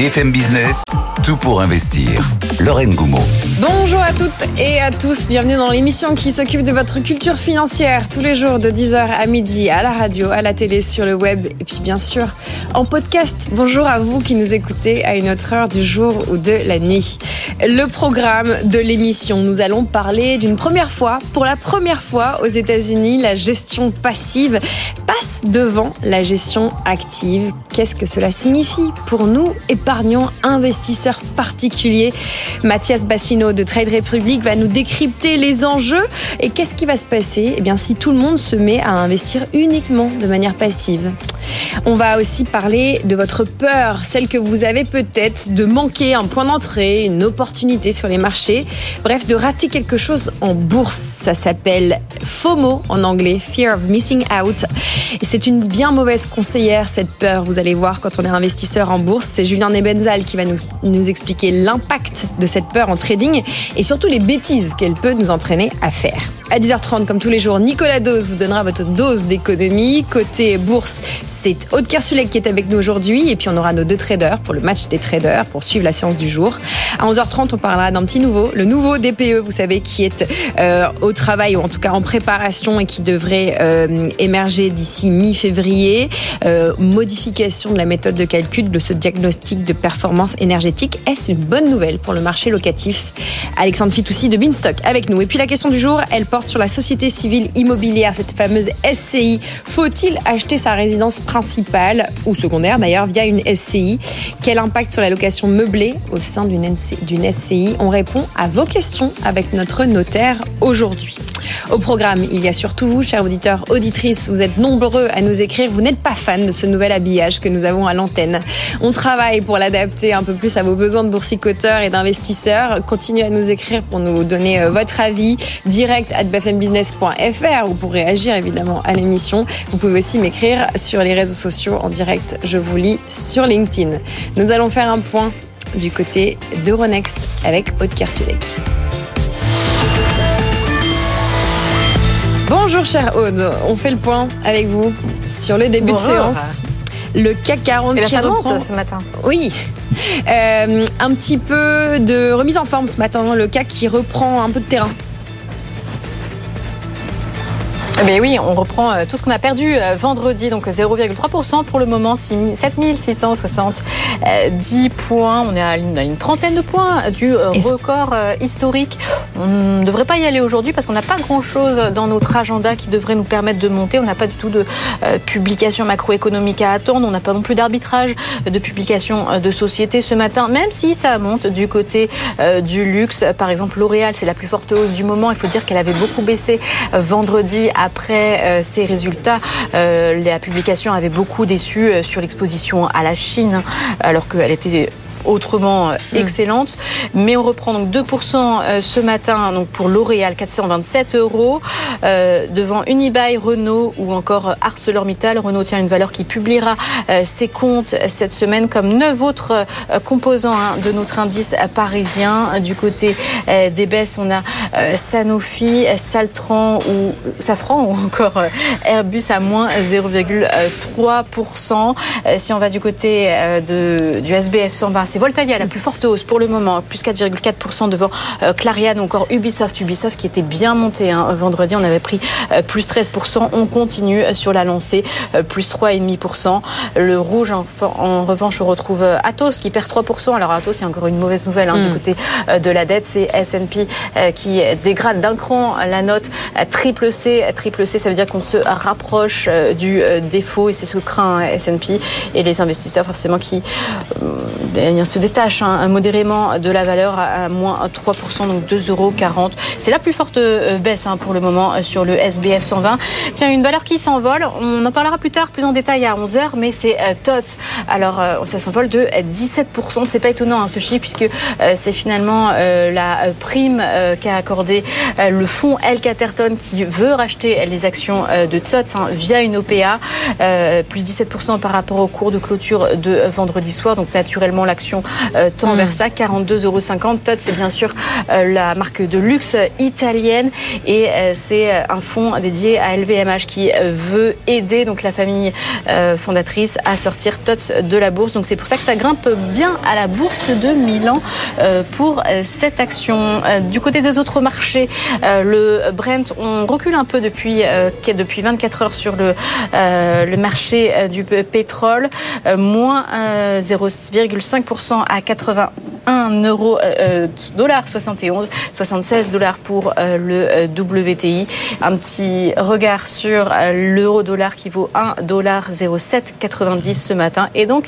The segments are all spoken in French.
BFM Business, tout pour investir. Lorraine Goumeau. Bonjour à toutes et à tous, bienvenue dans l'émission qui s'occupe de votre culture financière tous les jours de 10h à midi à la radio, à la télé, sur le web et puis bien sûr en podcast. Bonjour à vous qui nous écoutez à une autre heure du jour ou de la nuit. Le programme de l'émission, nous allons parler d'une première fois, pour la première fois aux États-Unis, la gestion passive passe devant la gestion active. Qu'est-ce que cela signifie pour nous, épargnants, investisseurs particuliers Mathias Bassino de Trade Republic va nous décrypter les enjeux et qu'est-ce qui va se passer? Eh bien, si tout le monde se met à investir uniquement de manière passive. On va aussi parler de votre peur, celle que vous avez peut-être de manquer un point d'entrée, une opportunité sur les marchés, bref, de rater quelque chose en bourse. Ça s'appelle FOMO en anglais, Fear of Missing Out. C'est une bien mauvaise conseillère, cette peur, vous allez voir, quand on est investisseur en bourse. C'est Julien Nebenzal qui va nous expliquer l'impact de cette peur en trading et surtout les bêtises qu'elle peut nous entraîner à faire. À 10h30, comme tous les jours, Nicolas Dose vous donnera votre dose d'économie. Côté bourse, c'est Aude Kersulek qui est avec nous aujourd'hui. Et puis on aura nos deux traders pour le match des traders, pour suivre la séance du jour. À 11h30, on parlera d'un petit nouveau, le nouveau DPE, vous savez, qui est euh, au travail ou en tout cas en préparation et qui devrait euh, émerger d'ici mi-février. Euh, modification de la méthode de calcul de ce diagnostic de performance énergétique. Est-ce une bonne nouvelle pour le marché locatif? Alexandre Fitoussi de Binstock avec nous. Et puis la question du jour, elle porte sur la société civile immobilière, cette fameuse SCI. Faut-il acheter sa résidence principale ou secondaire d'ailleurs via une SCI Quel impact sur la location meublée au sein d'une SCI On répond à vos questions avec notre notaire aujourd'hui. Au programme, il y a surtout vous, chers auditeurs, auditrices. Vous êtes nombreux à nous écrire. Vous n'êtes pas fan de ce nouvel habillage que nous avons à l'antenne. On travaille pour l'adapter un peu plus à vos besoins de boursicoteurs et d'investisseurs. Continuez à nous écrire pour nous donner euh, votre avis direct à bfmbusiness.fr ou pour réagir évidemment à l'émission. Vous pouvez aussi m'écrire sur les réseaux sociaux en direct. Je vous lis sur LinkedIn. Nous allons faire un point du côté d'Euronext avec Aude Kersulek. Bonjour chère Aude, on fait le point avec vous sur le début Bonjour. de séance. Le CAC 40 Eh ben, qui ça reprend... monte ce matin. Oui, Euh, un petit peu de remise en forme ce matin, le CAC qui reprend un peu de terrain. Mais oui, on reprend euh, tout ce qu'on a perdu euh, vendredi, donc 0,3% pour le moment, 6 7670 points. On est à une, à une trentaine de points du euh, record euh, historique. On ne devrait pas y aller aujourd'hui parce qu'on n'a pas grand-chose dans notre agenda qui devrait nous permettre de monter. On n'a pas du tout de euh, publication macroéconomique à attendre. On n'a pas non plus d'arbitrage de publication euh, de société ce matin, même si ça monte du côté euh, du luxe. Par exemple, L'Oréal, c'est la plus forte hausse du moment. Il faut dire qu'elle avait beaucoup baissé euh, vendredi après euh, ses résultats. Euh, la publication avait beaucoup déçu euh, sur l'exposition à la Chine, hein, alors qu'elle était autrement euh, excellente. Mais on reprend donc 2% euh, ce matin donc pour L'Oréal, 427 euros. Euh, devant Unibail, Renault ou encore ArcelorMittal. Renault tient une valeur qui publiera euh, ses comptes cette semaine comme neuf autres euh, composants hein, de notre indice parisien. Du côté des baisses, on a Sanofi, Saltran ou Safran ou encore Airbus à moins 0,3%. Euh, Si on va du côté de, du SBF 120, c'est Voltalia la plus forte hausse pour le moment, plus 4,4% devant euh, Clariane ou encore Ubisoft. Ubisoft qui était bien monté hein, vendredi, on avait pris euh, plus 13%. On continue euh, sur la lancée, plus 3,5%. Le rouge, en, revanche, on retrouve Atos qui perd 3%. Alors Atos, il y a encore une mauvaise nouvelle hein, du côté euh, de la dette, c'est S&P qui dégrade d'un cran la note triple C. Triple C, ça veut dire qu'on se rapproche du défaut et c'est ce que craint hein, S&P et les investisseurs forcément qui euh, ben, se détache hein, modérément de la valeur à, moins 3%, donc 2,40 euros. C'est la plus forte baisse hein, pour le moment sur le SBF 120. Tiens, une valeur qui s'envole, on en parlera plus tard, plus en détail à 11h, mais c'est TOTS. Alors, ça s'envole de 17%. C'est pas étonnant hein, ce chiffre, puisque c'est finalement la prime qu'a accordé le fonds El Caterton qui veut racheter les actions de TOTS via une OPA, plus 17% par rapport au cours de clôture de vendredi soir. Donc naturellement, l'action euh, tend vers ça. 42,50 euros. Todd, c'est bien sûr euh, la marque de luxe italienne et euh, c'est un fonds dédié à LVMH qui veut aider donc la famille fondatrice à sortir TOTS de la bourse. Donc c'est pour ça que ça grimpe bien à la bourse de Milan pour cette action. Du côté des autres marchés, le Brent, on recule un peu depuis, depuis 24 heures sur le, le marché du pétrole, moins 0,5% à 81 euros, euh, 71, 76 dollars pour euh, le euh, WTI. Un petit regard sur euh, l'euro dollar qui vaut 1 dollar 0,790 ce matin. Et donc,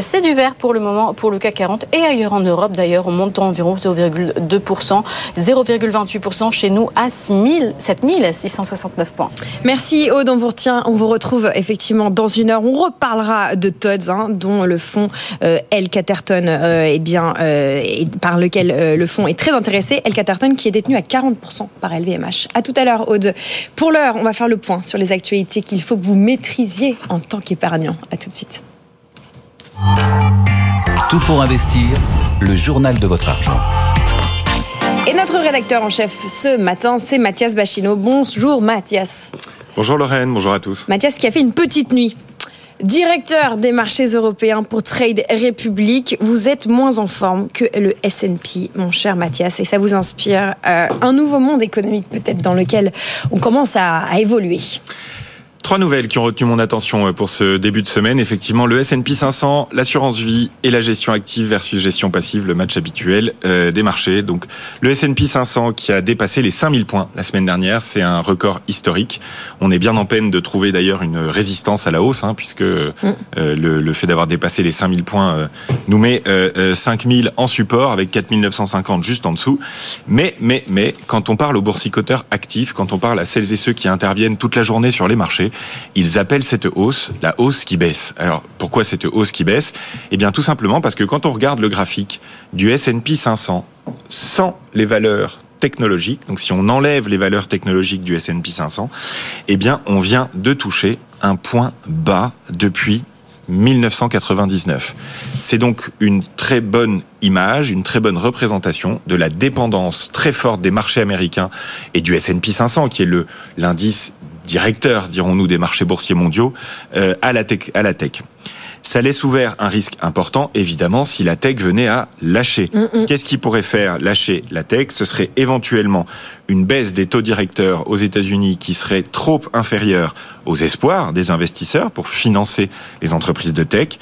c'est du vert pour le moment pour le CAC 40 et ailleurs en Europe. D'ailleurs, on monte environ 0,2%, 0,28% chez nous à 6 7669 points. Merci Aude, on vous retient, on vous retrouve effectivement dans une heure. On reparlera de Todds, hein, dont le fonds euh, El Euh, eh bien, euh, par lequel euh, le fonds est très intéressé. El Caterton qui est détenu à 40% par LVMH. À tout à l'heure, Aude. Pour l'heure, on va faire le point sur les actualités qu'il faut que vous maîtrisiez en tant qu'épargnant. À tout de suite. Tout pour investir, le journal de votre argent. Et notre rédacteur en chef ce matin, c'est Mathias Bachino. Bonjour Mathias. Bonjour Lorraine, bonjour à tous. Mathias qui a fait une petite nuit. Directeur des marchés européens pour Trade Republic, vous êtes moins en forme que le S&P, mon cher Mathias, et ça vous inspire euh, un nouveau monde économique peut-être dans lequel on commence à évoluer. Trois nouvelles qui ont retenu mon attention euh, pour ce début de semaine. Effectivement, le S&P 500, l'assurance vie et la gestion active versus gestion passive, le match habituel euh, des marchés. Donc, le S&P 500 qui a dépassé les 5000 points la semaine dernière, c'est un record historique. On est bien en peine de trouver d'ailleurs une résistance à la hausse, hein, puisque euh, le, le, fait d'avoir dépassé les 5000 points euh, nous met euh, 5000 en support avec 4950 juste en dessous. Mais, mais, mais, quand on parle aux boursicoteurs actifs, quand on parle à celles et ceux qui interviennent toute la journée sur les marchés, ils appellent cette hausse la hausse qui baisse. Alors pourquoi cette hausse qui baisse? Eh bien tout simplement parce que quand on regarde le graphique du S&P 500 sans les valeurs technologiques, donc si on enlève les valeurs technologiques du S&P 500, eh bien on vient de toucher un point bas depuis 1999. C'est donc une très bonne image, une très bonne représentation de la dépendance très forte des marchés américains et du S&P 500 qui est le l'indice directeur, dirons-nous, des marchés boursiers mondiaux euh, à la tech. À la tech. Ça laisse ouvert un risque important, évidemment, si la tech venait à lâcher. Qu'est-ce qui pourrait faire lâcher la tech? Ce serait éventuellement une baisse des taux directeurs aux États-Unis qui serait trop inférieure aux espoirs des investisseurs pour financer les entreprises de tech.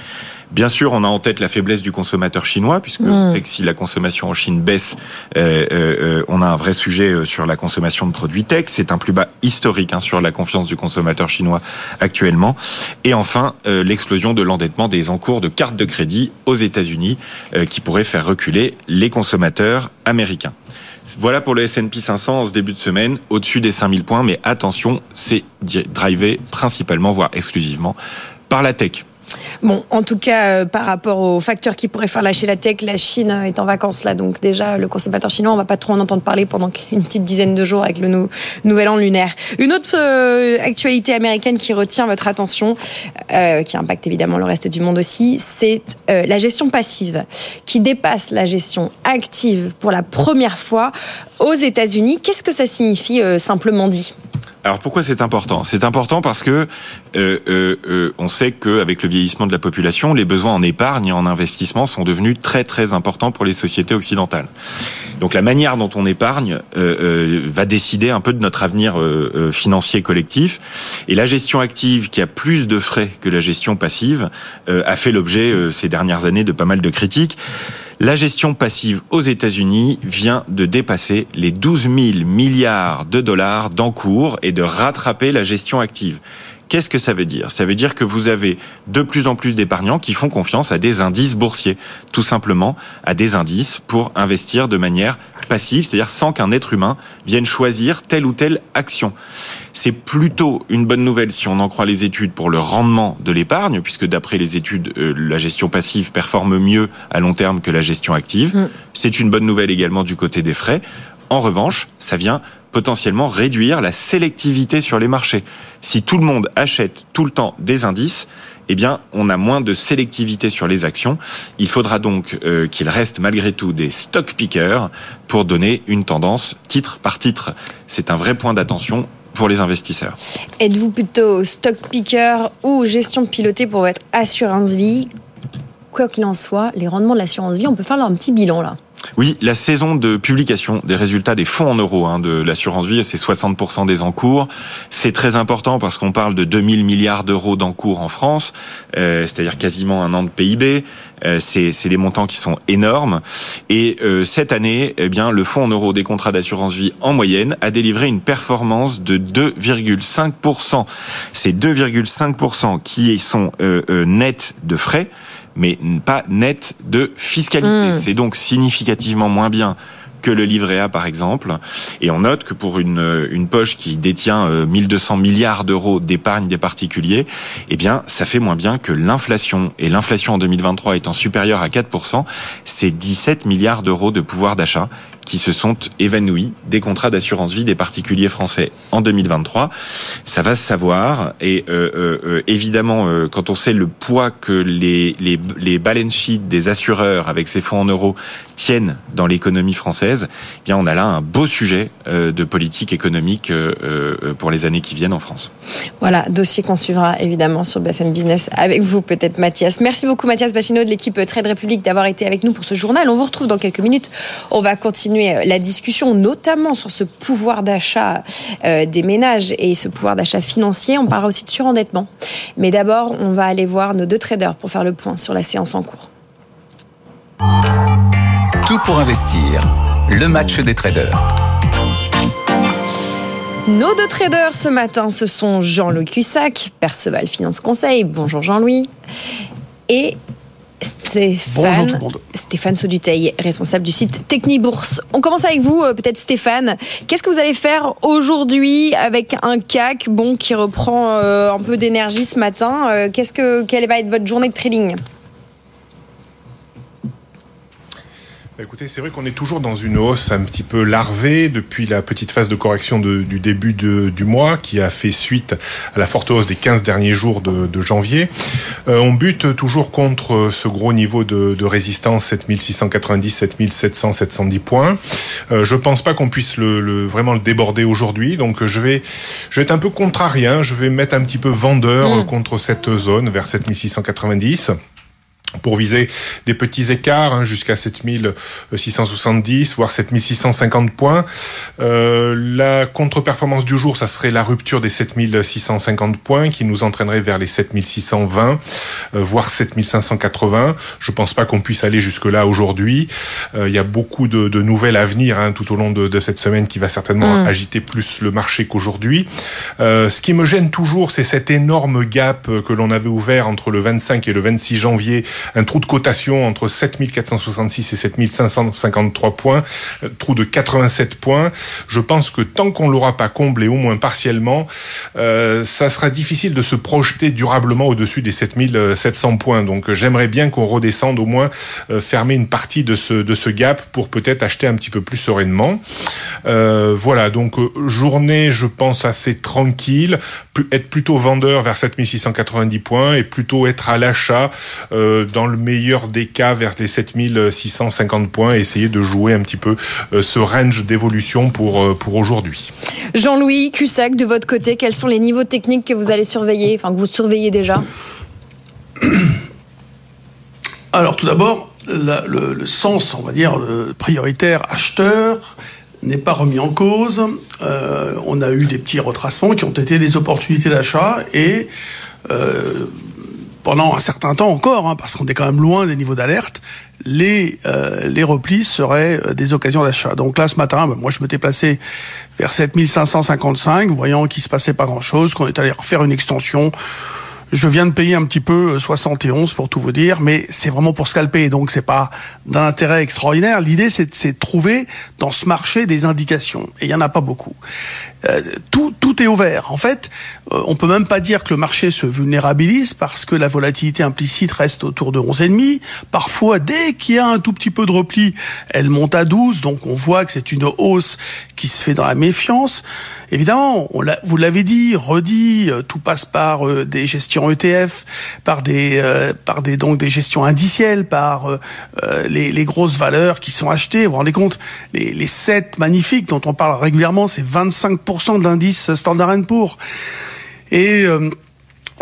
Bien sûr, on a en tête la faiblesse du consommateur chinois, puisque mmh. on sait que si la consommation en Chine baisse, euh, euh, on a un vrai sujet euh, sur la consommation de produits tech. C'est un plus bas historique hein, sur la confiance du consommateur chinois actuellement. Et enfin, euh, l'explosion de l'endettement des encours de cartes de crédit aux États-Unis, euh, qui pourrait faire reculer les consommateurs américains. Voilà pour le S&P 500 en ce début de semaine, au-dessus des 5000 points, mais attention, c'est drivé principalement, voire exclusivement, par la tech. Bon, en tout cas, euh, par rapport aux facteurs qui pourraient faire lâcher la tech, la Chine est en vacances là, donc déjà le consommateur chinois, on va pas trop en entendre parler pendant une petite dizaine de jours avec le nou nouvel an lunaire. Une autre euh, actualité américaine qui retient votre attention, euh, qui impacte évidemment le reste du monde aussi, c'est euh, la gestion passive qui dépasse la gestion active pour la première fois aux États-Unis. Qu'est-ce que ça signifie euh, simplement dit? Alors pourquoi c'est important? C'est important parce que euh, euh, on sait qu'avec le vieillissement de la population, les besoins en épargne et en investissement sont devenus très très importants pour les sociétés occidentales. Donc la manière dont on épargne euh, va décider un peu de notre avenir financier collectif. Et la gestion active, qui a plus de frais que la gestion passive, a fait l'objet ces dernières années de pas mal de critiques. La gestion passive aux États-Unis vient de dépasser les 12 000 milliards de dollars d'encours et de rattraper la gestion active. Qu'est-ce que ça veut dire? Ça veut dire que vous avez de plus en plus d'épargnants qui font confiance à des indices boursiers, tout simplement à des indices pour investir de manière passive, c'est-à-dire sans qu'un être humain vienne choisir telle ou telle action. C'est plutôt une bonne nouvelle si on en croit les études pour le rendement de l'épargne, puisque d'après les études, euh, la gestion passive performe mieux à long terme que la gestion active. Mm. C'est une bonne nouvelle également du côté des frais. En revanche, ça vient potentiellement réduire la sélectivité sur les marchés. Si tout le monde achète tout le temps des indices, eh bien, on a moins de sélectivité sur les actions. Il faudra donc euh, qu'il reste malgré tout des stock pickers pour donner une tendance titre par titre. C'est un vrai point d'attention pour les investisseurs. Êtes-vous plutôt stock picker ou gestion pilotée pour votre assurance vie? Quoi qu'il en soit, les rendements de l'assurance vie, on peut faire un petit bilan là. Oui, la saison de publication des résultats des fonds en euros hein, de l'assurance vie, c'est 60% des encours. C'est très important parce qu'on parle de 2000 milliards d'euros d'encours en France, euh, c'est-à-dire quasiment un an de PIB. Euh, c'est des montants qui sont énormes. Et euh, cette année, eh bien, le fonds en euros des contrats d'assurance vie en moyenne a délivré une performance de 2,5%. C'est 2,5% qui sont euh, euh, nets de frais mais pas net de fiscalité. Hmm. C'est donc significativement moins bien que le livret A par exemple. Et on note que pour une, une poche qui détient 1200 euh, milliards d'euros d'épargne des particuliers, eh bien ça fait moins bien que l'inflation. Et l'inflation en 2023 étant supérieure à 4%, c'est 17 milliards d'euros de pouvoir d'achat qui se sont évanouis des contrats d'assurance vie des particuliers français en 2023. Ça va se savoir et euh, euh, euh évidemment quand on sait le poids que les, les, les balance sheets des assureurs avec ces fonds en euros tiennent dans l'économie française, eh bien on a là un beau sujet de politique économique pour les années qui viennent en France. Voilà, dossier qu'on suivra évidemment sur BFM Business avec vous peut-être Mathias. Merci beaucoup Mathias Bachino de l'équipe Trade République d'avoir été avec nous pour ce journal. On vous retrouve dans quelques minutes. On va continuer euh, la discussion, notamment sur ce pouvoir d'achat euh, des ménages et ce pouvoir d'achat financier. On parlera aussi de surendettement. Mais d'abord, on va aller voir nos deux traders pour faire le point sur la séance en cours. Tout pour investir. Le match des traders. Nos deux traders ce matin, ce sont Jean-Louis Cussac, Perceval Finance Conseil. Bonjour Jean-Louis. Et Stéphane, Stéphane Sauduteil, responsable du site Technibourse. On commence avec vous, euh, peut-être Stéphane. Qu'est-ce que vous allez faire aujourd'hui avec un CAC bon, qui reprend euh, un peu d'énergie ce matin euh, Qu'est-ce que, Quelle va être votre journée de trading Bah, écoutez, c'est vrai qu'on est toujours dans une hausse un petit peu larvée depuis la petite phase de correction du début du mois qui a fait suite à la forte hausse des 15 derniers jours de, janvier. Euh, on bute toujours contre ce gros niveau de, résistance 7690, 7700, 710 points. Euh, je pense pas qu'on puisse le, vraiment le déborder aujourd'hui, donc je vais, je vais être un peu contrarien, je vais mettre un petit peu vendeur mmh. contre cette zone vers 7690 pour viser des petits écarts hein, jusqu'à 7670 voire 7650 points. Euh, la contre-performance du jour, ça serait la rupture des 7650 points qui nous entraînerait vers les 7620 euh, voire 7580. Je pense pas qu'on puisse aller jusque là aujourd'hui. Euh, il y a beaucoup de, de, nouvelles à venir hein, tout au long de, de, cette semaine qui va certainement mmh. agiter plus le marché qu'aujourd'hui. Euh, ce qui me gêne toujours, c'est cet énorme gap que l'on avait ouvert entre le 25 et le 26 janvier un trou de cotation entre 7466 et 7553 points, euh, trou de 87 points. Je pense que tant qu'on l'aura pas comblé, au moins partiellement, euh, ça sera difficile de se projeter durablement au-dessus des 7700 points. Donc j'aimerais bien qu'on redescende au moins euh, fermer une partie de ce, de ce gap pour peut-être acheter un petit peu plus sereinement. Euh, voilà, donc euh, journée, je pense, assez tranquille, être plutôt vendeur vers 7690 points et plutôt être à l'achat euh, dans le meilleur des cas vers les 7650 points et essayer de jouer un petit peu euh, ce range d'évolution pour, euh, pour aujourd'hui. Jean-Louis Cussac, de votre côté, quels sont les niveaux techniques que vous allez surveiller, enfin que vous surveillez déjà? Alors tout d'abord, le, le, sens, on va dire, prioritaire acheteur n'est pas remis en cause. Euh, on a eu des petits retracements qui ont été des opportunités d'achat et euh, pendant un certain temps encore, hein, parce qu'on est quand même loin des niveaux d'alerte, les, euh, les replis seraient euh, des occasions d'achat. Donc là, ce matin, ben, moi, je m'étais placé vers 7555, voyant qu'il se passait pas grand-chose, qu'on est allé refaire une extension. Je viens de payer un petit peu 71 pour tout vous dire, mais c'est vraiment pour scalper, donc c'est pas d'un intérêt extraordinaire. L'idée, c'est de trouver dans ce marché des indications, et il y en a pas beaucoup. Euh, tout, tout est ouvert. En fait, euh, on peut même pas dire que le marché se vulnérabilise parce que la volatilité implicite reste autour de 11,5. Parfois, dès qu'il y a un tout petit peu de repli, elle monte à 12. Donc, on voit que c'est une hausse qui se fait dans la méfiance. Évidemment, on vous l'avez dit, redit, euh, tout passe par des gestions ETF, par des, par des donc des gestions indicielles, par les, les, grosses valeurs qui sont achetées. Vous vous rendez compte, les, les 7 magnifiques dont on parle régulièrement, c'est 25 de l'indice Standard Poor's. Et euh,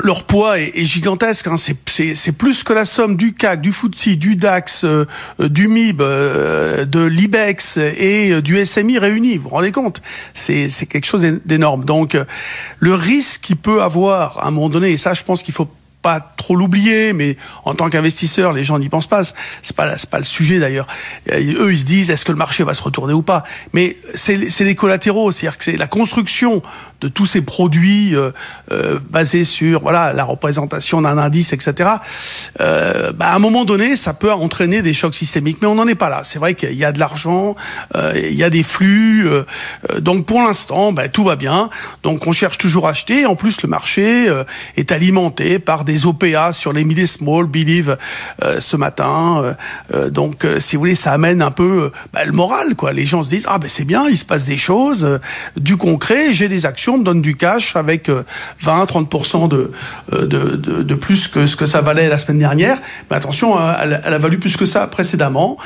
leur poids est, gigantesque. Hein. C'est plus que la somme du CAC, du FTSE, du DAX, euh, du MIB, euh, de l'IBEX et du SMI réunis. Vous vous rendez compte? C'est quelque chose d'énorme. Donc, le risque qu'il peut avoir à un moment donné, et ça, je pense qu'il faut pas trop l'oublier, mais en tant qu'investisseur, les gens n'y pensent pas. C'est pas c'est pas le sujet d'ailleurs. Eux, ils se disent est-ce que le marché va se retourner ou pas? Mais c'est les collatéraux, c'est-à-dire que c'est la construction de tous ces produits euh, euh, basés sur voilà la représentation d'un indice, etc. Euh, bah, à un moment donné, ça peut entraîner des chocs systémiques, mais on n'en est pas là. C'est vrai qu'il y a de l'argent, euh, il y a des flux, donc pour l'instant, bah, tout va bien. Donc on cherche toujours à acheter. En plus, le marché est alimenté par des OPA sur les mid small, Believe ce matin. Donc, si vous voulez, ça amène un peu bah, le moral, quoi. Les gens se disent ah ben c'est bien, il se passe des choses, du concret. J'ai des actions, donne du cash avec 20-30% de, de, de, de plus que ce que ça valait la semaine dernière. Mais attention, hein, elle, a valu plus que ça précédemment.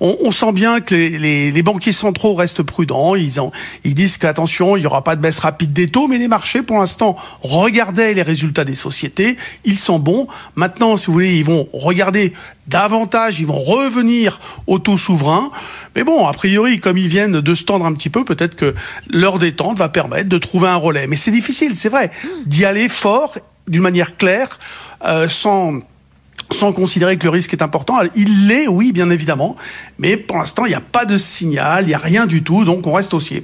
On, sent bien que les, banquiers centraux restent prudents. Ils, ont, ils disent qu'attention, il n'y aura pas de baisse rapide des taux, mais les marchés, pour l'instant, regardaient les résultats des sociétés. Ils sont bons. Maintenant, si vous voulez, ils vont regarder davantage, ils vont revenir au taux souverain. Mais bon, a priori, comme ils viennent de se tendre un petit peu, peut-être que leur détente va permettre de trouver un relais. Mais c'est difficile, c'est vrai, d'y aller fort, d'une manière claire, euh, sans sans considérer que le risque est important. Il l'est, oui, bien évidemment, mais pour l'instant, il n'y a pas de signal, il n'y a rien du tout, donc on reste haussier.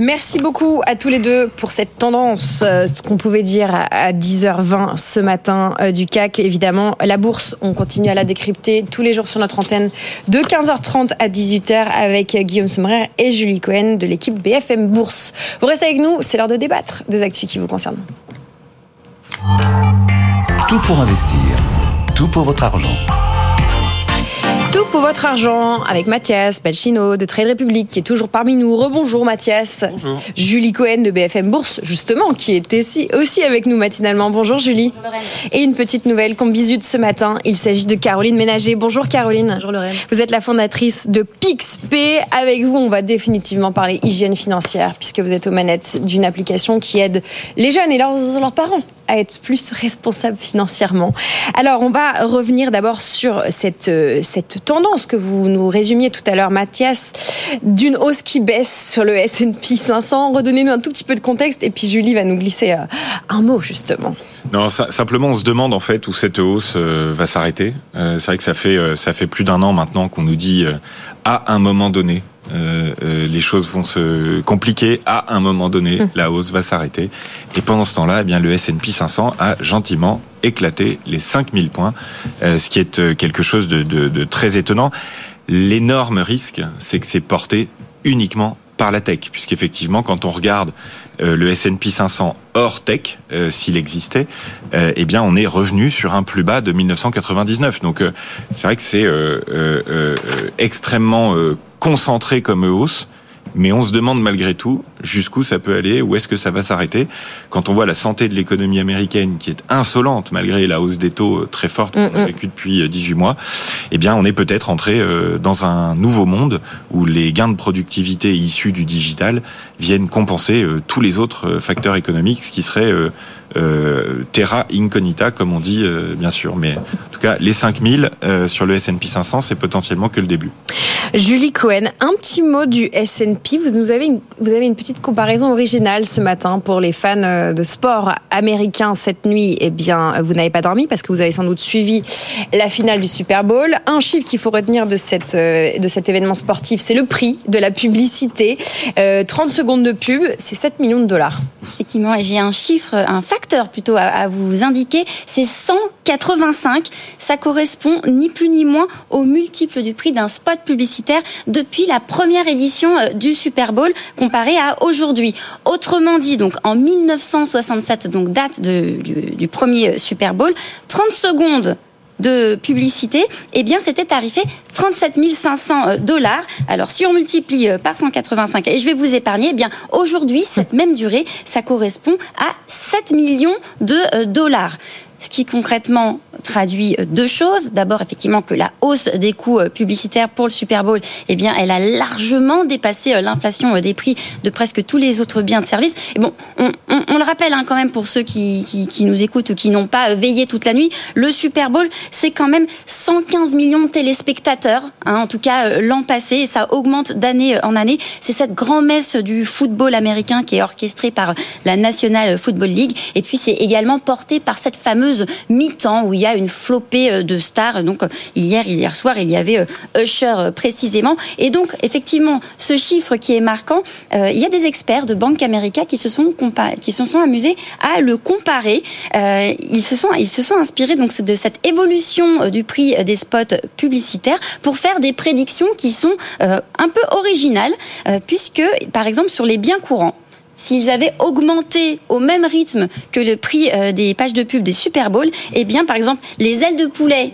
Merci beaucoup à tous les deux pour cette tendance, euh, ce qu'on pouvait dire à 10h20 ce matin euh, du CAC. Évidemment, la bourse, on continue à la décrypter tous les jours sur notre antenne de 15h30 à 18h avec Guillaume Sommerer et Julie Cohen de l'équipe BFM Bourse. Vous restez avec nous, c'est l'heure de débattre des actus qui vous concernent. Tout pour investir, tout pour votre argent. Tout pour votre argent avec Mathias Belchino de Trade Republic qui est toujours parmi nous. Rebonjour Mathias. Bonjour. Julie Cohen de BFM Bourse, justement, qui était aussi avec nous matinalement. Bonjour Julie. Bonjour Lorraine. Et une petite nouvelle qu'on bisute ce matin. Il s'agit de Caroline Ménager. Bonjour Caroline. Bonjour Lorraine. Vous êtes la fondatrice de PixP. Avec vous, on va définitivement parler hygiène financière puisque vous êtes aux manettes d'une application qui aide les jeunes et leurs, leurs parents à être plus responsables financièrement. Alors, on va revenir d'abord sur cette, euh, cette tendance que vous nous résumiez tout à l'heure, Mathias, d'une hausse qui baisse sur le S&P 500. Redonnez-nous un tout petit peu de contexte et puis Julie va nous glisser euh, un mot justement. Non, simplement, on se demande en fait où cette hausse euh, va s'arrêter. C'est vrai que ça fait ça fait plus d'un an maintenant qu'on nous dit à un moment donné. Les choses vont se compliquer à un moment donné, mmh. la hausse va s'arrêter. Et pendant ce temps-là, eh bien le S&P 500 a gentiment éclaté les 5000 points, ce qui est quelque chose de, de, de très étonnant. L'énorme risque, c'est que c'est porté uniquement par la tech, puisqu'effectivement, quand on regarde euh, le S&P 500 hors tech, euh, s'il existait, euh, eh bien, on est revenu sur un plus bas de 1999. Donc, c'est vrai que c'est extrêmement concentré comme hausse mais on se demande malgré tout jusqu'où ça peut aller, où est-ce que ça va s'arrêter. Quand on voit la santé de l'économie américaine qui est insolente malgré la hausse des taux très forte qu'on a vécue depuis 18 mois, eh bien on est peut-être entré euh, dans un nouveau monde où les gains de productivité issus du digital viennent compenser euh, tous les autres euh, facteurs économiques, ce qui serait euh, terra incognita, comme on dit, euh, bien sûr. Mais en tout cas, les 5000 euh, sur le S&P 500, c'est potentiellement que le début. Julie Cohen, un petit mot du S&P. Vous nous avez une, vous avez une petite comparaison originale ce matin pour les fans de sport américain cette nuit. Eh bien, vous n'avez pas dormi parce que vous avez sans doute suivi la finale du Super Bowl. Un chiffre qu'il faut retenir de cette de cet événement sportif, c'est le prix de la publicité. 30 secondes de pub, c'est 7 millions de dollars. Effectivement, et j'ai un chiffre, un plutôt à, vous indiquer, c'est 185. Ça correspond ni plus ni moins au multiple du prix d'un spot publicitaire depuis la première édition euh, du Super Bowl comparé à aujourd'hui. Autrement dit, donc en 1967, donc date du, du premier Super Bowl, 30 secondes de publicité, eh bien, c'était tarifé 37 500 euh, dollars. Alors, si on multiplie euh, par 185, et je vais vous épargner, eh bien, aujourd'hui, cette même durée, ça correspond à 7 millions de dollars ce qui concrètement traduit deux choses. D'abord, effectivement, que la hausse des coûts euh, publicitaires pour le Super Bowl, eh bien, elle a largement dépassé euh, l'inflation euh, des prix de presque tous les autres biens de service. Et bon, on, le rappelle hein, quand même pour ceux qui nous écoutent ou qui n'ont pas veillé toute la nuit, le Super Bowl, c'est quand même 115 millions de téléspectateurs, hein, en tout cas l'an passé, et ça augmente d'année en année. C'est cette grand-messe du football américain qui est orchestrée par la National Football League, et puis c'est également porté par cette fameuse mi-temps où il y a une flopée euh, de stars. Donc euh, hier, hier soir, il y avait euh, Usher précisément. Et donc effectivement, ce chiffre qui est marquant, il y a des experts de Banque America qui se sont qui se sont amusés à le comparer. ils se sont ils se sont inspirés donc de cette évolution du prix des spots publicitaires pour faire des prédictions qui sont un peu originales, puisque par exemple sur les biens courants s'ils avaient augmenté au même rythme que le prix euh, des pages de pub des Super Bowl, eh bien, par exemple, les ailes de poulet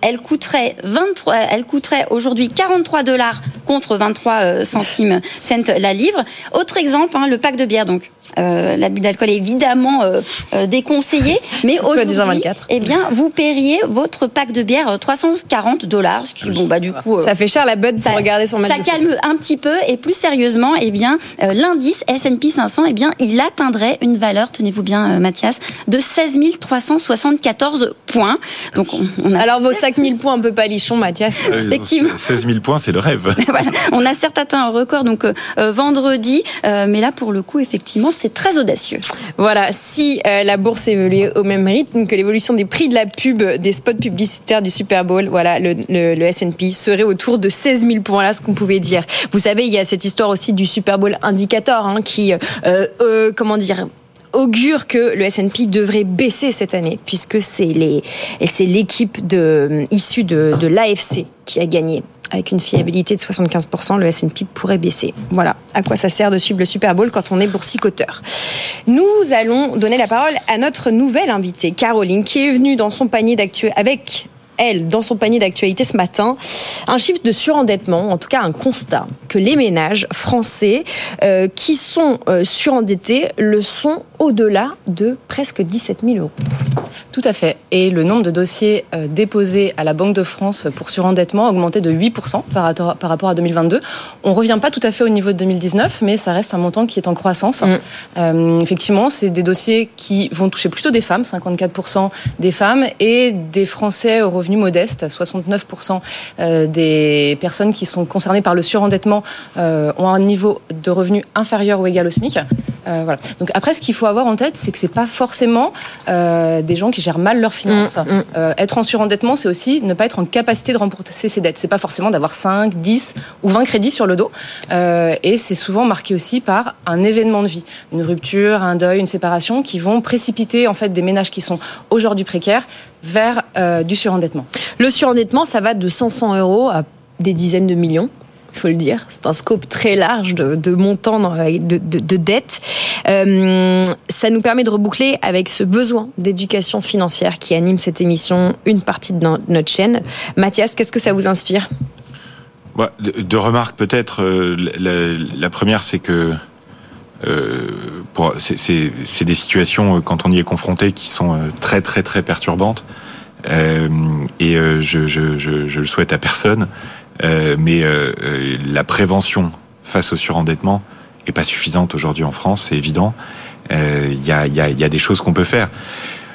elles coûteraient 23, elle coûterait aujourd'hui 43 dollars contre 23 euh, centimes cent la livre. Autre exemple, hein, le pack de bière donc. Euh, l'abus d'alcool est évidemment euh, euh déconseillé, mais aujourd'hui, eh bien, vous paieriez votre pack de bière 340 dollars, ce qui, bon, bah, du coup, ça fait cher la bonne pour regarder son match. Ça calme un petit peu, et plus sérieusement, eh bien, l'indice S&P 500, eh bien, il atteindrait une valeur, tenez-vous bien, Mathias, de 16 374 points. Donc, on, a alors vos 5000 points un peu palichons, Mathias. Effectivement. 16 000 points, c'est le rêve. voilà. On a certes atteint un record donc vendredi, mais là pour le coup, effectivement, c'est très audacieux. Voilà, si euh, la bourse évoluait au même rythme que l'évolution des prix de la pub des spots publicitaires du Super Bowl, voilà, le, S&P serait autour de 16 000 points, là, ce qu'on pouvait dire. Vous savez, il y a cette histoire aussi du Super Bowl indicator, hein, qui, euh, euh, comment dire, augure que le S&P devrait baisser cette année puisque c'est les c'est l'équipe de issue de, de l'AFC qui a gagné avec une fiabilité de 75%, le S&P pourrait baisser. Voilà à quoi ça sert de suivre le Super Bowl quand on est boursicoteur. Nous allons donner la parole à notre nouvelle invitée, Caroline, qui est venue dans son panier d'actu avec elle, dans son panier d'actualité ce matin, un chiffre de surendettement, en tout cas un constat, que les ménages français euh, qui sont euh, surendettés le sont au-delà de presque 17 000 euros. Tout à fait. Et le nombre de dossiers euh, déposés à la Banque de France pour surendettement a augmenté de 8% par rapport, par rapport à 2022. On ne revient pas tout à fait au niveau de 2019, mais ça reste un montant qui est en croissance. Mm. Effectivement, c'est des dossiers qui vont toucher plutôt des femmes, 54% des femmes, et des Français au revenu modeste, 69% euh, des personnes qui sont concernées par le surendettement euh, ont un niveau de revenu inférieur ou égal au SMIC. Euh, voilà. Donc après, ce qu'il faut avoir en tête, c'est que c'est pas forcément euh, des gens qui gèrent mal leurs finances. Mm, mm. Euh, être en surendettement, c'est aussi ne pas être en capacité de rembourser ses dettes. C'est pas forcément d'avoir 5, 10 ou 20 crédits sur le dos. Et c'est souvent marqué aussi par un événement de vie, une rupture, un deuil, une séparation, qui vont précipiter en fait des ménages qui sont aujourd'hui précaires vers euh, du surendettement. Le surendettement, ça va de 500 euros à des dizaines de millions il faut le dire. C'est un scope très large de, de montants de, de, de dettes. Euh, ça nous permet de reboucler avec ce besoin d'éducation financière qui anime cette émission, une partie de notre chaîne. Mathias, qu'est-ce que ça vous inspire? Ouais, Deux remarques peut-être. Euh, la, la, première, c'est que euh, c'est des situations, euh, quand on y est confronté, qui sont euh, très très très perturbantes. Euh, et je, je, je, je, le souhaite à personne. Euh, mais euh, euh, la prévention face au surendettement est pas suffisante aujourd'hui en France, c'est évident. Il y a, y, a, y, a, des choses qu'on peut faire.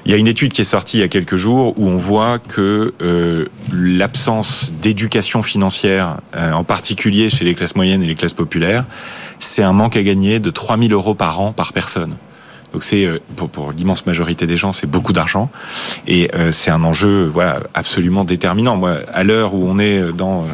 Il y a une étude qui est sortie il y a quelques jours où on voit que euh, l'absence d'éducation financière, euh, en particulier chez les classes moyennes et les classes populaires, c'est un manque à gagner de 3000 euros par an par personne. Donc c'est euh, pour, pour l'immense majorité des gens, c'est beaucoup d'argent et euh, c'est un enjeu voilà absolument déterminant. Moi, à l'heure où on est dans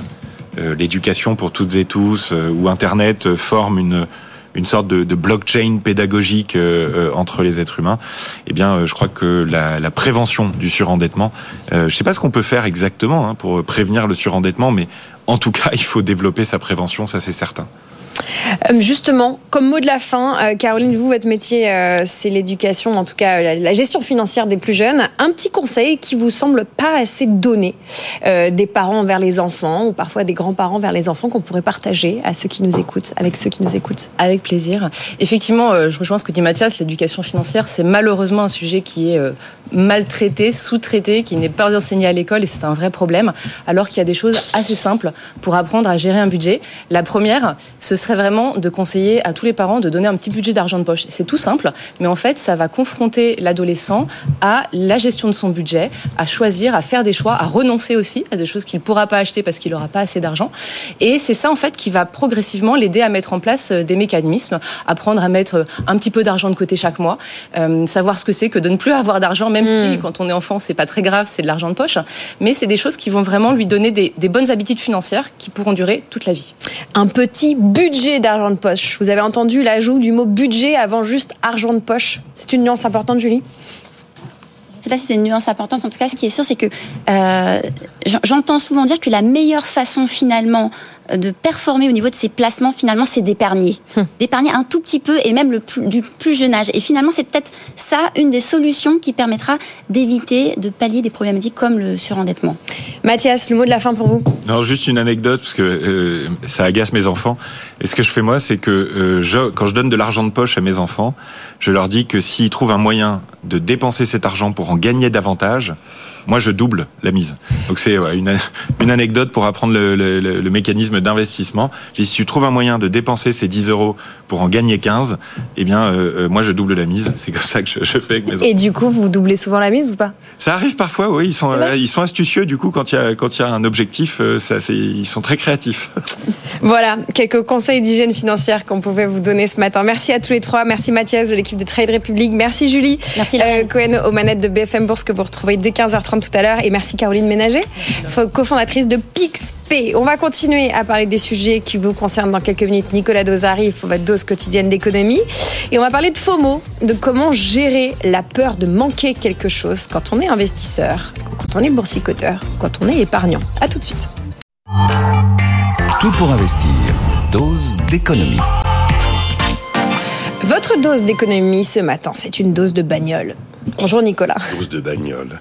euh, l'éducation pour toutes et tous, où Internet forme une une sorte de, de blockchain pédagogique euh, entre les êtres humains, eh bien, je crois que la, la prévention du surendettement, euh, je sais pas ce qu'on peut faire exactement hein, pour prévenir le surendettement, mais en tout cas, il faut développer sa prévention, ça c'est certain. Euh, justement, comme mot de la fin, euh, Caroline, vous, votre métier, euh, c'est l'éducation, en tout cas la gestion financière des plus jeunes. Un petit conseil qui vous semble pas assez donné des parents vers les enfants ou parfois des grands-parents vers les enfants qu'on pourrait partager à ceux qui nous écoutent, avec ceux qui nous écoutent. Avec plaisir. Effectivement, je rejoins ce que dit Mathias, l'éducation financière, c'est malheureusement un sujet qui est maltraité, sous-traité, qui n'est pas enseigné à l'école et c'est un vrai problème, alors qu'il y a des choses assez simples pour apprendre à gérer un budget. La première, ce serait vraiment de conseiller à tous les parents de donner un petit budget d'argent de poche. C'est tout simple, mais en fait, ça va confronter l'adolescent à la gestion de son budget, à choisir, à faire des choix, à renoncer aussi à des choses qu'il ne pourra pas acheter parce qu'il n'aura pas assez d'argent. Et c'est ça, en fait, qui va progressivement l'aider à mettre en place euh, des mécanismes, apprendre à mettre euh, un petit peu d'argent de côté chaque mois, euh, savoir ce que c'est que de ne plus avoir d'argent, même si hmm. quand on est enfant, c'est pas très grave, c'est de l'argent de poche. Mais c'est des choses qui vont vraiment lui donner des, des bonnes habitudes financières qui pourront durer toute la vie. Un petit budget budget d'argent de poche. Vous avez entendu l'ajout du mot budget avant juste argent de poche. C'est une nuance importante, Julie? Je ne sais pas si c'est une nuance importante. En tout cas, ce qui est sûr, c'est que euh, j'entends souvent dire que la meilleure façon finalement de performer au niveau de ses placements, finalement, c'est d'épargner. Hum. D'épargner un tout petit peu et même le du plus jeune âge. Et finalement, c'est peut-être ça une des solutions qui permettra d'éviter de pallier des problématiques comme le surendettement. Mathias, le mot de la fin pour vous? Non, juste une anecdote, parce que euh, ça agace mes enfants. Et ce que je fais moi, c'est que euh, je, quand je donne de l'argent de poche à mes enfants, je leur dis que s'ils trouvent un moyen de dépenser cet argent pour en gagner davantage, moi je double la mise. Donc c'est une, une, anecdote pour apprendre le, le, le mécanisme d'investissement. Si tu trouves un moyen de dépenser ces 10 euros pour en gagner 15, eh bien euh, euh, moi je double la mise. C'est comme ça que je, je, fais avec mes enfants. Et du coup, vous doublez souvent la mise ou pas? Ça arrive parfois, oui. Ils sont, euh, ils sont astucieux du coup quand il y a, quand il y a un objectif. Ça, ils sont très créatifs. voilà, quelques conseils d'hygiène financière qu'on pouvait vous donner ce matin. Merci à tous les trois. Merci Mathias de l'équipe de Trade Republic. Merci Julie. Merci Cohen aux manettes de BFM Bourse que vous retrouvez dès 15h30 tout à l'heure. Et merci Caroline Ménager, cofondatrice de PixP. On va continuer à parler des sujets qui vous concernent dans quelques minutes. Nicolas Dose arrive pour votre dose quotidienne d'économie. Et on va parler de FOMO, de comment gérer la peur de manquer quelque chose quand on est investisseur, quand on est boursicoteur, quand on est épargnant. A tout de suite. Tout pour investir. Dose d'économie. Votre dose d'économie ce matin, c'est une dose de bagnole. Bonjour Nicolas. Dose de bagnole.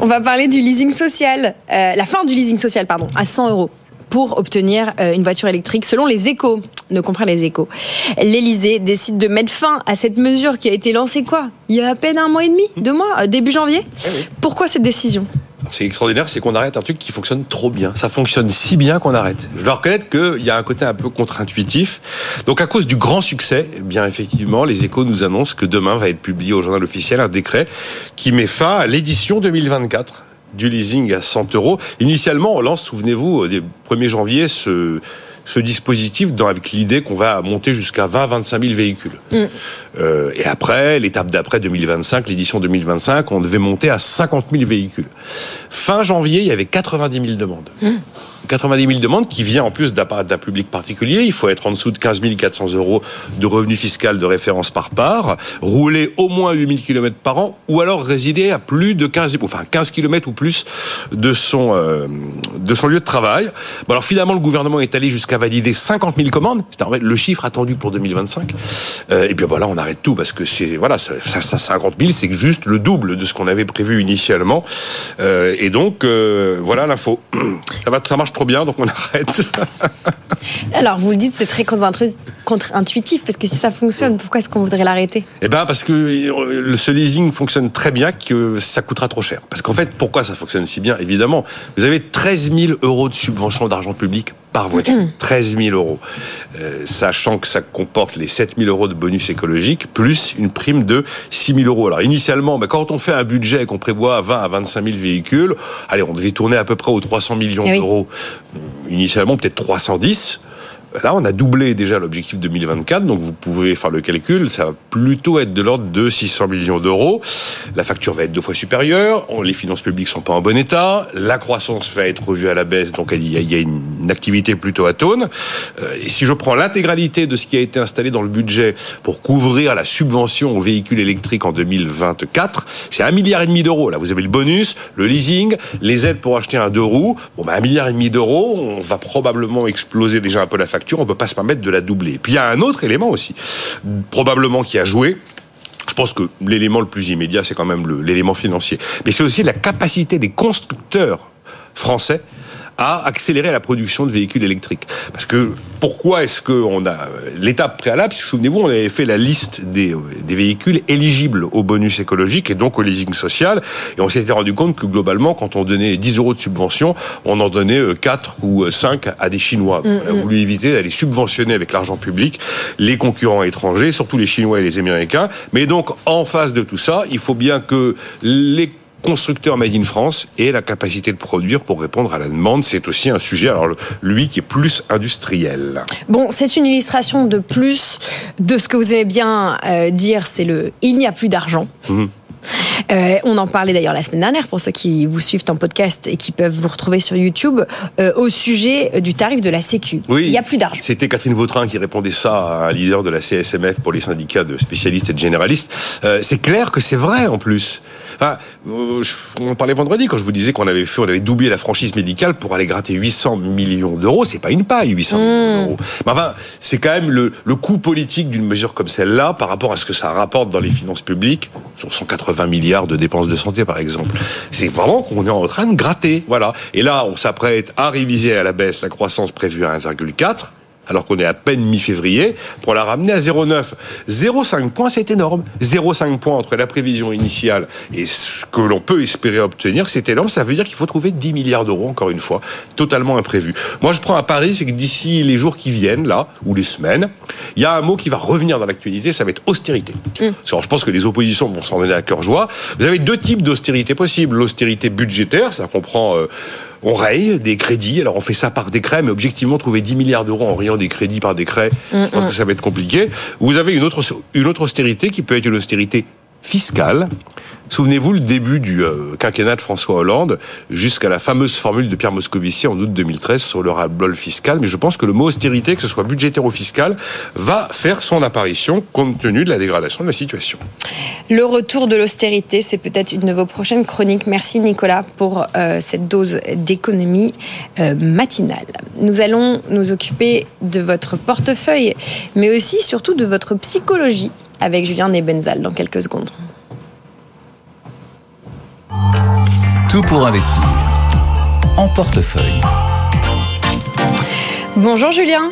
On va, parler du leasing social, euh, la fin du leasing social, pardon, à 100 euros pour obtenir euh, une voiture électrique. Selon les échos, ne comprend les échos, l'Elysée décide de mettre fin à cette mesure qui a été lancée quoi? Il y a à peine un mois et demi, deux mois, euh, début janvier? Eh Pourquoi cette décision? C'est extraordinaire, c'est qu'on arrête un truc qui fonctionne trop bien. Ça fonctionne si bien qu'on arrête. Je dois reconnaître qu'il y a un côté un peu contre-intuitif. Donc à cause du grand succès, eh bien effectivement, les échos nous annoncent que demain va être publié au journal officiel un décret qui met fin à l'édition 2024 du leasing à 100 euros. Initialement, on lance, souvenez-vous, au 1er janvier, ce ce dispositif dans, avec l'idée qu'on va monter jusqu'à 20-25 000 véhicules. Mm. Euh, et après, l'étape d'après 2025, l'édition 2025, on devait monter à 50 000 véhicules. Fin janvier, il y avait 90 000 demandes. Mm. 90 000 demandes qui vient en plus d'un public particulier. Il faut être en dessous de 15 400 euros de revenu fiscal de référence par part, rouler au moins 8 000 km par an, ou alors résider à plus de 15, enfin 15 km ou plus de son, euh, de son lieu de travail. Bon alors finalement, le gouvernement est allé jusqu'à valider 50 000 commandes. C'est en fait le chiffre attendu pour 2025. Euh, et puis voilà, on arrête tout parce que c'est voilà, ça, 50 000, c'est juste le double de ce qu'on avait prévu initialement. Euh, et donc euh, voilà l'info. Ça va, ça marche trop bien, donc on arrête. Alors, vous le dites, c'est très contre-intuitif, parce que si ça fonctionne, pourquoi est-ce qu'on voudrait l'arrêter? Eh bien, parce que euh, ce leasing fonctionne très bien, que ça coûtera trop cher. Parce qu'en fait, pourquoi ça fonctionne si bien? Évidemment, vous avez 13 000 euros de subvention d'argent public par voiture. 13 000 euros. Euh, sachant que ça comporte les 7 000 euros de bonus écologique, plus une prime de 6 000 euros. Alors initialement, bah, quand on fait un budget et qu'on prévoit 20 à 25 000 véhicules, allez, on devait tourner à peu près aux 300 millions Eh oui. d'euros. Initialement, peut-être 310. Là, on a doublé déjà l'objectif 2024, donc vous pouvez faire le calcul, ça va plutôt être de l'ordre de 600 millions d'euros. La facture va être deux fois supérieure, les finances publiques sont pas en bon état, la croissance va être revue à la baisse, donc il y a, il y a une activité plutôt atone. Euh, Et si je prends l'intégralité de ce qui a été installé dans le budget pour couvrir la subvention aux véhicules électriques en 2024, c'est un milliard et demi d'euros. Là, vous avez le bonus, le leasing, les aides pour acheter un deux roues. Bon, ben, un milliard et demi d'euros, on va probablement exploser déjà un peu la facture. On peut pas se permettre de la doubler. Et puis il y a un autre élément aussi, probablement qui a joué. Je pense que l'élément le plus immédiat, c'est quand même l'élément financier. Mais c'est aussi la capacité des constructeurs français à accélérer la production de véhicules électriques. Parce que pourquoi est-ce qu'on a l'étape préalable c'est que, Souvenez-vous, on avait fait la liste des, euh, des véhicules éligibles au bonus écologique et donc au leasing social, et on s'était rendu compte que globalement, quand on donnait 10 euros de subvention, on en donnait euh, 4 ou 5 à des Chinois. Donc, on a voulu éviter d'aller subventionner avec l'argent public les concurrents étrangers, surtout les Chinois et les Américains. Mais donc, en face de tout ça, il faut bien que les constructeurs made in France aient la capacité de produire pour répondre à la demande. C'est aussi un sujet, alors lui, qui est plus industriel. Bon, c'est une illustration de plus de ce que vous aimez bien euh, dire, c'est le il n'y a plus d'argent. Mhm. Euh, on en parlait d'ailleurs la semaine dernière pour ceux qui vous suivent en podcast et qui peuvent vous retrouver sur YouTube euh, au sujet du tarif de la Sécu. Oui. Il n'y a plus d'argent. C'était Catherine Vautrin qui répondait ça à un leader de la CSMF pour les syndicats de spécialistes et de généralistes. Euh, c'est clair que c'est vrai en plus. Enfin, euh, on parlait vendredi quand je vous disais qu'on avait fait, on avait doublé la franchise médicale pour aller gratter 800 millions d'euros. C'est pas une paille, 800 millions d'euros. Mais enfin, c'est quand même le, le coût politique d'une mesure comme celle-là par rapport à ce que ça rapporte dans les finances publiques sur 180 milliards de dépenses de santé, par exemple. C'est vraiment qu'on est en train de gratter. Voilà. Et là, on s'apprête à réviser à la baisse la croissance prévue à 1,4 alors qu'on est à peine mi-février, pour la ramener à 0,9. 0,5 points, c'est énorme. 0,5 points entre la prévision initiale et ce que l'on peut espérer obtenir, c'est énorme. Ça veut dire qu'il faut trouver 10 milliards d'euros, encore une fois, totalement imprévu. Moi, je prends un pari, c'est que d'ici les jours qui viennent, là, ou les semaines, il y a un mot qui va revenir dans l'actualité, ça va être austérité. Alors, je pense que les oppositions vont s'en donner à cœur joie. Vous avez deux types d'austérité possibles. L'austérité budgétaire, ça comprend... euh, on raye des crédits. Alors on fait ça par décret, mais objectivement trouver 10 milliards d'euros en rayant des crédits par décret, je pense que ça va être compliqué. Vous avez une autre une autre austérité qui peut être une austérité fiscale. Souvenez-vous le début du euh, quinquennat de François Hollande jusqu'à la fameuse formule de Pierre Moscovici en août 2013 sur le ras-le-bol fiscal. Mais je pense que le mot austérité, que ce soit budgétaire ou fiscal, va faire son apparition compte tenu de la dégradation de la situation. Le retour de l'austérité, c'est peut-être une de vos prochaines chroniques. Merci Nicolas pour euh, cette dose d'économie euh, matinale. Nous allons nous occuper de votre portefeuille, mais aussi surtout de votre psychologie avec Julien Nebenzal dans quelques secondes. Tout pour investir. En portefeuille. Bonjour Julien.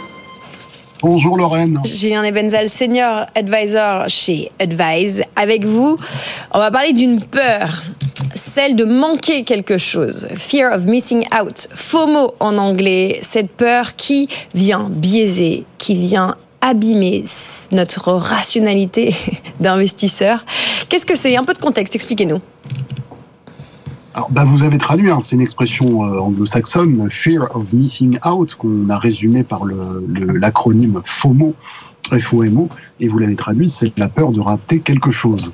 Bonjour Lorraine. Julien Nebenzal, senior advisor chez Advise. Avec vous, on va parler d'une peur, celle de manquer quelque chose. Fear of missing out. FOMO en anglais. Cette peur qui vient biaiser, qui vient abîmer notre rationalité d'investisseur. Qu'est-ce que c'est? Un peu de contexte, expliquez-nous. Alors, bah, vous avez traduit, hein, c'est une expression euh, anglo-saxonne, fear of missing out, qu'on a résumé par l'acronyme FOMO, FOMO, et vous l'avez traduit, c'est la peur de rater quelque chose.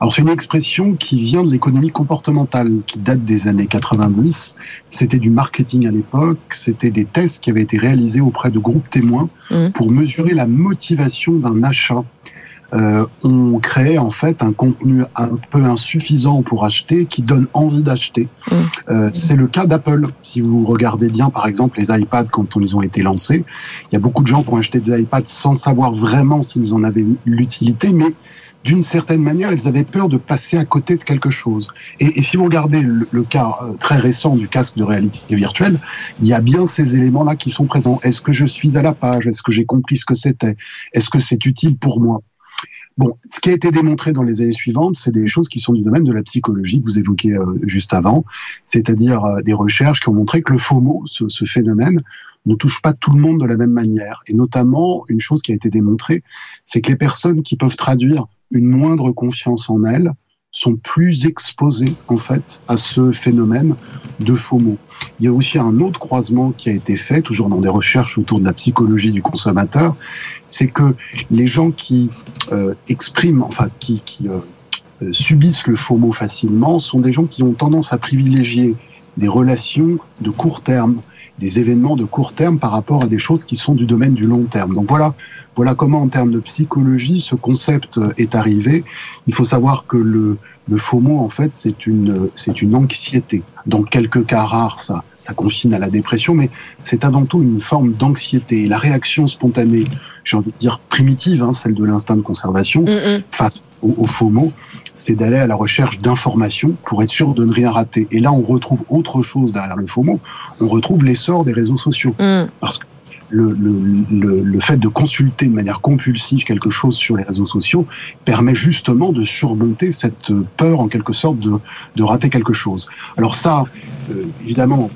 Alors, c'est une expression qui vient de l'économie comportementale, qui date des années 90. C'était du marketing à l'époque, c'était des tests qui avaient été réalisés auprès de groupes témoins Mhm. pour mesurer la motivation d'un achat. Euh, on crée en fait un contenu un peu insuffisant pour acheter qui donne envie d'acheter. Euh, c'est le cas d'Apple. Si vous regardez bien, par exemple, les iPads quand ils ont été lancés, il y a beaucoup de gens qui ont acheté des iPads sans savoir vraiment s'ils en avaient l'utilité, mais d'une certaine manière, ils avaient peur de passer à côté de quelque chose. Et, si vous regardez le, cas euh, très récent du casque de réalité virtuelle, il y a bien ces éléments-là qui sont présents. Est-ce que je suis à la page? Est-ce que j'ai compris ce que c'était? Est-ce que c'est utile pour moi? Bon, ce qui a été démontré dans les années suivantes, c'est des choses qui sont du domaine de la psychologie que vous évoquiez euh, juste avant, c'est-à-dire euh, des recherches qui ont montré que le FOMO, ce, phénomène, ne touche pas tout le monde de la même manière. Et notamment, une chose qui a été démontrée, c'est que les personnes qui peuvent traduire une moindre confiance en elles sont plus exposés en fait à ce phénomène de faux mots. Il y a aussi un autre croisement qui a été fait, toujours dans des recherches autour de la psychologie du consommateur, c'est que les gens qui euh, expriment, enfin qui, qui euh, euh, subissent le faux mot facilement, sont des gens qui ont tendance à privilégier des relations de court terme, des événements de court terme par rapport à des choses qui sont du domaine du long terme. Donc voilà, voilà comment en termes de psychologie ce concept est arrivé. Il faut savoir que le, le FOMO, en fait, c'est une, c'est une anxiété. Dans quelques cas rares, ça, ça confine à la dépression, mais c'est avant tout une forme d'anxiété. La réaction spontanée, j'ai envie de dire primitive, hein, celle de l'instinct de conservation, mm, face au, au, FOMO, c'est d'aller à la recherche d'informations pour être sûr de ne rien rater. Et là, on retrouve autre chose derrière le FOMO. On retrouve l'essor des réseaux sociaux. Mm. Parce que le, fait de consulter de manière compulsive quelque chose sur les réseaux sociaux permet justement de surmonter cette peur en quelque sorte de, de rater quelque chose. Alors ça, euh, évidemment,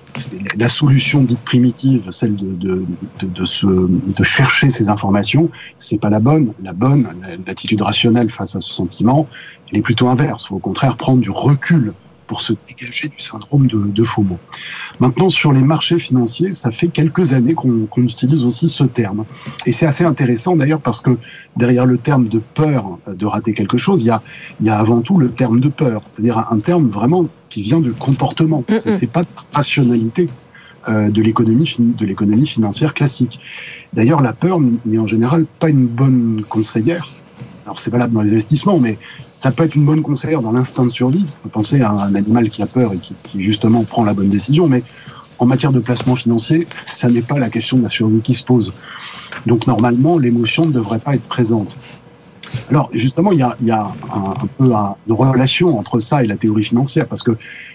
la solution dite primitive, celle de, de, de chercher ces informations, c'est pas la bonne. La bonne, l'attitude rationnelle face à ce sentiment, elle est plutôt inverse. Il faut au contraire prendre du recul pour se dégager du syndrome de, de FOMO. Maintenant, sur les marchés financiers, ça fait quelques années qu'on utilise aussi ce terme. Et c'est assez intéressant d'ailleurs parce que derrière le terme de peur de rater quelque chose, il y a, il y a avant tout le terme de peur, c'est-à-dire un terme vraiment qui vient du comportement. Mm -mm. C'est pas de rationalité euh, de l'économie de l'économie financière classique. D'ailleurs, la peur n'est en général pas une bonne conseillère alors c'est valable dans les investissements, mais ça peut être une bonne conseillère dans l'instinct de survie. On peut penser à un animal qui a peur et qui, justement prend la bonne décision, mais en matière de placement financier, ça n'est pas la question de la survie qui se pose. Donc normalement, l'émotion ne devrait pas être présente. Alors justement, il y a, un, peu un, une relation entre ça et la théorie financière, parce que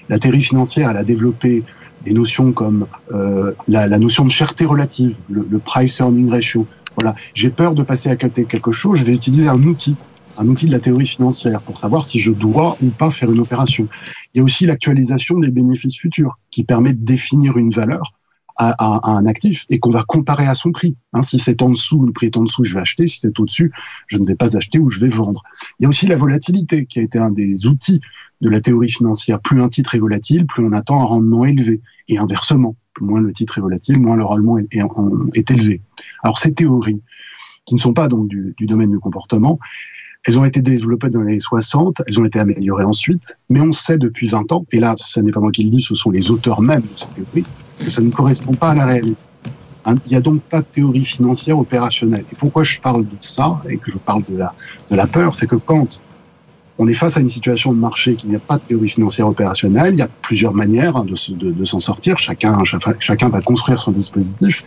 la théorie financière, elle a développé des notions comme euh, la, notion de cherté relative, le price-earning ratio, voilà, j'ai peur de passer à côté quelque chose, je vais utiliser un outil, un outil de la théorie financière pour savoir si je dois ou pas faire une opération. Il y a aussi l'actualisation des bénéfices futurs qui permet de définir une valeur à, un actif et qu'on va comparer à son prix. Hein, si c'est en dessous, le prix est en dessous, je vais acheter. Si c'est au-dessus, je ne vais pas acheter ou je vais vendre. Il y a aussi la volatilité qui a été un des outils de la théorie financière. Plus un titre est volatile, plus on attend un rendement élevé. Et inversement, moins le titre est volatile, moins le rendement est, élevé. Alors ces théories, qui ne sont pas donc du, domaine du comportement, elles ont été développées dans les années 60, elles ont été améliorées ensuite, mais on sait depuis 20 ans, et là, ce n'est pas moi qui le dis, ce sont les auteurs même de ces théories, que ça ne correspond pas à la réalité. Hein, il n'y a donc pas de théorie financière opérationnelle. Et pourquoi je parle de ça et que je parle de la, de la peur, c'est que quand on est face à une situation de marché qui n'y a pas de théorie financière opérationnelle. Il y a plusieurs manières hein, de, de, de s'en sortir. Chacun, chacun va construire son dispositif.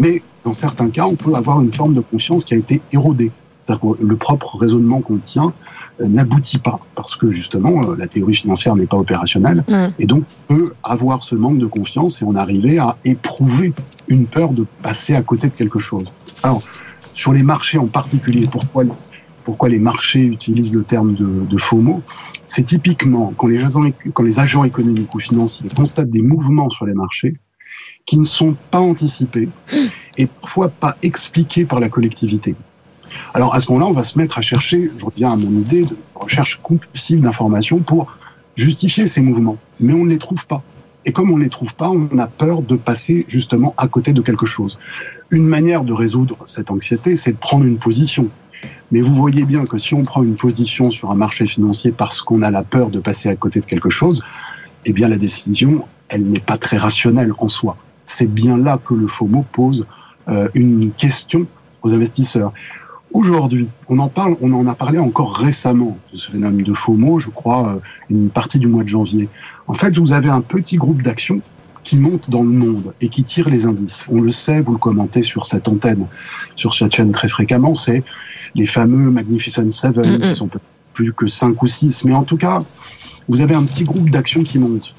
Mais dans certains cas, on peut avoir une forme de confiance qui a été érodée. C'est-à-dire que le propre raisonnement qu'on tient euh, n'aboutit pas parce que justement euh, la théorie financière n'est pas opérationnelle mmh. et donc on peut avoir ce manque de confiance et on arriver à éprouver une peur de passer à côté de quelque chose. Alors sur les marchés en particulier, pourquoi pourquoi les marchés utilisent le terme de, de FOMO, c'est typiquement quand les, agents, quand les agents économiques ou financiers constatent des mouvements sur les marchés qui ne sont pas anticipés et parfois pas expliqués par la collectivité. Alors à ce moment-là, on va se mettre à chercher, je reviens à mon idée de recherche compulsive d'informations pour justifier ces mouvements, mais on ne les trouve pas. Et comme on ne les trouve pas, on a peur de passer justement à côté de quelque chose. Une manière de résoudre cette anxiété, c'est de prendre une position. Mais vous voyez bien que si on prend une position sur un marché financier parce qu'on a la peur de passer à côté de quelque chose, eh bien la décision, elle n'est pas très rationnelle en soi. C'est bien là que le FOMO pose euh, une question aux investisseurs. Aujourd'hui, on en parle, on en a parlé encore récemment de ce phénomène de FOMO, je crois, euh, une partie du mois de janvier. En fait, vous avez un petit groupe d'actions qui monte dans le monde et qui tire les indices. On le sait, vous le commentez sur cette antenne, sur cette chaîne très fréquemment, c'est les fameux Magnificent Seven, mm -hmm. qui sont plus que cinq ou six, mais en tout cas, vous avez un petit groupe d'actions qui montent.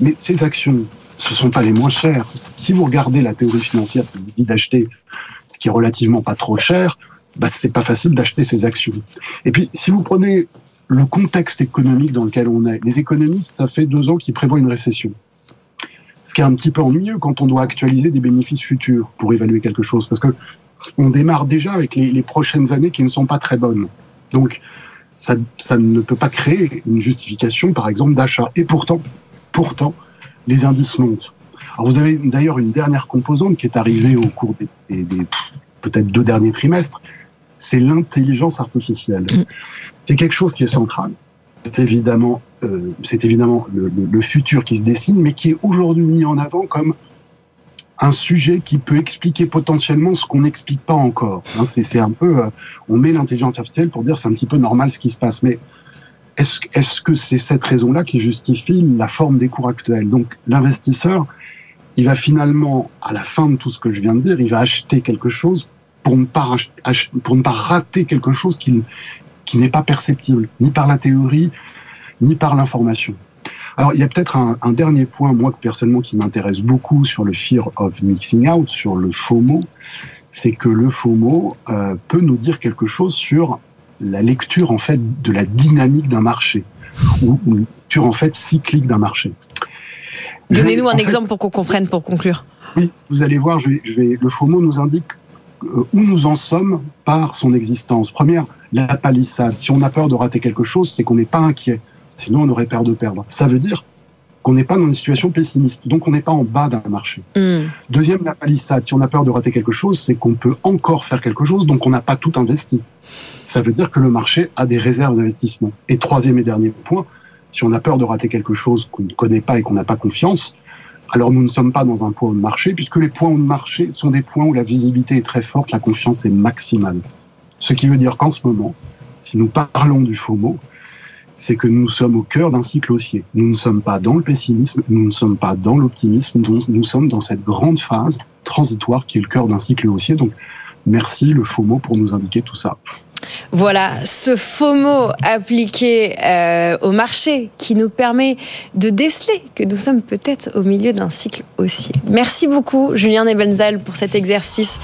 Mais ces actions, ce ne sont pas les moins chères. Si vous regardez la théorie financière qui vous dit d'acheter ce qui est relativement pas trop cher, bah, c'est pas facile d'acheter ces actions. Et puis, si vous prenez le contexte économique dans lequel on est, les économistes, ça fait deux ans qu'ils prévoient une récession. Ce qui est un petit peu ennuyeux quand on doit actualiser des bénéfices futurs pour évaluer quelque chose, parce que on démarre déjà avec les, les prochaines années qui ne sont pas très bonnes. Donc, ça, ça ne peut pas créer une justification, par exemple, d'achat. Et pourtant, pourtant, les indices montent. Alors vous avez d'ailleurs une dernière composante qui est arrivée au cours des, des, des peut-être deux derniers trimestres, c'est l'intelligence artificielle. C'est quelque chose qui est central. C'est évidemment, euh, évidemment le, futur qui se dessine, mais qui est aujourd'hui mis en avant comme un sujet qui peut expliquer potentiellement ce qu'on n'explique pas encore. Hein, c'est un peu, euh, on met l'intelligence artificielle pour dire c'est un petit peu normal ce qui se passe, mais est-ce est que c'est cette raison-là qui justifie la forme des cours actuels? Donc l'investisseur, il va finalement, à la fin de tout ce que je viens de dire, il va acheter quelque chose pour ne pas, pour ne pas rater quelque chose qui, qui n'est pas perceptible, ni par la théorie, ni par l'information. Alors, il y a peut-être un, un, dernier point, moi, personnellement, qui m'intéresse beaucoup sur le fear of mixing out, sur le FOMO, c'est que le FOMO euh, peut nous dire quelque chose sur la lecture, en fait, de la dynamique d'un marché, ou une lecture, en fait, cyclique d'un marché. Donnez-nous un exemple pour qu'on comprenne, pour conclure. Oui, vous allez voir, je vais, je vais, le FOMO nous indique où nous en sommes par son existence. Première, la palissade. Si on a peur de rater quelque chose, c'est qu'on n'est pas inquiet. Sinon, on aurait peur de perdre. Ça veut dire qu'on n'est pas dans une situation pessimiste. Donc, on n'est pas en bas d'un marché. Mm. Deuxième, la palissade. Si on a peur de rater quelque chose, c'est qu'on peut encore faire quelque chose, donc on n'a pas tout investi. Ça veut dire que le marché a des réserves d'investissement. Et troisième et dernier point, si on a peur de rater quelque chose qu'on ne connaît pas et qu'on n'a pas confiance, alors nous ne sommes pas dans un point de marché, puisque les points de marché sont des points où la visibilité est très forte, la confiance est maximale. Ce qui veut dire qu'en ce moment, si nous parlons du FOMO, c'est que nous sommes au cœur d'un cycle haussier. Nous ne sommes pas dans le pessimisme, nous ne sommes pas dans l'optimisme, nous sommes dans cette grande phase transitoire qui est le cœur d'un cycle haussier. Donc, merci le FOMO pour nous indiquer tout ça. Voilà, ce FOMO appliqué euh, au marché qui nous permet de déceler que nous sommes peut-être au milieu d'un cycle haussier. Merci beaucoup, Julien Nebenzal, pour cet exercice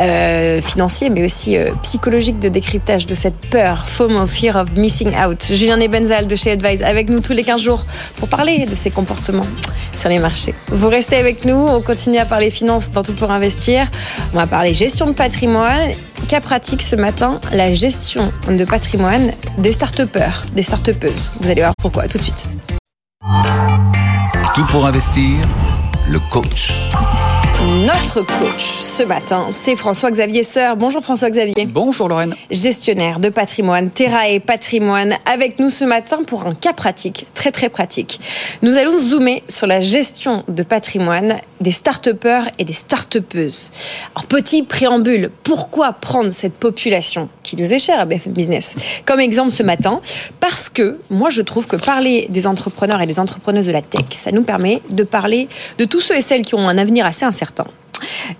euh, financier, mais aussi euh, psychologique de décryptage de cette peur, FOMO, Fear of Missing Out. Julien Nebenzal de chez Advise, avec nous tous les 15 jours pour parler de ces comportements sur les marchés. Vous restez avec nous, on continue à parler finances dans Tout pour investir. On va parler gestion de patrimoine. Cas pratique ce matin, la gestion de patrimoine des start-upers, des start-upeuses. Vous allez voir pourquoi tout de suite. Tout pour investir, le coach. Notre coach ce matin, c'est François-Xavier Seur. Bonjour François-Xavier. Bonjour Lorraine. Gestionnaire de patrimoine, Terra et Patrimoine, avec nous ce matin pour un cas pratique, très très pratique. Nous allons zoomer sur la gestion de patrimoine des start-upers et des start-upeuses. Alors petit préambule, pourquoi prendre cette population qui nous est chère à BFM Business? Comme exemple ce matin Parce que moi je trouve que parler des entrepreneurs et des entrepreneuses de la tech, ça nous permet de parler de tous ceux et celles qui ont un avenir assez incertain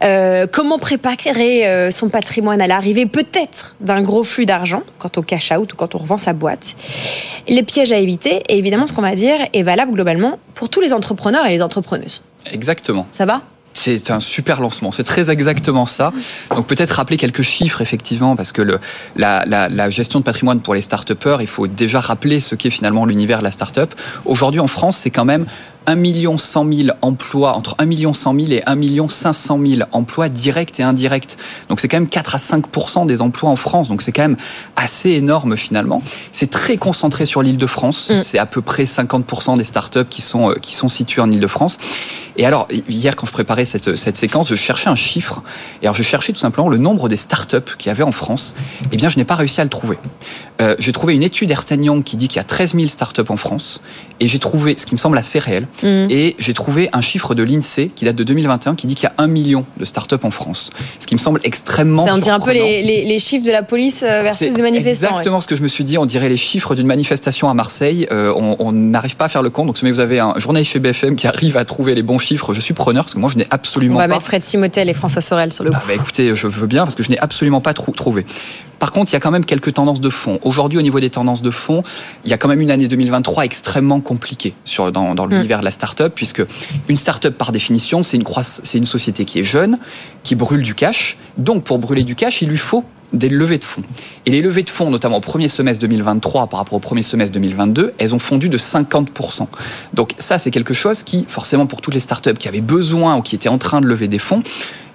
euh, comment préparer euh, son patrimoine à l'arrivée peut-être d'un gros flux d'argent quand on cash out ou quand on revend sa boîte? Les pièges à éviter, et évidemment ce qu'on va dire est valable globalement pour tous les entrepreneurs et les entrepreneuses. Exactement. Ça va? C'est un super lancement, c'est très exactement ça. Donc peut-être rappeler quelques chiffres effectivement, parce que le, la, la, la, gestion de patrimoine pour les start-upers, il faut déjà rappeler ce qu'est finalement l'univers de la start-up. Aujourd'hui en France, c'est quand même 1 million 100 000 emplois, entre 1 million 100 000 et 1 million 500 000 emplois directs et indirects. Donc c'est quand même 4 à 5 des emplois en France. Donc c'est quand même assez énorme finalement. C'est très concentré sur l'île de France. Mm. C'est à peu près 50 des startups qui sont, qui sont situées en île de France. Et alors, hier, quand je préparais cette, cette séquence, je cherchais un chiffre. Et alors, je cherchais tout simplement le nombre des startups qu'il y avait en France. Eh bien, je n'ai pas réussi à le trouver. Euh, j'ai trouvé une étude Ernst Young qui dit qu'il y a 13 000 startups en France. Et j'ai trouvé, ce qui me semble assez réel, mmh. et j'ai trouvé un chiffre de l'INSEE qui date de 2021 qui dit qu'il y a un million de startups en France. Ce qui me semble extrêmement. Ça, on dirait un peu les, les, les, chiffres de la police euh, versus des manifestants. Exactement ouais. ce que je me suis dit. On dirait les chiffres d'une manifestation à Marseille. Euh, on n'arrive pas à faire le compte. Donc, si vous avez un journaliste chez BFM qui arrive à trouver les bons chiffres, je suis preneur parce que moi, je n'ai absolument pas. On va pas... mettre Fred Simotel et François Sorel sur le coup. Ah bah écoutez, je veux bien parce que je n'ai absolument pas trou trouvé. Par contre, il y a quand même quelques tendances de fond. Aujourd'hui, au niveau des tendances de fond, il y a quand même une année 2023 extrêmement compliquée sur, dans, dans l'univers mmh. de la start-up, puisque une start-up, par définition, c'est une, c'est une société qui est jeune, qui brûle du cash. Donc, pour brûler du cash, il lui faut des levées de fonds. Et les levées de fonds, notamment au premier semestre 2023 par rapport au premier semestre 2022, elles ont fondu de 50%. Donc ça, c'est quelque chose qui, forcément, pour toutes les startups qui avaient besoin ou qui étaient en train de lever des fonds,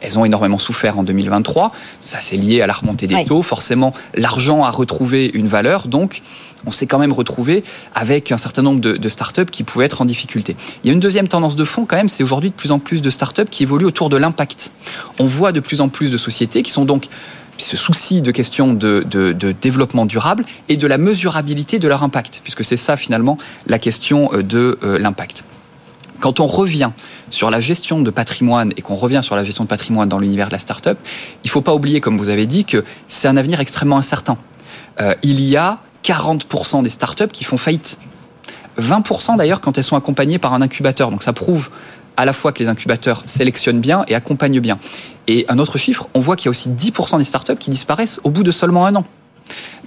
elles ont énormément souffert en 2023. Ça, c'est lié à la remontée des taux. Forcément, l'argent a retrouvé une valeur. Donc, on s'est quand même retrouvé avec un certain nombre de, de, startups qui pouvaient être en difficulté. Il y a une deuxième tendance de fond quand même, c'est aujourd'hui de plus en plus de startups qui évoluent autour de l'impact. On voit de plus en plus de sociétés qui sont donc ce souci de questions de, de, de, développement durable et de la mesurabilité de leur impact, puisque c'est ça finalement la question euh, de euh, l'impact. Quand on revient sur la gestion de patrimoine et qu'on revient sur la gestion de patrimoine dans l'univers de la start-up, il ne faut pas oublier, comme vous avez dit, que c'est un avenir extrêmement incertain. Euh, il y a 40% des start-up qui font faillite. 20% d'ailleurs quand elles sont accompagnées par un incubateur. Donc ça prouve à la fois que les incubateurs sélectionnent bien et accompagnent bien. Et un autre chiffre, on voit qu'il y a aussi 10% des startups qui disparaissent au bout de seulement un an.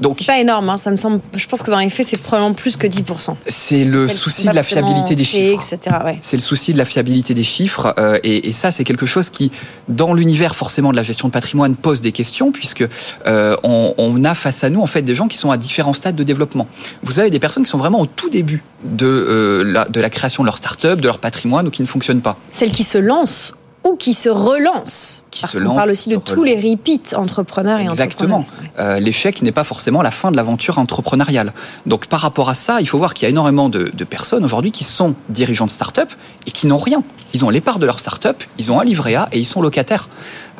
Donc c'est pas énorme, hein, ça me semble. Je pense que dans les faits, c'est probablement plus que 10%. C'est le souci de la fiabilité des chiffres. Ouais. C'est le souci de la fiabilité des chiffres, euh, et, et, ça, c'est quelque chose qui, dans l'univers forcément de la gestion de patrimoine, pose des questions puisque euh, on, on, a face à nous en fait des gens qui sont à différents stades de développement. Vous avez des personnes qui sont vraiment au tout début de, euh, la, de la création de leur start-up, de leur patrimoine, ou qui ne fonctionnent pas. Celles qui se lancent ou qui se relance. Qui Parce se qu'on lance, parle aussi de tous les repeats entrepreneurs et Exactement. entrepreneuses. Euh, L'échec n'est pas forcément la fin de l'aventure entrepreneuriale. Donc par rapport à ça, il faut voir qu'il y a énormément de, de personnes aujourd'hui qui sont dirigeants de start-up et qui n'ont rien. Ils ont les parts de leur start-up, ils ont un livret A et ils sont locataires.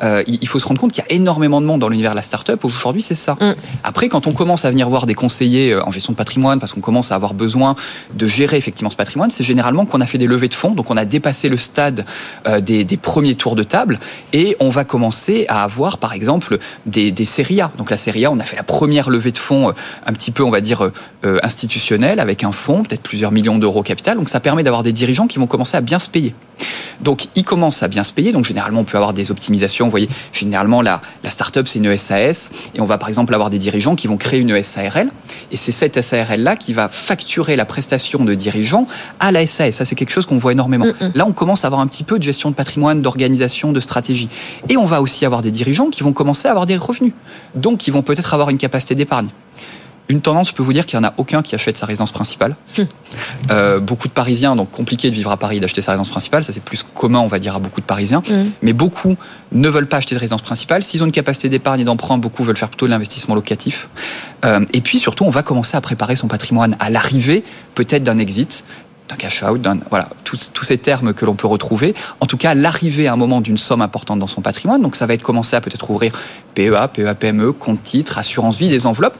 Euh, il faut se rendre compte qu'il y a énormément de monde dans l'univers de la start-up. Aujourd'hui, c'est ça. Mm. Après, quand on commence à venir voir des conseillers euh, en gestion de patrimoine, parce qu'on commence à avoir besoin de gérer effectivement ce patrimoine, c'est généralement qu'on a fait des levées de fonds, donc on a dépassé le stade euh, des, des, premiers tours de table, et on va commencer à avoir, par exemple, des, des séries A. Donc la série A, on a fait la première levée de fonds, euh, un petit peu, on va dire, euh, institutionnelle, avec un fonds, peut-être plusieurs millions d'euros capital. Donc ça permet d'avoir des dirigeants qui vont commencer à bien se payer. Donc, ils commencent à bien se payer. Donc, généralement, on peut avoir des optimisations. Vous voyez, généralement, la, la start-up, c'est une SAS. Et on va, par exemple, avoir des dirigeants qui vont créer une SARL. Et c'est cette SARL-là qui va facturer la prestation de dirigeants à la SAS. Ça, c'est quelque chose qu'on voit énormément. Mm -mm. Là, on commence à avoir un petit peu de gestion de patrimoine, d'organisation, de stratégie. Et on va aussi avoir des dirigeants qui vont commencer à avoir des revenus. Donc, qui vont peut-être avoir une capacité d'épargne. Une tendance, je peux vous dire qu'il n'y en a aucun qui achète sa résidence principale. Mmh. Euh, beaucoup de Parisiens, donc compliqué de vivre à Paris, d'acheter sa résidence principale, ça c'est plus commun, on va dire, à beaucoup de Parisiens. Mmh. Mais beaucoup ne veulent pas acheter de résidence principale. S'ils ont une capacité d'épargne et d'emprunt, beaucoup veulent faire plutôt de l'investissement locatif. Euh, et puis surtout, on va commencer à préparer son patrimoine à l'arrivée, peut-être d'un exit d'un cash out, d'un voilà, tous, ces termes que l'on peut retrouver. En tout cas, l'arrivée à un moment d'une somme importante dans son patrimoine. Donc, ça va être commencer à peut-être ouvrir PEA, PEA, PME, compte titre, assurance vie, des enveloppes.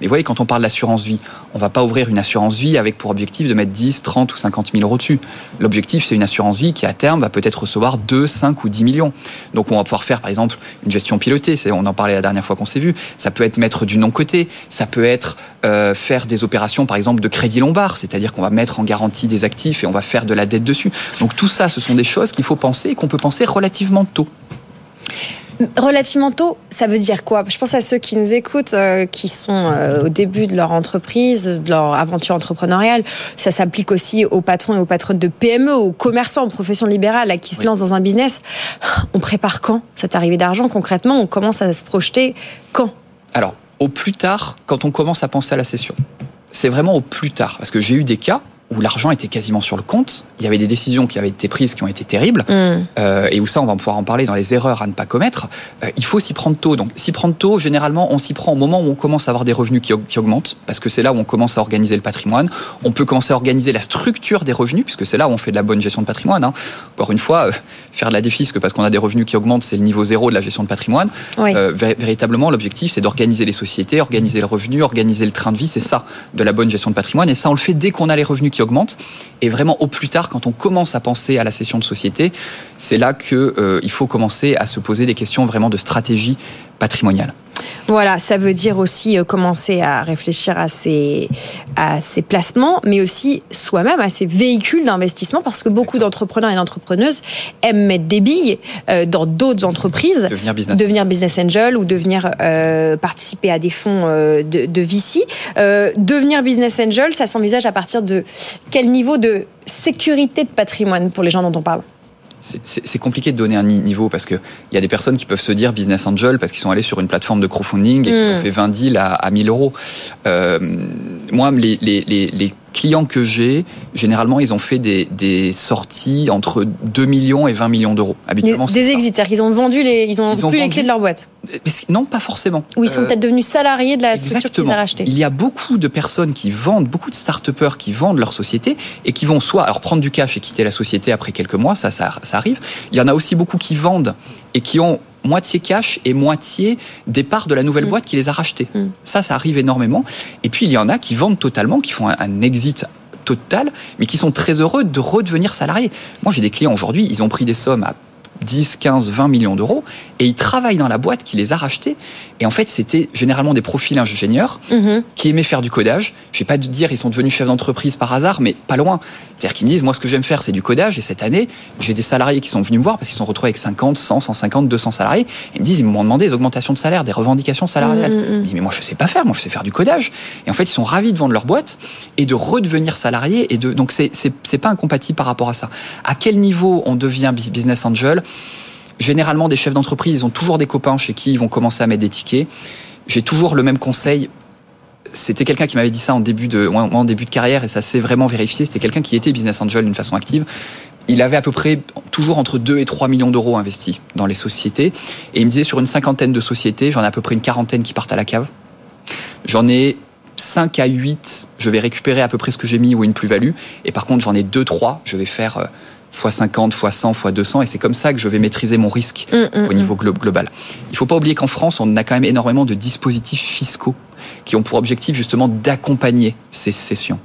Mais vous voyez, quand on parle d'assurance vie, on va pas ouvrir une assurance vie avec pour objectif de mettre 10, 30 ou 50 000 euros dessus. L'objectif, c'est une assurance vie qui, à terme, va peut-être recevoir 2, 5 ou 10 millions. Donc, on va pouvoir faire, par exemple, une gestion pilotée. On en parlait la dernière fois qu'on s'est vu. Ça peut être mettre du non-côté. Ça peut être euh, faire des opérations, par exemple, de crédit lombard. C'est-à-dire qu'on va mettre en garantie des actifs et on va faire de la dette dessus. Donc, tout ça, ce sont des choses qu'il faut penser et qu'on peut penser relativement tôt. Relativement tôt, ça veut dire quoi? Je pense à ceux qui nous écoutent, euh, qui sont euh, au début de leur entreprise, de leur aventure entrepreneuriale. Ça s'applique aussi aux patrons et aux patronnes de PME, aux commerçants, aux professions libérales qui se lancent dans un business. On prépare quand cette arrivée d'argent concrètement? On commence à se projeter quand? Alors, au plus tard, quand on commence à penser à la session. C'est vraiment au plus tard. Parce que j'ai eu des cas où l'argent était quasiment sur le compte. Il y avait des décisions qui avaient été prises qui ont été terribles. Mm. Euh, et où ça, on va pouvoir en parler dans les erreurs à ne pas commettre. Euh, il faut s'y prendre tôt. Donc, s'y prendre tôt, généralement, on s'y prend au moment où on commence à avoir des revenus qui, qui augmentent, parce que c'est là où on commence à organiser le patrimoine. On peut commencer à organiser la structure des revenus, puisque c'est là où on fait de la bonne gestion de patrimoine. Hein. Encore une fois, euh, faire de la défisque parce qu'on a des revenus qui augmentent, c'est le niveau zéro de la gestion de patrimoine. Oui. Véritablement, l'objectif, c'est d'organiser les sociétés, organiser le revenu, organiser le train de vie. C'est ça, de la bonne gestion de patrimoine. Et ça, on le fait dès qu'on a les revenus qui augmentent. Et vraiment, au plus tard, quand on commence à penser à la cession de société, c'est là qu'il euh, faut commencer à se poser des questions vraiment de stratégie patrimoniale. Voilà, ça veut dire aussi euh, commencer à réfléchir à ses, à ses placements, mais aussi soi-même à ses véhicules d'investissement, parce que beaucoup d'entrepreneurs et d'entrepreneuses aiment mettre des billes euh, dans d'autres entreprises, devenir business, devenir business angel ou devenir euh, participer à des fonds de, de VC. Euh, devenir business angel, ça s'envisage à partir de quel niveau de sécurité de patrimoine pour les gens dont on parle? C'est compliqué de donner un niveau parce qu'il y a des personnes qui peuvent se dire business angel parce qu'ils sont allés sur une plateforme de crowdfunding et qui ont Mm. fait 20 deals à, à 1000 euros. Euh, moi, les, les, les, les clients que j'ai, généralement, ils ont fait des, des sorties entre 2 millions et 20 millions d'euros. Habituellement, des exits, c'est-à-dire qu'ils ont vendu les, ils ont Ils ont plus les vendu. clés de leur boîte. C'est- non, pas forcément. Ou ils sont Euh, peut-être devenus salariés de la structure qu'ils ont rachetée. Il y a beaucoup de personnes qui vendent, beaucoup de start-upers qui vendent leur société et qui vont soit alors prendre du cash et quitter la société après quelques mois, ça, ça, ça arrive. Il y en a aussi beaucoup qui vendent et qui ont moitié cash et moitié des parts de la nouvelle Mm. boîte qui les a rachetés. Mm. Ça, ça arrive énormément. Et puis il y en a qui vendent totalement, qui font un, un exit total, mais qui sont très heureux de redevenir salariés. Moi, j'ai des clients aujourd'hui, ils ont pris des sommes à 10, 15, 20 millions d'euros et ils travaillent dans la boîte qui les a rachetés. Et en fait, c'était généralement des profils ingénieurs Mhm. qui aimaient faire du codage. Je vais pas te dire ils sont devenus chefs d'entreprise par hasard, mais pas loin. C'est-à-dire qu'ils me disent moi ce que j'aime faire c'est du codage et cette année j'ai des salariés qui sont venus me voir parce qu'ils sont retrouvés avec 50, 100, 150, 200 salariés. Ils me disent ils m'ont demandé des augmentations de salaire, des revendications salariales. Mhm, mhm. Je dis mais moi je sais pas faire, moi je sais faire du codage. Et en fait ils sont ravis de vendre leur boîte et de redevenir salariés et de donc c'est c'est c'est pas incompatible par rapport à ça. À quel niveau on devient bus- business angel? Généralement des chefs d'entreprise ils ont toujours des copains chez qui ils vont commencer à mettre des tickets. J'ai toujours le même conseil c'était quelqu'un qui m'avait dit ça en début de, en début de carrière et ça s'est vraiment vérifié. C'était quelqu'un qui était business angel d'une façon active. Il avait à peu près toujours entre 2 et 3 millions d'euros investis dans les sociétés. Et il me disait sur une cinquantaine de sociétés, j'en ai à peu près une quarantaine qui partent à la cave. J'en ai 5 à 8, je vais récupérer à peu près ce que j'ai mis ou une plus-value. Et par contre, j'en ai 2, 3, je vais faire euh, fois 50, fois 100, fois 200. Et c'est comme ça que je vais maîtriser mon risque Mm, mm, au niveau glo- global. Il faut pas oublier qu'en France, on a quand même énormément de dispositifs fiscaux qui ont pour objectif justement d'accompagner ces cessions.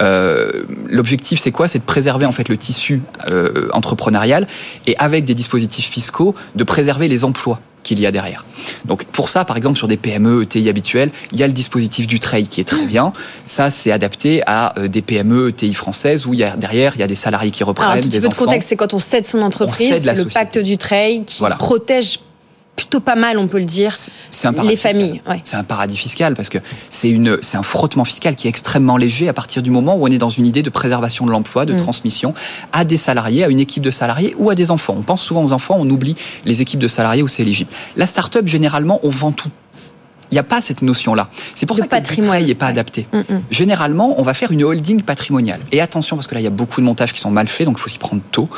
Euh, L'objectif, c'est quoi? C'est de préserver en fait le tissu euh, entrepreneurial et avec des dispositifs fiscaux, de préserver les emplois qu'il y a derrière. Donc pour ça, par exemple, sur des PME, ETI habituelles, il y a le dispositif du trade qui est très bien. Ça, c'est adapté à euh, des PME, ETI françaises où il y a, derrière, il y a des salariés qui reprennent, Alors, un tout petit des peu de contexte, c'est quand on cède son entreprise, cède la le société. pacte du trade qui Voilà. protège plutôt pas mal, on peut le dire, C'est un paradis les fiscal. familles. Ouais. C'est un paradis fiscal parce que c'est une, c'est un frottement fiscal qui est extrêmement léger à partir du moment où on est dans une idée de préservation de l'emploi, de Mm. transmission à des salariés, à une équipe de salariés ou à des enfants. On pense souvent aux enfants, on oublie les équipes de salariés où c'est éligible. La start-up, généralement, on vend tout. Il n'y a pas cette notion-là. C'est pour De ça que le patrimoine, n'est pas ouais. adapté. Mm, mm. Généralement, on va faire une holding patrimoniale. Et attention, parce que là, il y a beaucoup de montages qui sont mal faits, donc il faut s'y prendre tôt.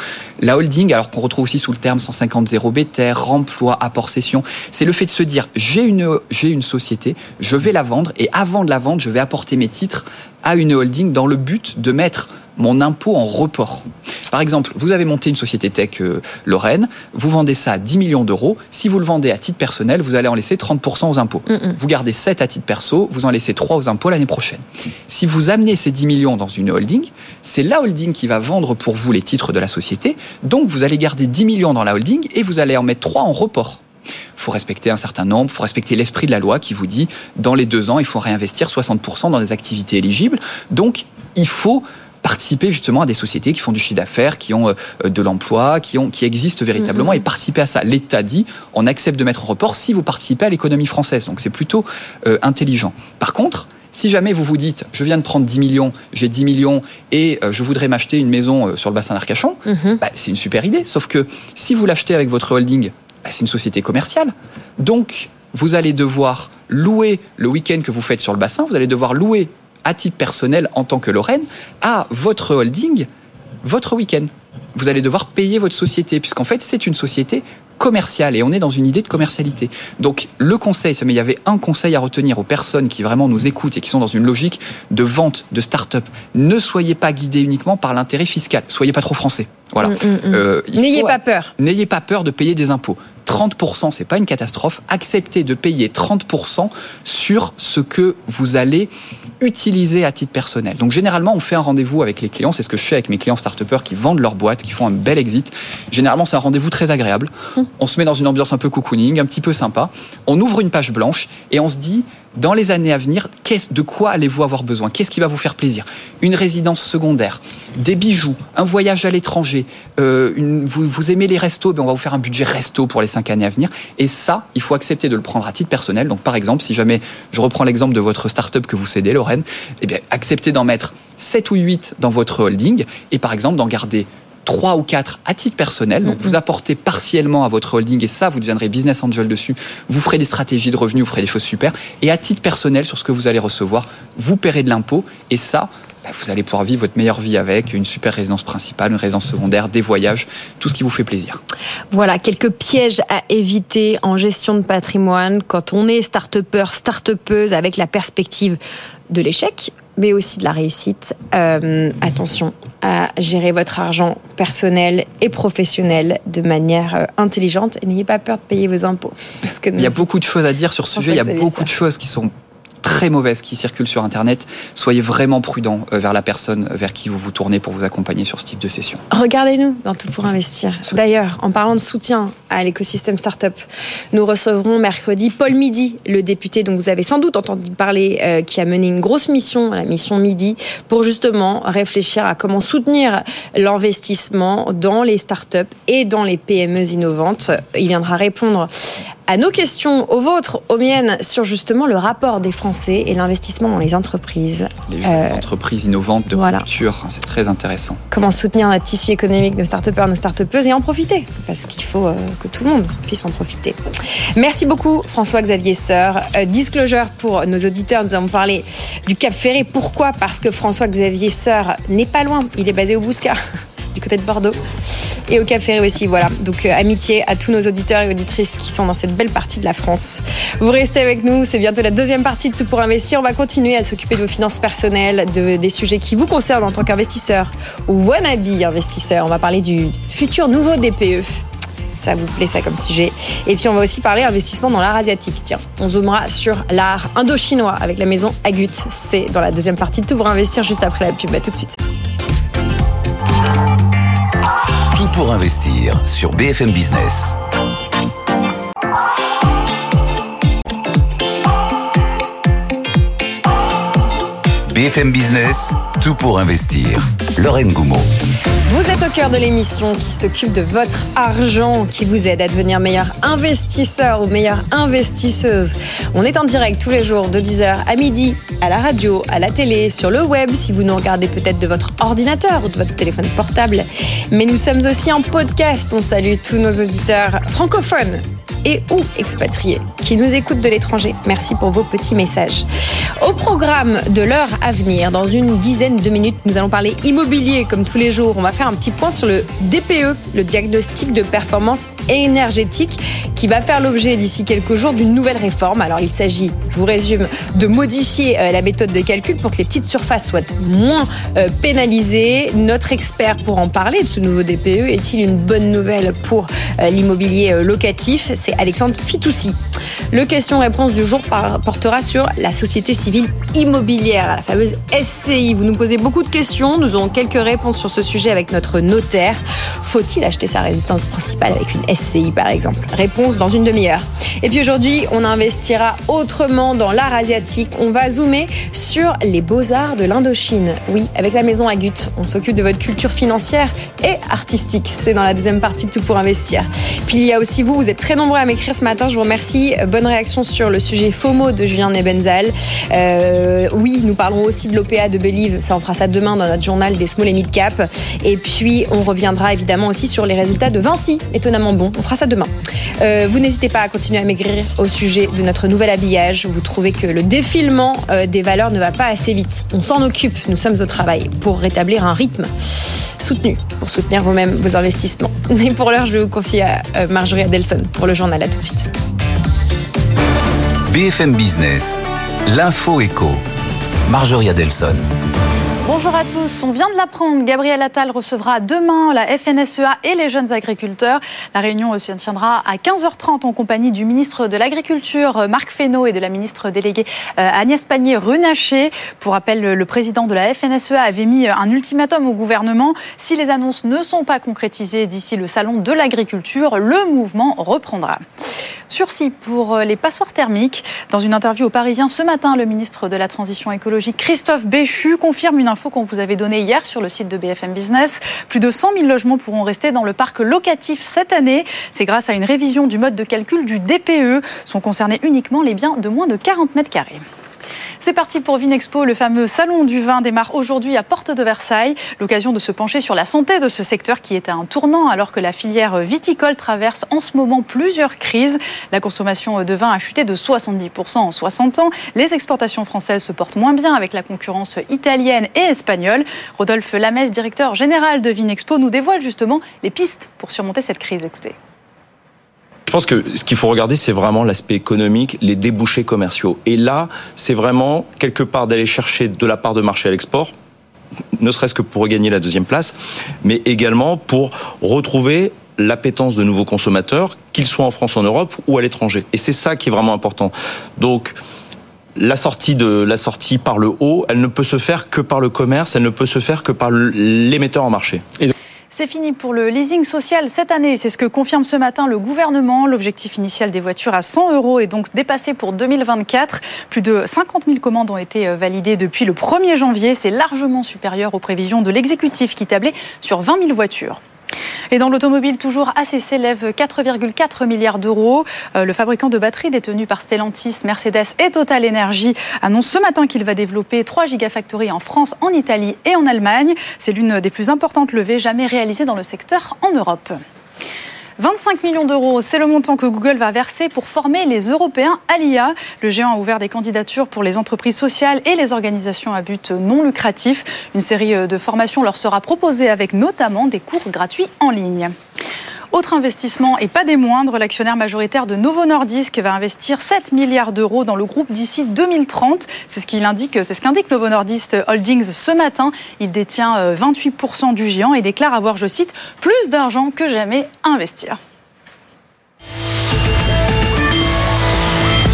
La holding, alors qu'on retrouve aussi sous le terme 150 0 BTR, remploi, apport cession, c'est le fait de se dire, j'ai une, j'ai une société, je vais la vendre, et avant de la vendre, je vais apporter mes titres à une holding dans le but de mettre mon impôt en report. Par exemple, vous avez monté une société tech euh, Lorraine, vous vendez ça à 10 millions d'euros. Si vous le vendez à titre personnel, vous allez en laisser 30% aux impôts. Mm, Vous gardez 7 à titre perso, vous en laissez 3 aux impôts l'année prochaine. Si vous amenez ces 10 millions dans une holding, c'est la holding qui va vendre pour vous les titres de la société. Donc vous allez garder 10 millions dans la holding et vous allez en mettre 3 en report. Il faut respecter un certain nombre, il faut respecter l'esprit de la loi qui vous dit dans les deux ans, il faut réinvestir 60% dans des activités éligibles. Donc il faut participer justement à des sociétés qui font du chiffre d'affaires, qui ont euh, de l'emploi, qui, ont, qui existent véritablement Mhm. et participer à ça. L'État dit, on accepte de mettre en report si vous participez à l'économie française. Donc c'est plutôt euh, intelligent. Par contre, si jamais vous vous dites, je viens de prendre 10 millions, j'ai 10 millions et euh, je voudrais m'acheter une maison sur le bassin d'Arcachon, Mhm. bah, c'est une super idée. Sauf que si vous l'achetez avec votre holding, bah, c'est une société commerciale. Donc, vous allez devoir louer le week-end que vous faites sur le bassin, vous allez devoir louer à titre personnel en tant que Lorraine à votre holding votre week-end. Vous allez devoir payer votre société, puisqu'en fait, c'est une société commerciale et on est dans une idée de commercialité. Donc, le conseil, mais il y avait un conseil à retenir aux personnes qui vraiment nous écoutent et qui sont dans une logique de vente, de start-up. Ne soyez pas guidés uniquement par l'intérêt fiscal. Soyez pas trop français. Voilà. Mm, mm, mm. Euh, N'ayez faut- pas peur. N'ayez pas peur de payer des impôts. 30%, c'est pas une catastrophe. Acceptez de payer 30% sur ce que vous allez utiliser à titre personnel. Donc généralement, on fait un rendez-vous avec les clients. C'est ce que je fais avec mes clients start qui vendent leur boîte, qui font un bel exit. Généralement, c'est un rendez-vous très agréable. On se met dans une ambiance un peu cocooning, un petit peu sympa. On ouvre une page blanche et on se dit, dans les années à venir, de quoi allez-vous avoir besoin? Qu'est-ce qui va vous faire plaisir? Une résidence secondaire, des bijoux, un voyage à l'étranger, euh, vous aimez les restos, ben on va vous faire un budget resto pour les cinq années à venir. Et ça, il faut accepter de le prendre à titre personnel. Donc par exemple, si jamais je reprends l'exemple de votre start-up que vous cédez, Lorraine, eh bien, acceptez d'en mettre 7 ou 8 dans votre holding et par exemple d'en garder trois ou quatre à titre personnel. Donc, vous apportez partiellement à votre holding et ça, vous deviendrez business angel dessus. Vous ferez des stratégies de revenus, vous ferez des choses super. Et à titre personnel, sur ce que vous allez recevoir, vous paierez de l'impôt. Et ça, bah, vous allez pouvoir vivre votre meilleure vie avec une super résidence principale, une résidence secondaire, des voyages, tout ce qui vous fait plaisir. Voilà, quelques pièges à éviter en gestion de patrimoine quand on est start-upper, start-upeuse avec la perspective de l'échec mais aussi de la réussite. Euh, attention à gérer votre argent personnel et professionnel de manière euh, intelligente et n'ayez pas peur de payer vos impôts. Parce que il y a beaucoup de choses à dire sur ce sujet, il y a beaucoup de choses qui sont très mauvaises qui circulent sur Internet. Soyez vraiment prudent euh, vers la personne vers qui vous vous tournez pour vous accompagner sur ce type de session. Regardez-nous dans Tout pour investir. D'ailleurs, en parlant de soutien à l'écosystème startup, nous recevrons mercredi Paul Midi, le député dont vous avez sans doute entendu parler, euh, qui a mené une grosse mission, la mission Midi, pour justement réfléchir à comment soutenir l'investissement dans les startups et dans les PME innovantes. Il viendra répondre à nos questions, aux vôtres, aux miennes, sur justement le rapport des Français et l'investissement dans les entreprises. Les euh, entreprises innovantes de voilà. culture, c'est très intéressant. Comment soutenir notre tissu économique, nos start-upers, nos start-upeuses et en profiter, parce qu'il faut euh, que tout le monde puisse en profiter. Merci beaucoup François-Xavier Sœur. Euh, disclosure pour nos auditeurs, nous avons parlé du Cap Ferré. Pourquoi? Parce que François-Xavier Sœur n'est pas loin, il est basé au Bouscat du côté de Bordeaux. Et au Cap Ferré aussi, voilà. Donc euh, amitié à tous nos auditeurs et auditrices qui sont dans cette belle partie de la France. Vous restez avec nous, c'est bientôt la deuxième partie de Tout pour investir. On va continuer à s'occuper de vos finances personnelles, de, des sujets qui vous concernent en tant qu'investisseur ou wannabe investisseur. On va parler du futur nouveau DPE ça vous plaît ça comme sujet. Et puis on va aussi parler investissement dans l'art asiatique. Tiens, on zoomera sur l'art indo-chinois avec la maison Agut. C'est dans la deuxième partie de Tout pour investir juste après la pub. À tout de suite. Pour investir sur BFM Business. BFM Business, tout pour investir. Lorraine Goumeau. Vous êtes au cœur de l'émission qui s'occupe de votre argent, qui vous aide à devenir meilleur investisseur ou meilleure investisseuse. On est en direct tous les jours de 10h à midi, à la radio, à la télé, sur le web, si vous nous regardez peut-être de votre ordinateur ou de votre téléphone portable. Mais nous sommes aussi en podcast. On salue tous nos auditeurs francophones et ou expatriés qui nous écoutent de l'étranger. Merci pour vos petits messages. Au programme de l'heure à venir, dans une dizaine de minutes, nous allons parler immobilier comme tous les jours. On va faire un petit point sur le DPE, le diagnostic de performance énergétique, qui va faire l'objet d'ici quelques jours d'une nouvelle réforme. Alors il s'agit, je vous résume, de modifier euh, la méthode de calcul pour que les petites surfaces soient moins euh, pénalisées. Notre expert pour en parler de ce nouveau DPE est-il une bonne nouvelle pour euh, l'immobilier locatif? C'est Alexandre Fitoussi. Le question-réponse du jour portera sur la société civile immobilière, la fameuse SCI. Vous nous posez beaucoup de questions, nous aurons quelques réponses sur ce sujet avec notre notaire. Faut-il acheter sa résidence principale avec une SCI par exemple? Réponse dans une demi-heure. Et puis aujourd'hui, on investira autrement dans l'art asiatique. On va zoomer sur les beaux-arts de l'Indochine. Oui, avec la maison Agut, on s'occupe de votre culture financière et artistique. C'est dans la deuxième partie de Tout pour investir. Puis il y a aussi vous, vous êtes très nombreux à m'écrire ce matin, je vous remercie. Bonne réaction sur le sujet FOMO de Julien Nebenzal. Euh, oui, nous parlerons aussi de l'OPA de Believe, ça on fera ça demain dans notre journal des small et mid cap. Et puis on reviendra évidemment aussi sur les résultats de Vinci, étonnamment bon. On fera ça demain. Euh, vous n'hésitez pas à continuer à maigrir au sujet de notre nouvel habillage. Vous trouvez que le défilement euh, des valeurs ne va pas assez vite. On s'en occupe, nous sommes au travail pour rétablir un rythme soutenu, pour soutenir vous-même vos investissements. Mais pour l'heure, je vais vous confier à Marjorie Adelson pour le journal. À tout de suite. BFM Business, l'info éco. Marjorie Adelson. Bonjour à tous. On vient de l'apprendre. Gabriel Attal recevra demain la FNSEA et les jeunes agriculteurs. La réunion se tiendra à 15h30 en compagnie du ministre de l'Agriculture, Marc Fesneau, et de la ministre déléguée euh, Agnès Pannier-Runacher. Pour rappel, le président de la FNSEA avait mis un ultimatum au gouvernement. Si les annonces ne sont pas concrétisées d'ici le salon de l'agriculture, le mouvement reprendra. Sursis pour euh, les passoires thermiques. Dans une interview au Parisien ce matin, le ministre de la Transition écologique, Christophe Béchu, confirme une qu'on vous avait donnée hier sur le site de BFM Business. Plus de 100 000 logements pourront rester dans le parc locatif cette année. C'est grâce à une révision du mode de calcul du DPE. Sont concernés uniquement les biens de moins de 40 mètres carrés. C'est parti pour Vinexpo. Le fameux salon du vin démarre aujourd'hui à Porte de Versailles. L'occasion de se pencher sur la santé de ce secteur qui est à un tournant alors que la filière viticole traverse en ce moment plusieurs crises. La consommation de vin a chuté de 70% en 60 ans. Les exportations françaises se portent moins bien avec la concurrence italienne et espagnole. Rodolphe Lamès, directeur général de Vinexpo, nous dévoile justement les pistes pour surmonter cette crise. Écoutez. Je pense que ce qu'il faut regarder, c'est vraiment l'aspect économique, les débouchés commerciaux. Et là, c'est vraiment quelque part d'aller chercher de la part de marché à l'export, ne serait-ce que pour regagner la deuxième place, mais également pour retrouver l'appétence de nouveaux consommateurs, qu'ils soient en France, en Europe ou à l'étranger. Et c'est ça qui est vraiment important. Donc, la sortie de la sortie par le haut, elle ne peut se faire que par le commerce, elle ne peut se faire que par l'émetteur en marché. C'est fini pour le leasing social cette année. C'est ce que confirme ce matin le gouvernement. L'objectif initial des voitures à 100 euros est donc dépassé pour 2024. Plus de 50 000 commandes ont été euh, validées depuis le 1er janvier. C'est largement supérieur aux prévisions de l'exécutif qui tablait sur 20 000 voitures. Et dans l'automobile, toujours assez s'élève 4,4 milliards d'euros. Euh, le fabricant de batteries détenu par Stellantis, Mercedes et Total Energy annonce ce matin qu'il va développer 3 gigafactories en France, en Italie et en Allemagne. C'est l'une des plus importantes levées jamais réalisées dans le secteur en Europe. 25 millions d'euros, c'est le montant que Google va verser pour former les Européens à l'IA. Le géant a ouvert des candidatures pour les entreprises sociales et les organisations à but non lucratif. Une série de formations leur sera proposée avec notamment des cours gratuits en ligne. Autre investissement, et pas des moindres, l'actionnaire majoritaire de Novo Nordisk va investir 7 milliards d'euros dans le groupe d'ici 2030. C'est ce qu'il indique, c'est ce qu'indique Novo Nordisk Holdings ce matin. Il détient 28% euh, du géant et déclare avoir, je cite, plus d'argent que jamais à investir.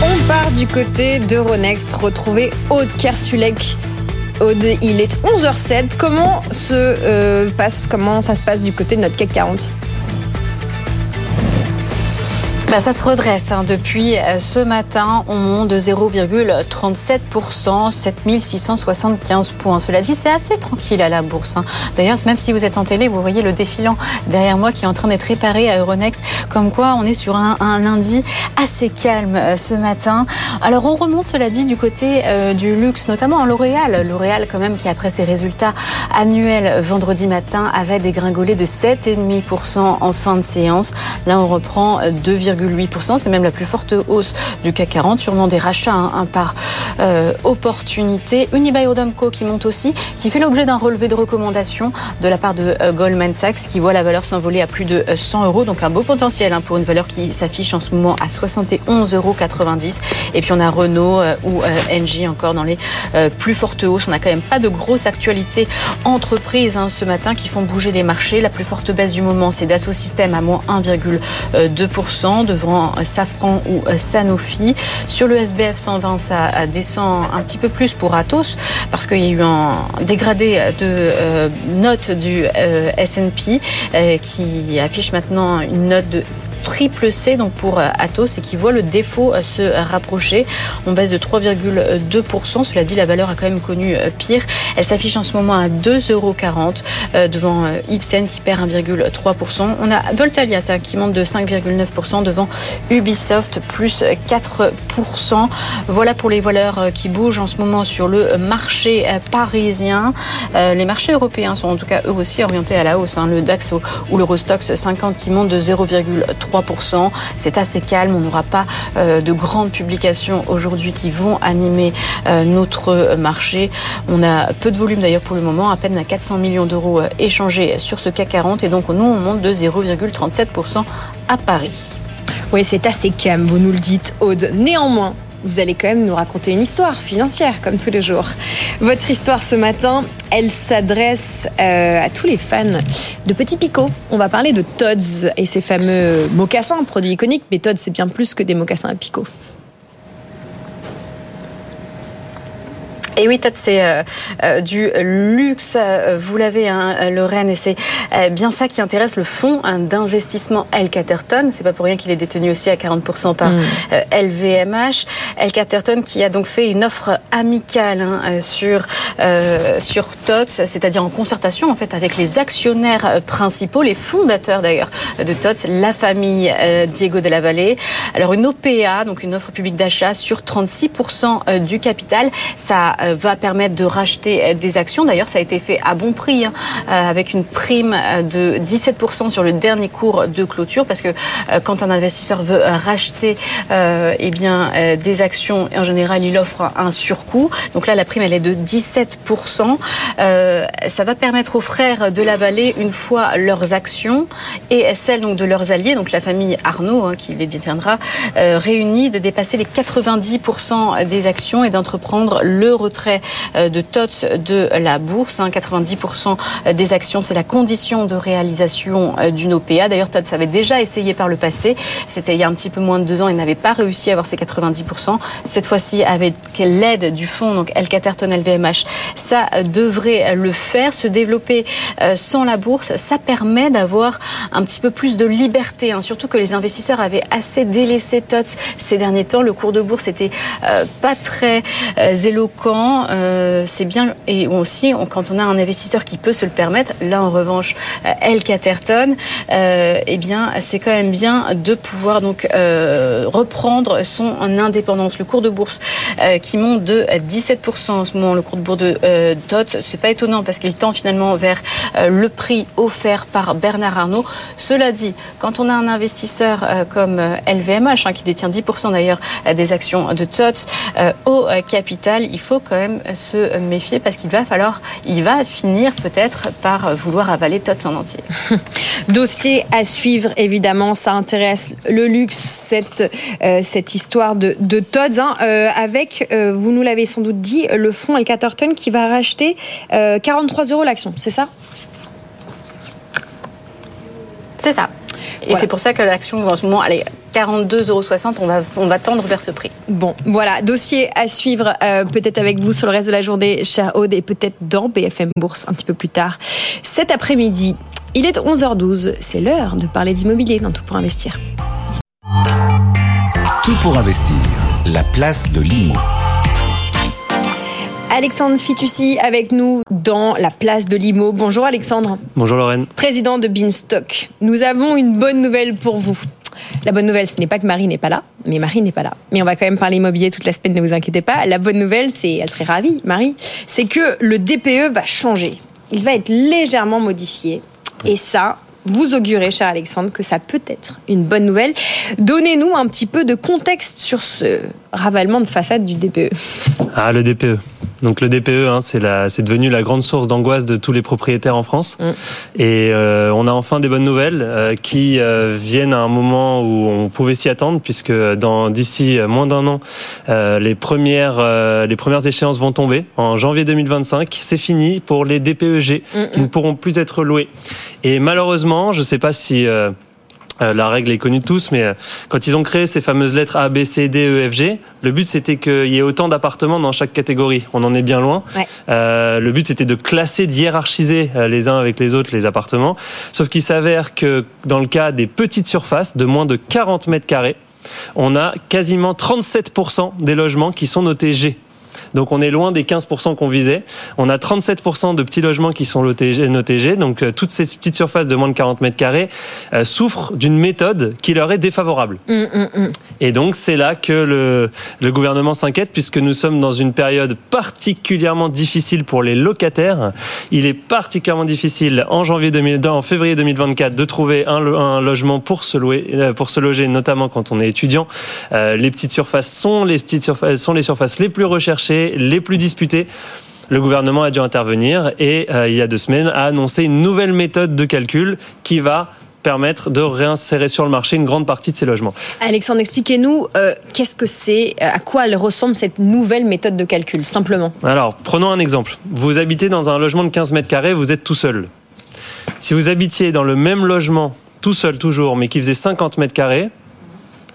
On part du côté d'Euronext, retrouver Aude Kersulek. Aude, il est 11h07. Comment, se, euh, passe, comment ça se passe du côté de notre CAC 40 bah, ça se redresse hein. depuis euh, ce matin. On monte de 0,37%, 7675 points. Cela dit, c'est assez tranquille à la bourse. Hein. D'ailleurs, même si vous êtes en télé, vous voyez le défilant derrière moi qui est en train d'être réparé à Euronext. Comme quoi, on est sur un, lundi assez calme euh, ce matin. Alors, on remonte, cela dit, du côté euh, du luxe, notamment en L'Oréal. L'Oréal, quand même, qui après ses résultats annuels vendredi matin, avait dégringolé de 7,5% en fin de séance. Là, on reprend 2, 8%. C'est même la plus forte hausse du CAC 40, sûrement des rachats hein, par euh, opportunité. Unibail-Rodamco qui monte aussi, qui fait l'objet d'un relevé de recommandation de la part de euh, Goldman Sachs, qui voit la valeur s'envoler à plus de 100 euh, euros. Donc un beau potentiel hein, pour une valeur qui s'affiche en ce moment à 71,90 euros. Et puis on a Renault ou Engie encore dans les plus fortes hausses. On n'a quand même pas de grosse actualité entreprise hein, ce matin qui font bouger les marchés. La plus forte baisse du moment, c'est Dassault Systèmes à moins 1,2% devant Safran ou Sanofi. Sur le SBF 120, ça descend un petit peu plus pour Atos parce qu'il y a eu un dégradé de euh, note du euh, S&P euh, qui affiche maintenant une note de triple C donc pour euh, Atos et qui voit le défaut euh, se rapprocher. On baisse de 3,2%. Cela dit, la valeur a quand même connu euh, pire. Elle s'affiche en ce moment à 2,40 euros devant Ipsen qui perd 1,3%. On a Voltaliata qui monte de 5,9% devant Ubisoft plus 4%. Voilà pour les valeurs qui bougent en ce moment sur le marché parisien. Les marchés européens sont en tout cas eux aussi orientés à la hausse. Hein. Le DAX ou l'Eurostox 50 qui monte de 0,3%. C'est assez calme. On n'aura pas euh, de grandes publications aujourd'hui qui vont animer euh, notre marché. On a peu de volume d'ailleurs pour le moment, à peine à 400 millions d'euros euh, échangés sur ce CAC 40 et donc nous on monte de 0,37% à Paris. Oui, c'est assez calme, vous nous le dites, Aude. Néanmoins, vous allez quand même nous raconter une histoire financière, comme tous les jours. Votre histoire ce matin, elle s'adresse euh, à tous les fans de petits picots. On va parler de Todds et ses fameux mocassins, produits iconiques, mais Todds, c'est bien plus que des mocassins à picots. Et oui, peut-être c'est euh, euh, du luxe, euh, vous l'avez, hein, Lorraine, et c'est bien ça qui intéresse le fonds hein, d'investissement El Caterton. C'est pas pour rien qu'il est détenu aussi à 40% par LVMH. El Caterton qui a donc fait une offre amicale hein, sur sur TOTS, c'est-à-dire en concertation en fait avec les actionnaires principaux, les fondateurs d'ailleurs de TOTS, la famille Diego de la Vallée. Alors une OPA, donc une offre publique d'achat sur 36% du capital, ça euh, va permettre de racheter euh, des actions. D'ailleurs, ça a été fait à bon prix, hein, euh, avec une prime de 17% sur le dernier cours de clôture, parce que quand un investisseur veut racheter eh bien, des actions, en général, il offre un surcoût. Donc là, la prime, elle est de 17%. ça va permettre aux frères de la vallée, une fois leurs actions et celles donc, de leurs alliés, donc la famille Arnaud, hein, qui les détiendra, réunis, de dépasser les 90% des actions et d'entreprendre le retour euh, de TOTS de la bourse. 90% hein. des actions, c'est la condition de réalisation euh, d'une OPA. D'ailleurs, TOTS avait déjà essayé par le passé. C'était il y a un petit peu moins de deux ans. Il n'avait pas réussi à avoir ces 90%. Cette fois-ci, avec l'aide du fonds, donc El Caterton LVMH, ça devrait le faire. Se développer euh, sans la bourse, ça permet d'avoir un petit peu plus de liberté. Hein. Surtout que les investisseurs avaient assez délaissé TOTS ces derniers temps. Le cours de bourse était pas très éloquent euh, c'est bien, et aussi quand on a un investisseur qui peut se le permettre, là en revanche, euh, El Caterton, euh, eh bien c'est quand même bien de pouvoir donc reprendre son indépendance. Le cours de bourse qui monte de 17% en ce moment, le cours de bourse de TOT, c'est pas étonnant parce qu'il tend finalement vers le prix offert par Bernard Arnault. Cela dit, quand on a un investisseur comme LVMH, hein, qui détient 10% d'ailleurs des actions de TOT, au capital, il faut quand même se méfier parce qu'il va falloir, il va finir peut-être par vouloir avaler Tots en entier. Dossier à suivre, évidemment, ça intéresse le luxe, cette, euh, cette histoire de, de Tots, hein, euh, avec, euh, vous nous l'avez sans doute dit, le fonds El Caterton qui va racheter 43 euros l'action, c'est ça? C'est ça. Et c'est pour ça que l'action, en ce moment, elle est 42,60 euros. On va, on va tendre vers ce prix. Bon, voilà. Dossier à suivre, euh, peut-être avec vous sur le reste de la journée, cher Aude, et peut-être dans BFM Bourse un petit peu plus tard. Cet après-midi, il est 11h12. C'est l'heure de parler d'immobilier dans Tout pour investir. Tout pour investir. La place de l'IMO. Alexandre Fitoussi avec nous dans la place de Limo. Bonjour Alexandre. Bonjour Lorraine. Président de Beanstock. Nous avons une bonne nouvelle pour vous. La bonne nouvelle, ce n'est pas que Marie n'est pas là, mais Marie n'est pas là. Mais on va quand même parler immobilier toute la semaine, ne vous inquiétez pas. La bonne nouvelle, c'est, elle serait ravie, Marie, c'est que le DPE va changer. Il va être légèrement modifié. Et ça, vous augurez, cher Alexandre, que ça peut être une bonne nouvelle. Donnez-nous un petit peu de contexte sur ce ravalement de façade du DPE. Ah, le DPE. Donc le DPE, hein, c'est devenu la grande source d'angoisse de tous les propriétaires en France. Mm. Et euh, on a enfin des bonnes nouvelles euh, qui euh, viennent à un moment où on pouvait s'y attendre, puisque dans d'ici moins d'un an, les premières les premières échéances vont tomber en janvier 2025. C'est fini pour les DPEG mm, qui ne pourront plus être loués. Et malheureusement, je ne sais pas si euh, la règle est connue de tous, mais euh, quand ils ont créé ces fameuses lettres A, B, C, D, E, F, G, le but c'était qu'il y ait autant d'appartements dans chaque catégorie. On en est bien loin. Euh, le but c'était de classer, de hiérarchiser les uns avec les autres les appartements. Sauf qu'il s'avère que dans le cas des petites surfaces de moins de 40 mètres carrés, on a quasiment 37% des logements qui sont notés G. Donc on est loin des 15% qu'on visait. On a 37% de petits logements qui sont notés G. Donc euh, toutes ces petites surfaces de moins de 40 mètres carrés euh, souffrent d'une méthode qui leur est défavorable. Mm, mm, mm. Et donc c'est là que le, le gouvernement s'inquiète puisque nous sommes dans une période particulièrement difficile pour les locataires. Il est particulièrement difficile en janvier 2000, en février 2024 de trouver un, un logement pour se louer, euh, pour se loger, notamment quand on est étudiant. les petites surfaces sont les petites surfaces, sont les surfaces les plus recherchées les plus disputés le gouvernement a dû intervenir et euh, il y a deux semaines a annoncé une nouvelle méthode de calcul qui va permettre de réinsérer sur le marché une grande partie de ces logements. Alexandre, expliquez-nous euh, qu'est-ce que c'est, euh, à quoi elle ressemble cette nouvelle méthode de calcul, simplement. Alors, prenons un exemple. Vous habitez dans un logement de 15 mètres carrés, vous êtes tout seul. Si vous habitiez dans le même logement, tout seul toujours, mais qui faisait 50 mètres carrés,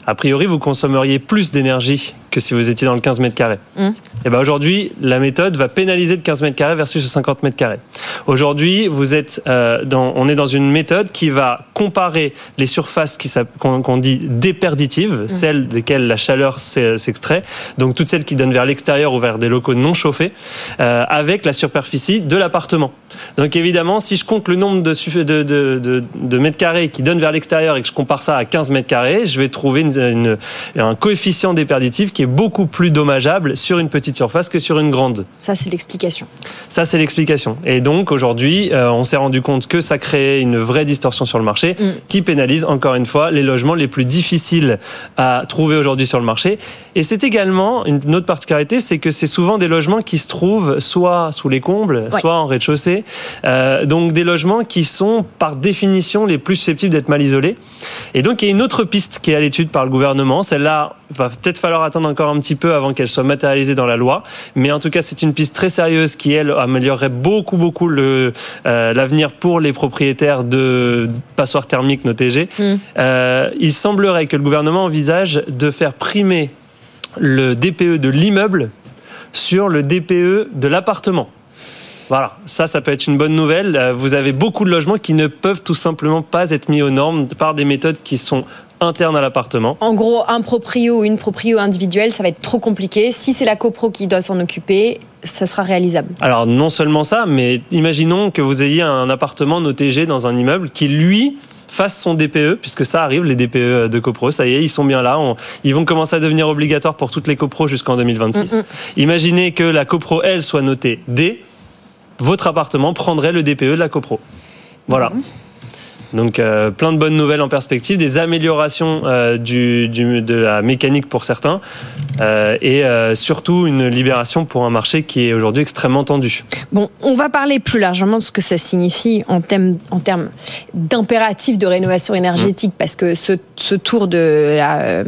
a priori, vous consommeriez plus d'énergie que si vous étiez dans le 15 mètres carrés. Hum. Et ben aujourd'hui, la méthode va pénaliser le 15 mètres carrés versus le 50 mètres carrés. Aujourd'hui, vous êtes euh, dans, on est dans une méthode qui va comparer les surfaces qui qu'on dit déperditives, celles desquelles la chaleur s'e- s'extrait, donc toutes celles qui donnent vers l'extérieur ou vers des locaux non chauffés, euh, avec la superficie de l'appartement. Donc évidemment, si je compte le nombre de, de, de, de, de mètres carrés qui donnent vers l'extérieur et que je compare ça à 15 mètres carrés, je vais trouver une, une- un coefficient déperditif qui est beaucoup plus dommageable sur une petite surface que sur une grande. Ça, c'est l'explication. Ça, c'est l'explication. Et donc, aujourd'hui, euh, on s'est rendu compte que ça créait une vraie distorsion sur le marché Mm. qui pénalise, encore une fois, les logements les plus difficiles à trouver aujourd'hui sur le marché. Et c'est également une autre particularité, c'est que c'est souvent des logements qui se trouvent soit sous les combles, Ouais. soit en rez-de-chaussée. Euh, donc, des logements qui sont, par définition, les plus susceptibles d'être mal isolés. Et donc, il y a une autre piste qui est à l'étude par le gouvernement. Celle-là, va peut-être falloir attendre encore un petit peu avant qu'elle soit matérialisée dans la loi. Mais en tout cas, c'est une piste très sérieuse qui, elle, améliorerait beaucoup, beaucoup le, euh, l'avenir pour les propriétaires de passoires thermiques, nos TG. Mm. Euh, il semblerait que le gouvernement envisage de faire primer le DPE de l'immeuble sur le DPE de l'appartement. Voilà, ça, ça peut être une bonne nouvelle. Euh, Vous avez beaucoup de logements qui ne peuvent tout simplement pas être mis aux normes par des méthodes qui sont internes à l'appartement. En gros, un proprio ou une proprio individuelle, ça va être trop compliqué. Si c'est la copro qui doit s'en occuper, ça sera réalisable. Alors non seulement ça, mais imaginons que vous ayez un appartement notégé dans un immeuble qui lui fasse son DPE, puisque ça arrive, les DPE de copro, ça y est, ils sont bien là. On- ils vont commencer à devenir obligatoires pour toutes les copros jusqu'en 2026. Mm, mm. Imaginez que la copro, elle, soit notée D, votre appartement prendrait le DPE de la copro. Voilà. Donc euh, plein de bonnes nouvelles en perspective, des améliorations euh, du, du- de la mécanique pour certains, euh, et surtout une libération pour un marché qui est aujourd'hui extrêmement tendu. Bon, on va parler plus largement de ce que ça signifie en termes, en termes d'impératif de rénovation énergétique, parce que ce, ce tour de la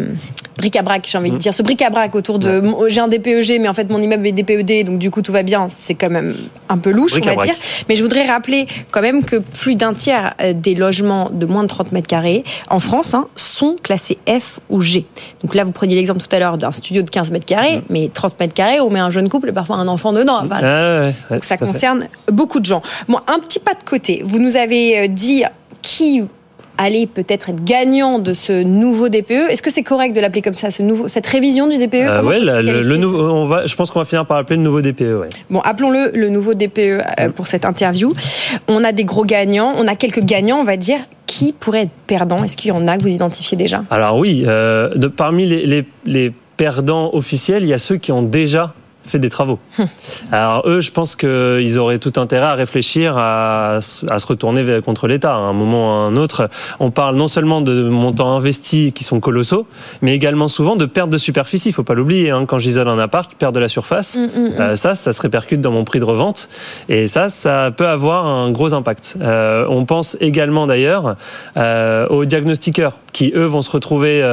bric-à-brac, j'ai envie de dire, ce bric-à-brac autour de j'ai un DPEG, mais en fait mon immeuble est DPED, donc du coup tout va bien, c'est quand même un peu louche, on va dire. Mais je voudrais rappeler quand même que plus d'un tiers euh, des logements de moins de 30 mètres carrés en France hein, sont classés F ou G. Donc là, vous preniez l'exemple tout à l'heure d'un studio de 15 mètres carrés, mais 30 mètres carrés, on met un jeune couple et parfois un enfant dedans. Enfin, Ah ouais, ouais, donc ça fait. concerne beaucoup de gens. Bon, un petit pas de côté. Vous nous avez euh, dit qui allait peut-être être gagnant de ce nouveau DPE. Est-ce que c'est correct de l'appeler comme ça, ce nouveau, cette révision du DPE Euh, la- le, qualifier le ça? nouveau, on va, je pense qu'on va finir par appeler le nouveau DPE. Ouais. Bon, appelons-le le nouveau DPE euh, pour cette interview. On a des gros gagnants, on a quelques gagnants, on va dire. Qui pourrait être perdant? Est-ce qu'il y en a que vous identifiez déjà? Alors oui, euh, de, parmi les, les- les perdants officiels, il y a ceux qui ont déjà fait des travaux. Alors eux, je pense qu'ils auraient tout intérêt à réfléchir à, se retourner contre l'État à un moment ou à un autre. On parle non seulement de montants investis qui sont colossaux, mais également souvent de perte de superficie. Il faut pas l'oublier. hein. Quand j'isole un appart, je perds de la surface. Euh, ça, ça se répercute dans mon prix de revente. Et ça, ça peut avoir un gros impact. Euh, on pense également d'ailleurs euh, aux diagnostiqueurs qui, eux, vont se retrouver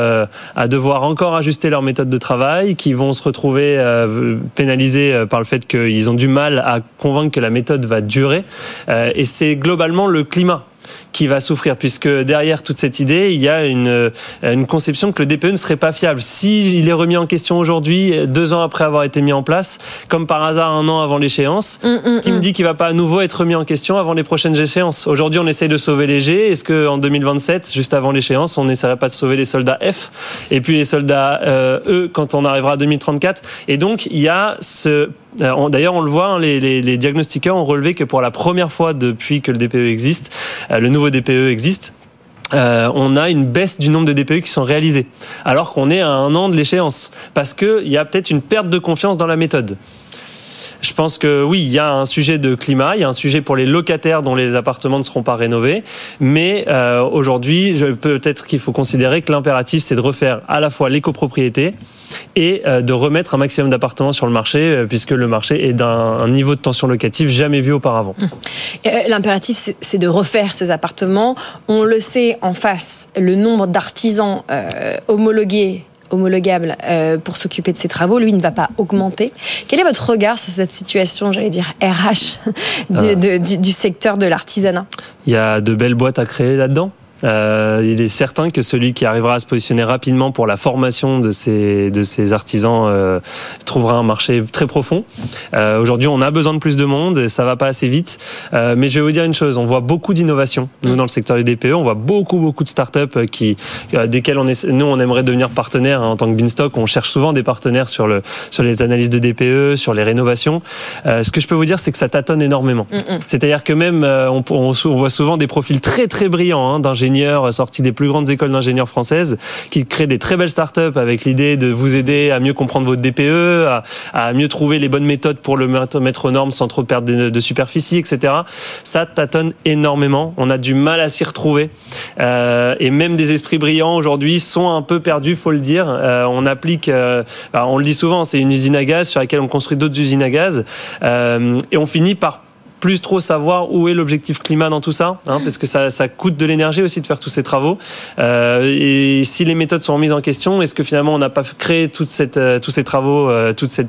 à devoir encore ajuster leur méthode de travail, qui vont se retrouver euh, euh, par le fait qu'ils ont du mal à convaincre que la méthode va durer. Euh, et c'est globalement le climat qui va souffrir, puisque derrière toute cette idée, il y a une, euh, une conception que le DPE ne serait pas fiable. S'il est remis en question aujourd'hui, deux ans après avoir été mis en place, comme par hasard un an avant l'échéance, qui me dit qu'il va pas à nouveau être remis en question avant les prochaines échéances Aujourd'hui, on essaye de sauver les G. Est-ce qu'en 2027, juste avant l'échéance, on n'essaierait pas de sauver les soldats F et puis les soldats euh, E quand on arrivera à 2034 Et donc, il y a ce D'ailleurs, on le voit, hein, les, les, les diagnostiqueurs ont relevé que pour la première fois depuis que le DPE existe, euh, le nouveau DPE existe, euh, on a une baisse du nombre de DPE qui sont réalisés, alors qu'on est à un an de l'échéance, parce qu'il y a peut-être une perte de confiance dans la méthode. Je pense que oui, il y a un sujet de climat, il y a un sujet pour les locataires dont les appartements ne seront pas rénovés, mais euh, aujourd'hui, peut-être qu'il faut considérer que l'impératif, c'est de refaire à la fois les copropriétés et euh, de remettre un maximum d'appartements sur le marché, euh, puisque le marché est d'un un niveau de tension locative jamais vu auparavant. Euh, L'impératif, c'est- de refaire ces appartements. On le sait en face, le nombre d'artisans homologués homologables euh, pour s'occuper de ces travaux, lui, ne va pas augmenter. Quel est votre regard sur cette situation, j'allais dire, RH, du, Euh. de- du- du secteur de l'artisanat? Il y a de belles boîtes à créer là-dedans. Euh, il est certain que celui qui arrivera à se positionner rapidement pour la formation de ces, de ces artisans euh, trouvera un marché très profond. Euh, Aujourd'hui, on a besoin de plus de monde, ça va pas assez vite. Euh, mais je vais vous dire une chose, on voit beaucoup d'innovation. Nous, dans le secteur du DPE, on voit beaucoup, beaucoup de startups qui, euh, desquelles on est, nous, on aimerait devenir partenaire hein, en tant que Beanstalk. On cherche souvent des partenaires sur, le, sur les analyses de DPE, sur les rénovations. Euh, ce que je peux vous dire, c'est que ça tâtonne énormément. C'est-à-dire que même, euh, on, on, on voit souvent des profils très, très brillants hein, d'ingénieurs sortis des plus grandes écoles d'ingénieurs françaises qui créent des très belles startups avec l'idée de vous aider à mieux comprendre votre DPE, à, mieux trouver les bonnes méthodes pour le mettre aux normes sans trop perdre de, superficie, etc. Ça tâtonne énormément. On a du mal à s'y retrouver. Euh, et même des esprits brillants aujourd'hui sont un peu perdus, faut le dire. Euh, on applique, euh, bah, on le dit souvent, c'est une usine à gaz sur laquelle on construit d'autres usines à gaz, et on finit par plus trop savoir où est l'objectif climat dans tout ça, hein, parce que ça, ça coûte de l'énergie aussi de faire tous ces travaux. Euh, et si les méthodes sont remises en question, est-ce que finalement on n'a pas créé euh, tous ces travaux, euh, toute cette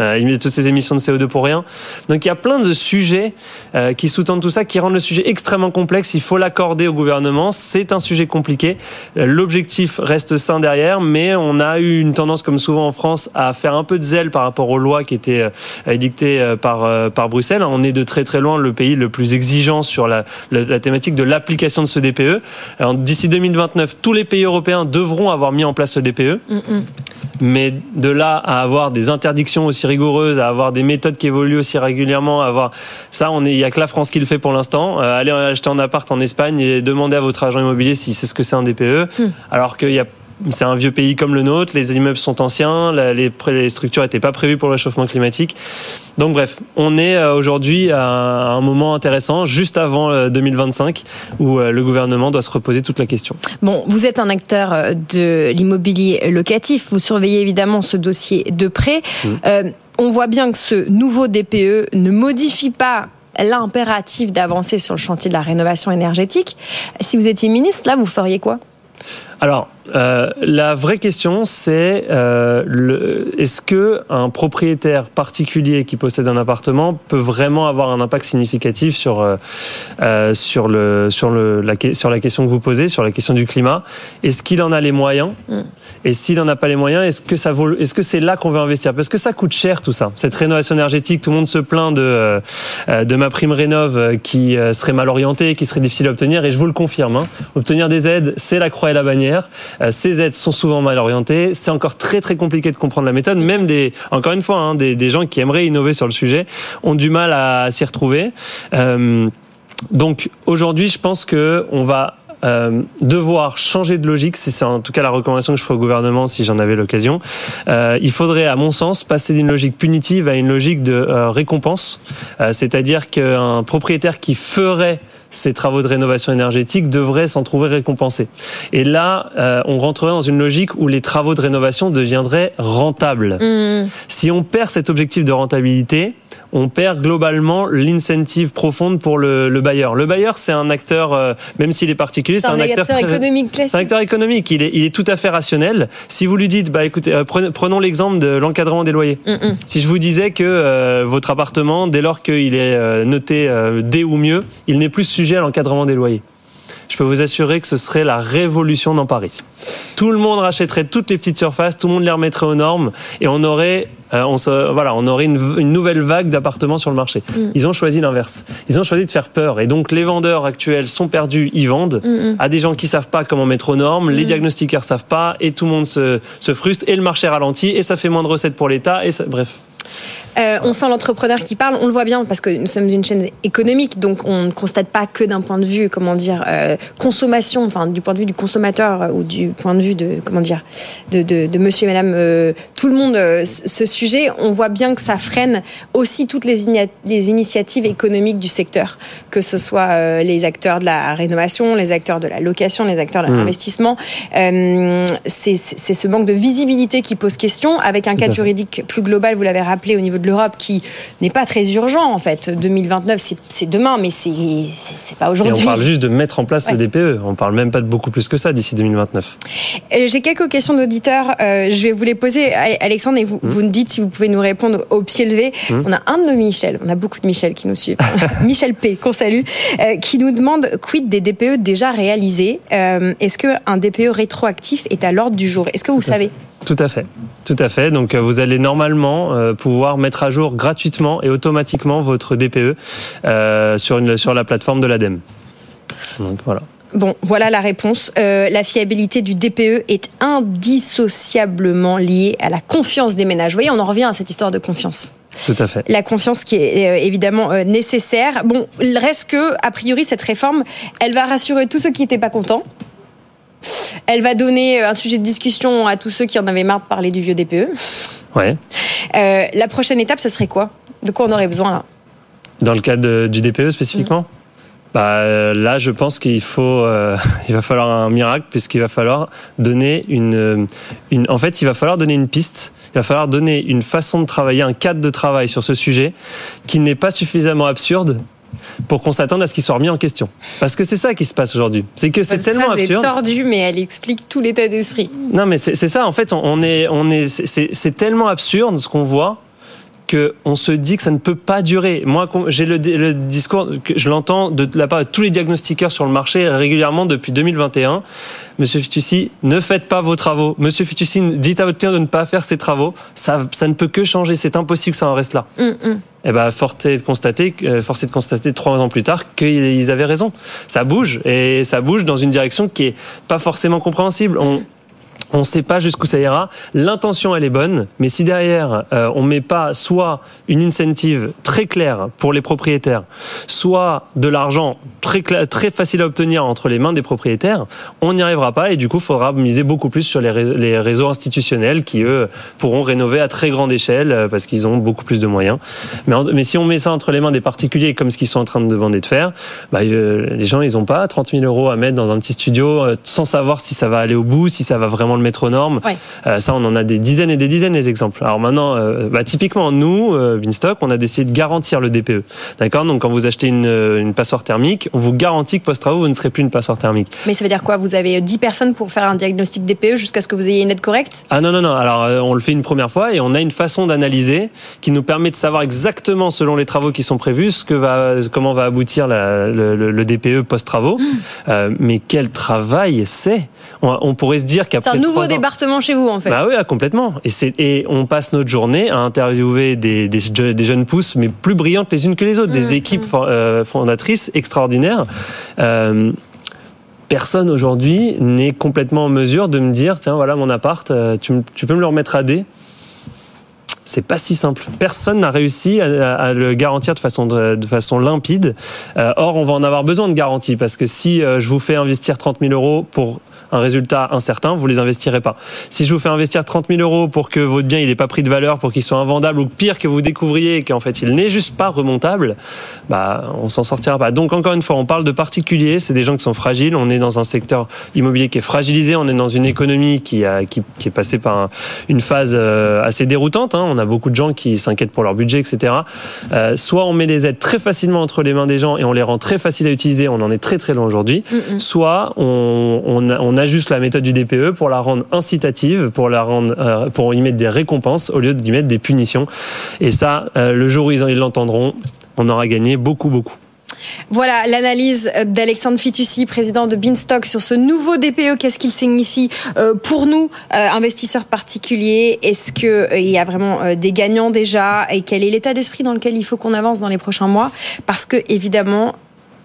euh, toutes ces émissions de CO2 pour rien. Donc il y a plein de sujets euh, qui sous-tendent tout ça, qui rendent le sujet extrêmement complexe. Il faut l'accorder au gouvernement. C'est un sujet compliqué. Euh, L'objectif reste sain derrière, mais on a eu une tendance, comme souvent en France, à faire un peu de zèle par rapport aux lois qui étaient édictées par, par Bruxelles. On est de très très loin le pays le plus exigeant sur la, la, la thématique de l'application de ce DPE. D'ici 2029, tous les pays européens devront avoir mis en place ce DPE. Mais de là à avoir des interdictions aussi rigoureuses, à avoir des méthodes qui évoluent aussi régulièrement, à avoir ça, on est, il y a que la France qui le fait pour l'instant. Euh, allez acheter un appart en Espagne et demandez à votre agent immobilier si c'est ce que c'est un DPE, alors qu'il y a c'est un vieux pays comme le nôtre, les immeubles sont anciens, les, structures n'étaient pas prévues pour le réchauffement climatique. Donc bref, on est euh, aujourd'hui à un moment intéressant, juste avant euh, 2025, où euh, le gouvernement doit se reposer toute la question. Bon, vous êtes un acteur euh, de l'immobilier locatif. Vous surveillez évidemment ce dossier de près. Euh, on voit bien que ce nouveau DPE ne modifie pas l'impératif d'avancer sur le chantier de la rénovation énergétique. Si vous étiez ministre, là, vous feriez quoi? Alors, euh, la vraie question, c'est euh, est-ce que un propriétaire particulier qui possède un appartement peut vraiment avoir un impact significatif sur euh, sur le sur le la, que- sur la question que vous posez, sur la question du climat? Est-ce qu'il en a les moyens? Et s'il en a pas les moyens, est-ce que ça vaut Est-ce que c'est là qu'on veut investir? Parce que ça coûte cher tout ça. Cette rénovation énergétique, tout le monde se plaint de de ma prime rénov qui serait mal orientée, qui serait difficile à obtenir, et je vous le confirme. hein. Obtenir des aides, c'est la croix et la bannière. Euh, ces aides sont souvent mal orientées. C'est encore très très compliqué de comprendre la méthode. Même des, encore une fois, hein, des, des gens qui aimeraient innover sur le sujet ont du mal à, s'y retrouver. Euh, donc aujourd'hui, je pense que on va euh, devoir changer de logique. C'est en tout cas la recommandation que je ferai au gouvernement si j'en avais l'occasion. Il faudrait, à mon sens, passer d'une logique punitive à une logique de récompense. C'est-à-dire qu'un propriétaire qui ferait ces travaux de rénovation énergétique devrait s'en trouver récompensé. Et là, euh, on rentrerait dans une logique où les travaux de rénovation deviendraient rentables. Si on perd cet objectif de rentabilité, on perd globalement l'incentive profonde pour le, le bailleur. Le bailleur, c'est un acteur, euh, même s'il est particulier, c'est un, acteur, économique classique. c'est un acteur économique. Il est, il est tout à fait rationnel. Si vous lui dites, bah écoutez, euh, prenons l'exemple de l'encadrement des loyers. Si je vous disais que euh, votre appartement, dès lors qu'il est noté D ou mieux, il n'est plus sujet à l'encadrement des loyers. Je peux vous assurer que ce serait la révolution dans Paris. Tout le monde rachèterait toutes les petites surfaces, tout le monde les remettrait aux normes, et on aurait, euh, on se- voilà, on aurait une, une nouvelle vague d'appartements sur le marché. Mm. Ils ont choisi l'inverse. Ils ont choisi de faire peur, et donc les vendeurs actuels sont perdus, ils vendent Mm, mm. à des gens qui savent pas comment mettre aux normes, les diagnostiqueurs savent pas, et tout le monde se, se frustre, et le marché ralentit, et ça fait moins de recettes pour l'État, et ça- bref. Euh, on sent l'entrepreneur qui parle, on le voit bien parce que nous sommes une chaîne économique, donc on ne constate pas que d'un point de vue, comment dire, euh, consommation, enfin du point de vue du consommateur euh, ou du point de vue de, comment dire, de, de, de Monsieur et Madame, euh, tout le monde, ce sujet, on voit bien que ça freine aussi toutes les, initiatives économiques du secteur, que ce soit les acteurs de la rénovation, les acteurs de la location, les acteurs de Mm. l'investissement. C'est ce manque de visibilité qui pose question, avec un cadre juridique plus global, vous l'avez rappelé, au niveau de de l'Europe qui n'est pas très urgent en fait. 2029, c'est demain, mais c'est pas aujourd'hui. on parle juste de mettre en place le DPE. On parle même pas de beaucoup plus que ça d'ici 2029. J'ai quelques questions d'auditeurs. Euh, je vais vous les poser, Alexandre, et vous, mmh. vous nous dites si vous pouvez nous répondre au pied levé. Mmh. On a un de nos Michel, on a beaucoup de Michel qui nous suivent. Michel P, qu'on salue, euh, qui nous demande quid des DPE déjà réalisés. Euh, est-ce qu'un DPE rétroactif est à l'ordre du jour? Est-ce que vous savez? Tout à fait, tout à fait. Donc vous allez normalement pouvoir mettre à jour gratuitement et automatiquement votre DPE sur, une, sur la plateforme de l'ADEME. Donc voilà. Bon, voilà la réponse. Euh, la fiabilité du DPE est indissociablement liée à la confiance des ménages. Vous voyez, on en revient à cette histoire de confiance. Tout à fait. La confiance qui est euh, évidemment euh, nécessaire. Bon, il reste que, a priori, cette réforme, elle va rassurer tous ceux qui n'étaient pas contents. Elle va donner un sujet de discussion à tous ceux qui en avaient marre de parler du vieux DPE. Ouais. la prochaine étape, ce serait quoi? De quoi on aurait besoin là? Dans le cadre du DPE spécifiquement? Bah, euh, là, je pense qu'il faut, euh, il va falloir un miracle puisqu'il va falloir donner une, une, en fait, il va falloir donner une piste. Il va falloir donner une façon de travailler, un cadre de travail sur ce sujet qui n'est pas suffisamment absurde pour qu'on s'attende à ce qu'il soit remis en question. Parce que c'est ça qui se passe aujourd'hui. C'est que c'est tellement phrase absurde. est tordue, mais elle explique tout l'état d'esprit. Non, mais c'est ça. En fait, on est, on est, c'est tellement absurde ce qu'on voit on se dit que ça ne peut pas durer. Moi, j'ai le, discours, que je l'entends de la part de tous les diagnostiqueurs sur le marché régulièrement depuis 2021. Monsieur Fitoussi, ne faites pas vos travaux. Monsieur Fitoussi, dites à votre client de ne pas faire ses travaux. Ça, ça ne peut que changer. C'est impossible que ça en reste là. Mm, mm. Eh ben, force de constater, euh, force est de constater trois ans plus tard qu'ils avaient raison. Ça bouge et ça bouge dans une direction qui est pas forcément compréhensible. On ne sait pas jusqu'où ça ira. L'intention, elle est bonne, mais si derrière, euh, on met pas soit une incentive très claire pour les propriétaires, soit de l'argent très, facile à obtenir entre les mains des propriétaires, on n'y arrivera pas et du coup, il faudra miser beaucoup plus sur les, réseaux institutionnels qui, eux, pourront rénover à très grande échelle euh, parce qu'ils ont beaucoup plus de moyens. Mais, mais, si on met ça entre les mains des particuliers comme ce qu'ils sont en train de demander de faire, bah, euh, les gens, ils n'ont pas 30 000 euros à mettre dans un petit studio sans savoir si ça va aller au bout, si ça va vraiment le aux normes. Euh, ça, on en a des dizaines et des dizaines des exemples. Alors maintenant, euh, bah, typiquement, nous, euh, Binstock, on a décidé de garantir le DPE. D'accord? Donc quand vous achetez une, une passoire thermique, on vous garantit que post-travaux, vous ne serez plus une passoire thermique. Mais ça veut dire quoi? Vous avez 10 personnes pour faire un diagnostic DPE jusqu'à ce que vous ayez une aide correcte? Ah non, non, non. Alors on le fait une première fois et on a une façon d'analyser qui nous permet de savoir exactement, selon les travaux qui sont prévus, ce que va, comment va aboutir le, DPE post-travaux. Mmh. mais quel travail c'est? On, pourrait se dire qu'après nouveau département chez vous, en fait. Bah oui, ah, complètement. Et, et on passe notre journée à interviewer des, des, jeunes pousses, mais plus brillantes les unes que les autres, des mmh, équipes mmh. Euh, fondatrices extraordinaires. Euh, personne aujourd'hui n'est complètement en mesure de me dire tiens, voilà mon appart, euh, tu, tu peux me le remettre à D c'est pas si simple. Personne n'a réussi à, le garantir de façon, de, façon limpide. or, on va en avoir besoin de garantie parce que si je vous fais investir 30 000 euros pour un résultat incertain, vous les investirez pas. Si je vous fais investir 30 000 euros pour que votre bien il n'ait pas pris de valeur, pour qu'il soit invendable, ou pire que vous découvriez qu'en fait il n'est juste pas remontable, bah on s'en sortira pas. Donc encore une fois, on parle de particuliers, c'est des gens qui sont fragiles. On est dans un secteur immobilier qui est fragilisé, on est dans une économie qui a qui, est passée par une phase euh, assez déroutante. Hein. On a beaucoup de gens qui s'inquiètent pour leur budget, etc. Euh, soit on met les aides très facilement entre les mains des gens et on les rend très faciles à utiliser. On en est très très loin aujourd'hui. Mm, mm. Soit on, on, on ajuste la méthode du DPE pour la rendre incitative, pour la rendre, euh, pour y mettre des récompenses au lieu d'y mettre des punitions. Et ça, euh, le jour où ils l'entendront, on aura gagné beaucoup, beaucoup. Voilà l'analyse d'Alexandre Fitoussi, président de Beanstock, sur ce nouveau DPE. Qu'est-ce qu'il signifie euh, pour nous, investisseurs particuliers? Est-ce qu'il y a vraiment des gagnants déjà? Et quel est l'état d'esprit dans lequel il faut qu'on avance dans les prochains mois? Parce que, évidemment,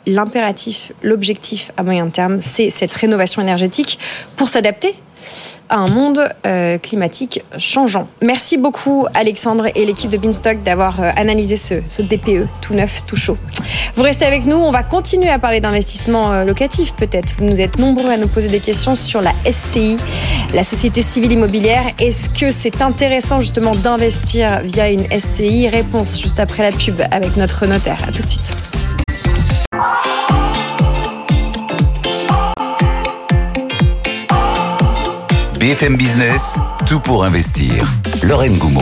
l'impératif, l'objectif à moyen terme, c'est cette rénovation énergétique pour s'adapter à un monde euh, climatique changeant. Merci beaucoup Alexandre et l'équipe de Beanstock d'avoir euh, analysé ce, DPE tout neuf, tout chaud. Vous restez avec nous, on va continuer à parler d'investissement euh, locatif peut-être. Vous êtes nombreux à nous poser des questions sur la SCI, la Société Civile Immobilière. Est-ce que c'est intéressant justement d'investir via une SCI Réponse juste après la pub avec notre notaire. A tout de suite. BFM Business, tout pour investir. Lorraine Goumeau.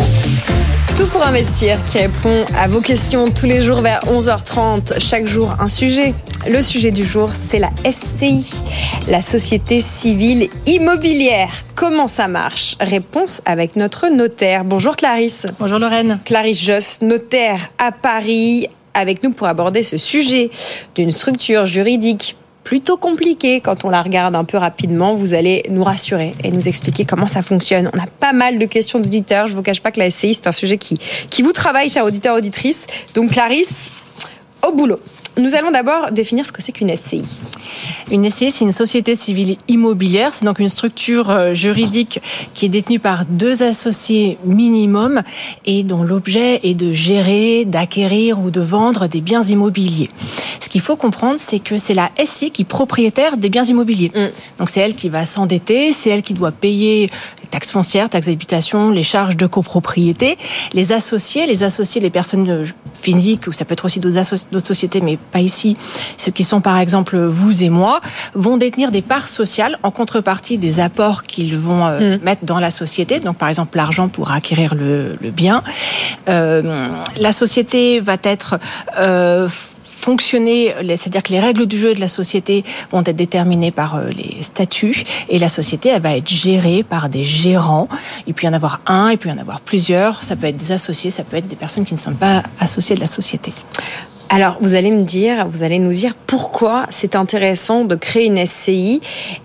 Tout pour investir qui répond à vos questions tous les jours vers 11h30. Chaque jour, un sujet. Le sujet du jour, c'est la SCI, la Société Civile Immobilière. Comment ça marche? Réponse avec notre notaire. Bonjour Clarisse. Bonjour Lorraine. Clarisse Joss, notaire à Paris, avec nous pour aborder ce sujet d'une structure juridique plutôt compliquée quand on la regarde un peu rapidement. Vous allez nous rassurer et nous expliquer comment ça fonctionne. On a pas mal de questions d'auditeurs. Je vous cache pas que la SCI, c'est un sujet qui, qui vous travaille, chers auditeurs, auditrices. Donc Clarisse, au boulot. Nous allons d'abord définir ce que c'est qu'une SCI. Une SCI, c'est une société civile immobilière. C'est donc une structure euh, juridique qui est détenue par deux associés minimum et dont l'objet est de gérer, d'acquérir ou de vendre des biens immobiliers. Ce qu'il faut comprendre, c'est que c'est la SCI qui est propriétaire des biens immobiliers. Mm. Donc c'est elle qui va s'endetter, c'est elle qui doit payer les taxes foncières, taxes d'habitation, les charges de copropriété. Les associés, les associés, les personnes euh, physiques, ou ça peut être aussi d'autres sociétés, mais pas ici, ceux qui sont par exemple vous et moi, vont détenir des parts sociales en contrepartie des apports qu'ils vont euh, mettre dans la société. Donc par exemple l'argent pour acquérir le, le bien. Euh, la société va être euh, fonctionner, c'est-à-dire que les règles du jeu de la société vont être déterminées par euh, les statuts et la société elle va être gérée par des gérants. Il peut y en avoir un, il peut y en avoir plusieurs. Ça peut être des associés, ça peut être des personnes qui ne sont pas associées de la société. Alors, vous allez me dire, vous allez nous dire pourquoi c'est intéressant de créer une SCI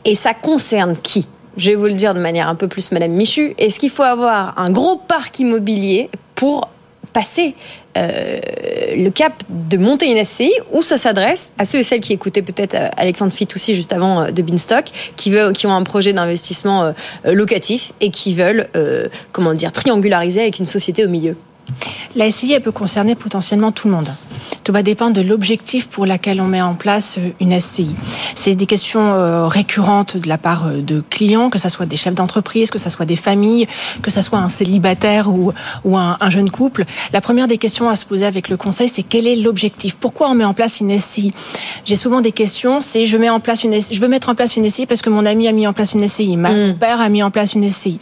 et ça concerne qui? Je vais vous le dire de manière un peu plus Madame Michu. Est-ce qu'il faut avoir un gros parc immobilier pour passer euh, le cap de monter une SCI ou ça s'adresse à ceux et celles qui écoutaient peut-être euh, Alexandre Fitoussi juste avant euh, de Beanstalk, qui, qui ont un projet d'investissement locatif et qui veulent, comment dire, triangulariser avec une société au milieu? La SCI, elle peut concerner potentiellement tout le monde. Tout va dépendre de l'objectif pour lequel on met en place euh, une SCI. C'est des questions euh, récurrentes de la part euh, de clients, que ce soit des chefs d'entreprise, que ce soit des familles, que ce soit un célibataire ou, ou un, un jeune couple. La première des questions à se poser avec le conseil, c'est quel est l'objectif? Pourquoi on met en place une SCI J'ai souvent des questions, c'est je mets en place une SCI, je veux mettre en place une SCI parce que mon ami a mis en place une SCI, ma, mon père a mis en place une SCI.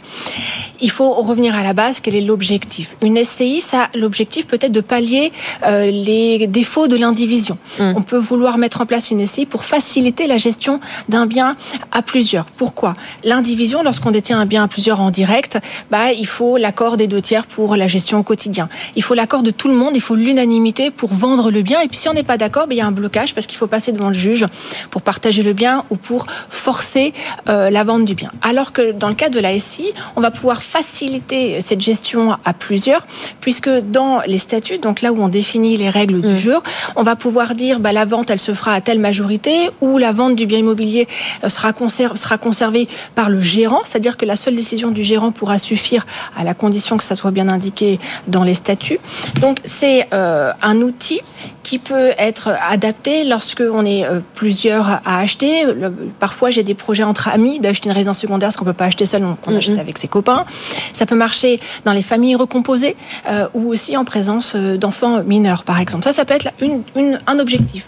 Il faut revenir à la base, quel est l'objectif? Une SCI, ça, l'objectif peut être de pallier euh, les défauts de l'indivision. On peut vouloir mettre en place une SCI pour faciliter la gestion d'un bien à plusieurs. Pourquoi? L'indivision, lorsqu'on détient un bien à plusieurs en direct, bah, il faut l'accord des deux tiers pour la gestion au quotidien. Il faut l'accord de tout le monde, il faut l'unanimité pour vendre le bien. Et puis si on n'est pas d'accord, bah, il y a un blocage parce qu'il faut passer devant le juge pour partager le bien ou pour forcer euh, la vente du bien. Alors que dans le cas de la SCI, on va pouvoir faciliter cette gestion à plusieurs, puisque dans les statuts, donc là où on définit les règles du jeu, on va pouvoir dire bah, la vente, elle se fera à telle majorité, ou la vente du bien immobilier euh, sera, conserv- sera conservée par le gérant, c'est-à-dire que la seule décision du gérant pourra suffire à la condition que ça soit bien indiqué dans les statuts. Donc c'est euh, un outil qui peut être adapté lorsque on est euh, plusieurs à acheter. Le- parfois, j'ai des projets entre amis d'acheter une résidence secondaire, ce qu'on peut pas acheter seul, on, on achète avec ses copains. Ça peut marcher dans les familles recomposées euh, ou aussi en présence euh, d'enfants mineurs, par exemple. Ça, ça peut être un objectif.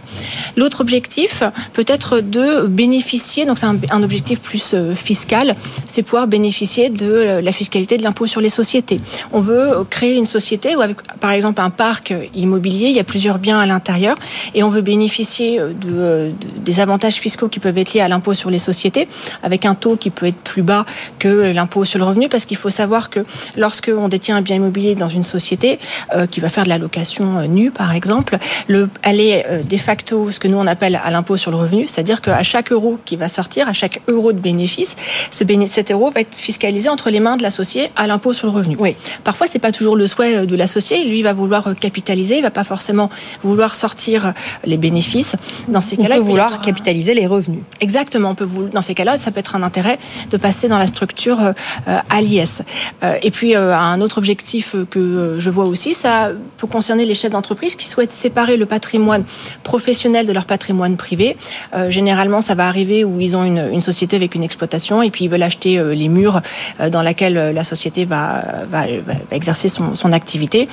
L'autre objectif peut être de bénéficier, donc c'est un, objectif plus euh, fiscal, c'est pouvoir bénéficier de euh, la fiscalité de l'impôt sur les sociétés. On veut créer une société où, avec par exemple un parc immobilier, il y a plusieurs biens à l'intérieur et on veut bénéficier de, de- des avantages fiscaux qui peuvent être liés à l'impôt sur les sociétés, avec un taux qui peut être plus bas que l'impôt sur le revenu, parce qu'il faut savoir que lorsque on détient un bien immobilier dans une société euh, qui va faire de la location euh, nue, par exemple, le, elle est euh, de facto ce que nous on appelle à l'impôt sur le revenu, c'est-à-dire qu'à chaque euro qui va sortir, à chaque euro de bénéfice, ce béné- cet euro va être fiscalisé entre les mains de l'associé à l'impôt sur le revenu. Oui. Parfois, c'est pas toujours le souhait euh, de l'associé. Lui il va vouloir euh, capitaliser, il va pas forcément vouloir sortir les bénéfices. Dans ces cas-là, il peut vouloir capitaliser les revenus. Exactement, on peut vous, dans ces cas-là, ça peut être un intérêt de passer dans la structure à l'IS. Euh, et puis, euh, un autre objectif euh, que je vois aussi, ça peut concerner les chefs d'entreprise qui souhaitent séparer le patrimoine professionnel de leur patrimoine privé. Euh, généralement, ça va arriver où ils ont une, une société avec une exploitation et puis ils veulent acheter euh, les murs euh, dans laquelle la société va, va, va exercer son, son activité.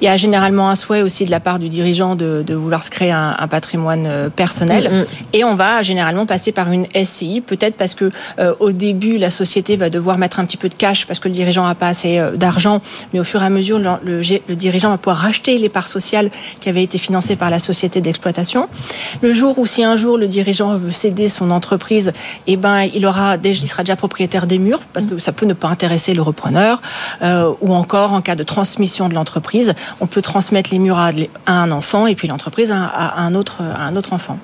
Il y a généralement un souhait aussi de la part du dirigeant de, de vouloir se créer un, un patrimoine personnel. Mm, mm. Et on va généralement passer par une SCI, peut-être parce que au début la société va devoir mettre un petit peu de cash parce que le dirigeant n'a pas assez d'argent, mais au fur et à mesure le, dirigeant va pouvoir racheter les parts sociales qui avaient été financées par la société d'exploitation. Le jour où si un jour le dirigeant veut céder son entreprise, eh ben il aura il sera déjà propriétaire des murs parce que ça peut ne pas intéresser le repreneur euh, ou encore en cas de transmission de l'entreprise, on peut transmettre les murs à, un enfant et puis l'entreprise à un autre enfant.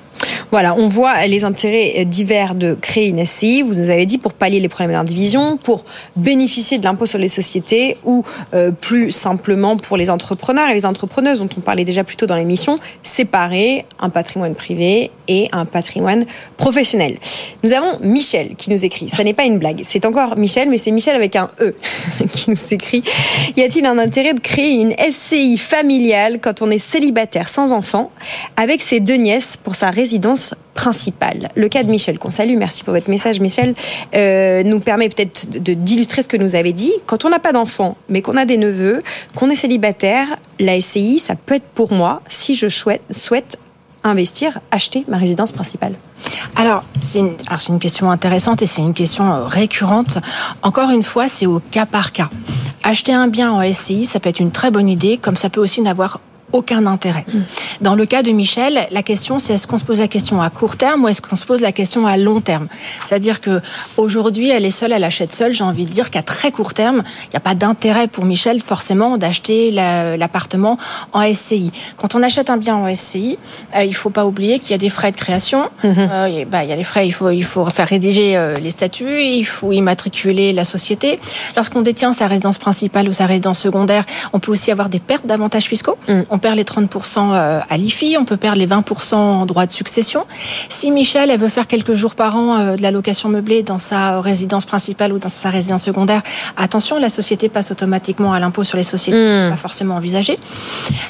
Voilà, on voit les intérêts divers de créer une SCI. Vous nous avez dit pour pallier les problèmes d'indivision, pour bénéficier de l'impôt sur les sociétés ou euh, plus simplement pour les entrepreneurs et les entrepreneuses dont on parlait déjà plus tôt dans l'émission, séparer un patrimoine privé et un patrimoine professionnel. Nous avons Michel qui nous écrit. Ça n'est pas une blague. C'est encore Michel, mais c'est Michel avec un E qui nous écrit. Y a-t-il un intérêt de créer une SCI familiale quand on est célibataire sans enfant avec ses deux nièces pour sa résidence principale. Le cas de Michel, qu'on salue, merci pour votre message Michel, euh, nous permet peut-être d'illustrer ce que nous avez dit. Quand on n'a pas d'enfants, mais qu'on a des neveux, qu'on est célibataire, la SCI, ça peut être pour moi, si je souhaite, souhaite investir, acheter ma résidence principale alors, c'est une, une, question intéressante et c'est une question euh, récurrente. Encore une fois, c'est au cas par cas. Acheter un bien en SCI, ça peut être une très bonne idée, comme ça peut aussi n'avoir aucun intérêt. Mm. Dans le cas de Michel, la question c'est est-ce qu'on se pose la question à court terme ou est-ce qu'on se pose la question à long terme? C'est-à-dire que aujourd'hui, elle est seule, elle achète seule. J'ai envie de dire qu'à très court terme, il n'y a pas d'intérêt pour Michel forcément d'acheter l'appartement en SCI. Quand on achète un bien en SCI, euh, il faut pas oublier qu'il y a des frais de création. Mm-hmm. euh, bah, il y a les frais, il faut il faut faire rédiger euh, les statuts, il faut immatriculer la société. Lorsqu'on détient sa résidence principale ou sa résidence secondaire, on peut aussi avoir des pertes d'avantages fiscaux. Mm perd les 30% euh, à l'IFI, on peut perdre les 20% en droit de succession. Si Michel, elle veut faire quelques jours par an euh, de la location meublée dans sa résidence principale ou dans sa résidence secondaire, attention, la société passe automatiquement à l'impôt sur les sociétés, mmh. pas forcément envisagé.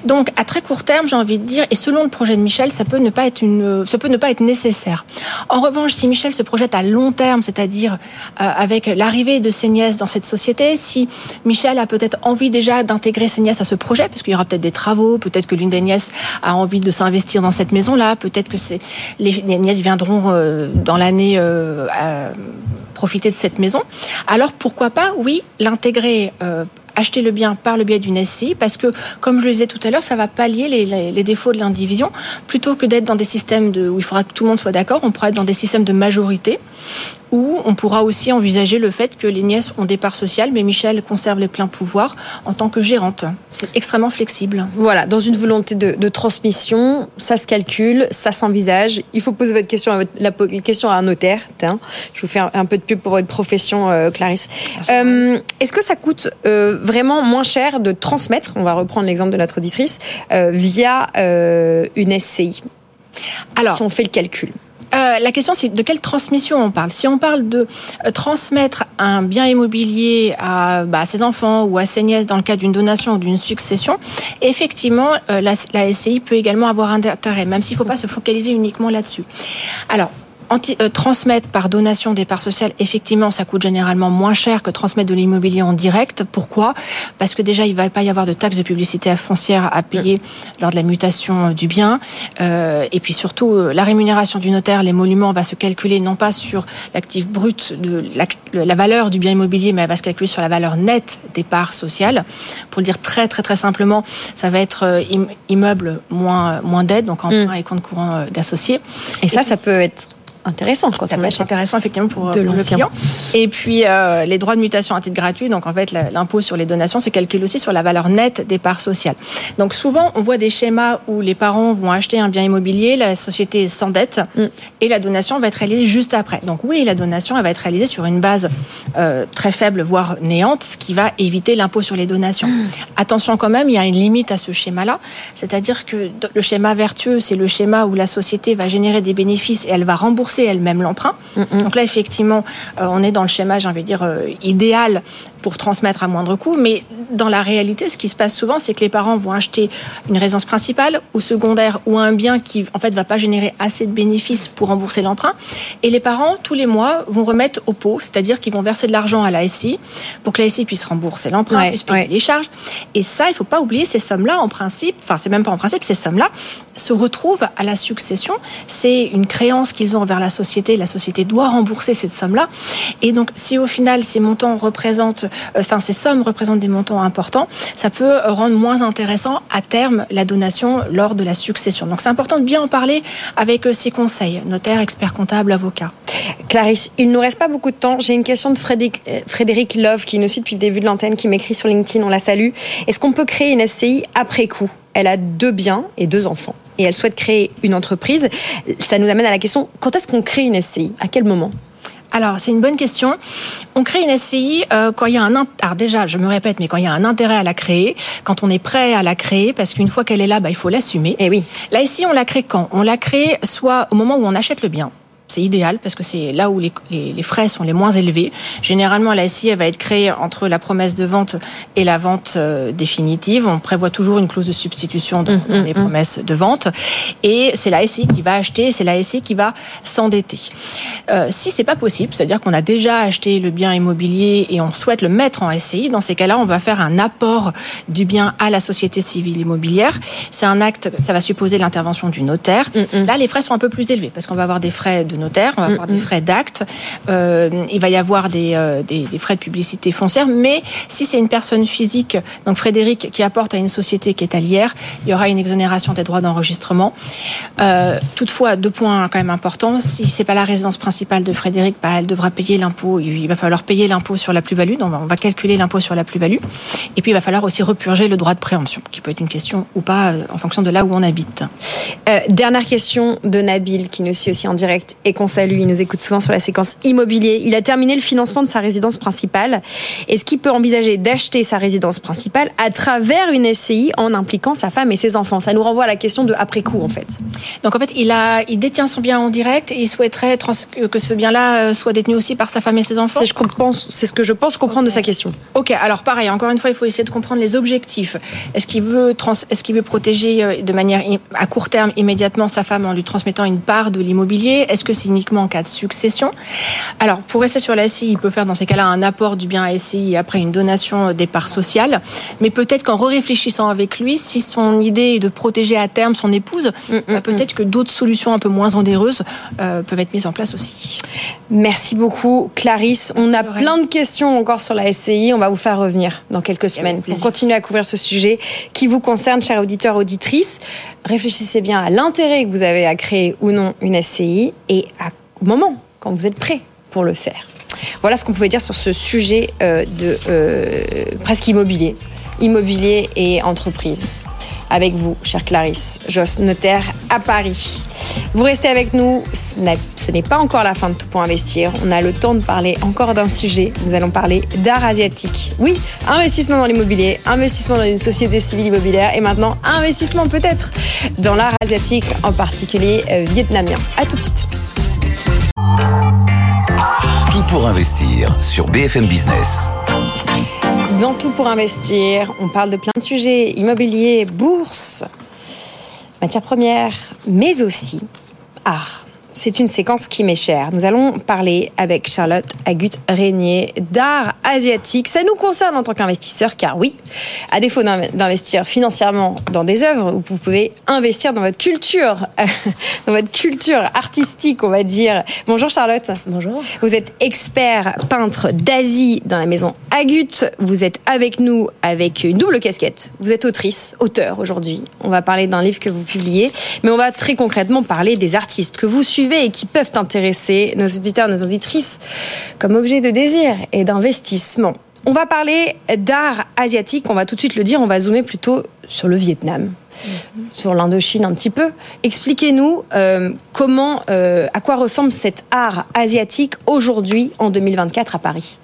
Donc, à très court terme, j'ai envie de dire, et selon le projet de Michel, ça peut ne pas être une, ça peut ne pas être nécessaire. En revanche, si Michel se projette à long terme, c'est-à-dire euh, avec l'arrivée de ses nièces dans cette société, si Michel a peut-être envie déjà d'intégrer ses nièces à ce projet, parce qu'il y aura peut-être des travaux, peut-être que l'une des nièces a envie de s'investir dans cette maison-là, peut-être que les nièces viendront euh, dans l'année euh, profiter de cette maison. Alors pourquoi pas, oui, l'intégrer euh, acheter le bien par le biais d'une SCI parce que, comme je le disais tout à l'heure, ça va pallier les, les, défauts de l'indivision. Plutôt que d'être dans des systèmes où il faudra que tout le monde soit d'accord, on pourra être dans des systèmes de majorité où on pourra aussi envisager le fait que les nièces ont des parts sociales, mais Michel conserve les pleins pouvoirs en tant que gérante. C'est extrêmement flexible. Voilà, dans une volonté de, de transmission, ça se calcule, ça s'envisage. Il faut poser votre question à votre, la, question à un notaire. Tiens, je vous fais un, peu de pub pour votre profession, euh, Clarisse. Euh, Est-ce que ça coûte euh, vraiment moins cher de transmettre, on va reprendre l'exemple de notre auditrice, via une SCI Alors, si on fait le calcul euh, la question, c'est de quelle transmission on parle? Si on parle de euh, transmettre un bien immobilier à, bah, ses enfants ou à ses nièces dans le cas d'une donation ou d'une succession, effectivement, euh, la, la, SCI peut également avoir un intérêt, même s'il ne faut pas se focaliser uniquement là-dessus. Alors, anti, euh, transmettre par donation des parts sociales, effectivement, ça coûte généralement moins cher que transmettre de l'immobilier en direct. Pourquoi? Parce que déjà, il va pas y avoir de taxes de publicité foncière à payer lors de la mutation euh, du bien. Euh, et puis surtout, euh, la rémunération du notaire, l'émolument va se calculer non pas sur l'actif brut de la, valeur du bien immobilier, mais elle va se calculer sur la valeur nette des parts sociales. Pour le dire très très très simplement, ça va être immeuble moins moins d'aide, donc en mmh. et compte courant d'associés. Et, et ça, puis, ça peut être intéressant quand ça on achète. intéressant effectivement pour de le client. Et puis euh, les droits de mutation à titre gratuit, donc en fait l'impôt sur les donations se calcule aussi sur la valeur nette des parts sociales. Donc souvent on voit des schémas où les parents vont acheter un bien immobilier, la société s'endette mm. et la donation va être réalisée juste après. Donc oui, la donation elle va être réalisée sur une base euh, très faible voire néante, ce qui va éviter l'impôt sur les donations. Mm. Attention quand même, il y a une limite à ce schéma-là, c'est-à-dire que le schéma vertueux, c'est le schéma où la société va générer des bénéfices et elle va rembourser elle-même l'emprunt. Mm -hmm. Donc là, effectivement, euh, on est dans le schéma, j'ai envie de dire, euh, idéal pour transmettre à moindre coût. Mais dans la réalité, ce qui se passe souvent, c'est que les parents vont acheter une résidence principale ou secondaire ou un bien qui, en fait, va pas générer assez de bénéfices pour rembourser l'emprunt. Et les parents, tous les mois, vont remettre au pot, c'est-à-dire qu'ils vont verser de l'argent à la SI pour que la SI puisse rembourser l'emprunt, ouais, puisse payer ouais. les charges. Et ça, il faut pas oublier, ces sommes-là, en principe, enfin, c'est même pas en principe, ces sommes-là se retrouvent à la succession. C'est une créance qu'ils ont envers la société. La société doit rembourser cette somme-là. Et donc, si au final, ces montants représentent enfin ces sommes représentent des montants importants, ça peut rendre moins intéressant à terme la donation lors de la succession. Donc c'est important de bien en parler avec ses conseils, notaire, expert comptable, avocat. Clarisse, il nous reste pas beaucoup de temps. J'ai une question de Frédéric, Frédéric Love qui nous suit depuis le début de l'antenne, qui m'écrit sur LinkedIn. On la salue. Est-ce qu'on peut créer une SCI après coup? Elle a deux biens et deux enfants et elle souhaite créer une entreprise. Ça nous amène à la question quand est-ce qu'on crée une SCI À quel moment? Alors, c'est une bonne question. On crée une SCI euh, quand il y a un... Alors déjà, je me répète, mais quand il y a un intérêt à la créer, quand on est prêt à la créer, parce qu'une fois qu'elle est là, bah, il faut l'assumer. Et eh oui. La SCI, on la crée quand? On la crée soit au moment où on achète le bien, c'est idéal parce que c'est là où les, les, frais sont les moins élevés. Généralement, la SI elle va être créée entre la promesse de vente et la vente euh, définitive. On prévoit toujours une clause de substitution dans, mmh, les mmh, mmh. promesses de vente. Et c'est la SI qui va acheter, c'est la SI qui va s'endetter. Euh, si c'est pas possible, c'est-à-dire qu'on a déjà acheté le bien immobilier et on souhaite le mettre en SCI, dans ces cas-là, on va faire un apport du bien à la société civile immobilière. C'est un acte, ça va supposer l'intervention du notaire. Là, les frais sont un peu plus élevés parce qu'on va avoir des frais de notaire, on va avoir des frais d'acte, euh, il va y avoir euh, des, des, frais de publicité foncière, mais si c'est une personne physique, donc Frédéric, qui apporte à une société qui est allière, il y aura une exonération des droits d'enregistrement. Euh, toutefois, deux points quand même importants, si c'est pas la résidence principale de Frédéric, bah, elle devra payer l'impôt, il va falloir payer l'impôt sur la plus-value, donc on va calculer l'impôt sur la plus-value, et puis il va falloir aussi repurger le droit de préemption, qui peut être une question ou pas en fonction de là où on habite. dernière question de Nabil, qui nous suit aussi en direct et qu'on salue. Il nous écoute souvent sur la séquence immobilier. Il a terminé le financement de sa résidence principale. Est-ce qu'il peut envisager d'acheter sa résidence principale à travers une SCI en impliquant sa femme et ses enfants Ça nous renvoie à la question de après coup, en fait. Donc, en fait, il, a, il détient son bien en direct et il souhaiterait que ce bien-là euh, soit détenu aussi par sa femme et ses enfants. C'est ce que je pense comprendre de sa question. Ok, alors pareil, encore une fois, il faut essayer de comprendre les objectifs. Est-ce qu'il veut, est qu'il veut protéger euh, de manière à court terme immédiatement sa femme en lui transmettant une part de l'immobilier? Est-ce que c'est uniquement en cas de succession. Alors, pour rester sur la SCI, il peut faire dans ces cas-là un apport du bien à SCI après une donation des parts sociales. Mais peut-être qu'en réfléchissant avec lui, si son idée est de protéger à terme son épouse, mm, mm, bah, peut-être mm. que d'autres solutions un peu moins ondéreuses euh, peuvent être mises en place aussi. Merci beaucoup, Clarisse. On a plein de questions encore sur la SCI. On va vous faire revenir dans quelques semaines pour continuer à couvrir ce sujet qui vous concerne, chers auditeurs, auditrices. Réfléchissez bien à l'intérêt que vous avez à créer ou non une SCI et à moment, quand vous êtes prêt pour le faire. Voilà ce qu'on pouvait dire sur ce sujet euh, de euh, presque immobilier, immobilier et entreprise avec vous, chère Clarisse, Joss, notaire à Paris. Vous restez avec nous, ce n'est pas encore la fin de Tout pour investir. On a le temps de parler encore d'un sujet. Nous allons parler d'art asiatique. Oui, investissement dans l'immobilier, investissement dans une société civile immobilière et maintenant investissement peut-être dans l'art asiatique, en particulier euh, vietnamien. A tout de suite. Pour investir sur BFM Business. Dans Tout pour investir, on parle de plein de sujets, immobilier, bourse, matières premières, mais aussi art c'est une séquence qui m'est chère. Nous allons parler avec Charlotte Agut-Régnier d'art asiatique. Ça nous concerne en tant qu'investisseur, car oui, à défaut d'investir financièrement dans des œuvres, vous pouvez investir dans votre culture, dans votre culture artistique, on va dire. Bonjour Charlotte. Bonjour. Vous êtes expert peintre d'Asie dans la maison Agut. Vous êtes avec nous avec une double casquette. Vous êtes autrice, auteur aujourd'hui. On va parler d'un livre que vous publiez, mais on va très concrètement parler des artistes que vous suivez et qui peuvent intéresser nos auditeurs, nos auditrices comme objet de désir et d'investissement. On va parler d'art asiatique, on va tout de suite le dire, on va zoomer plutôt sur le Vietnam, sur l'Indochine un petit peu. Expliquez-nous euh, comment, euh, à quoi ressemble cet art asiatique aujourd'hui en 2024 à Paris.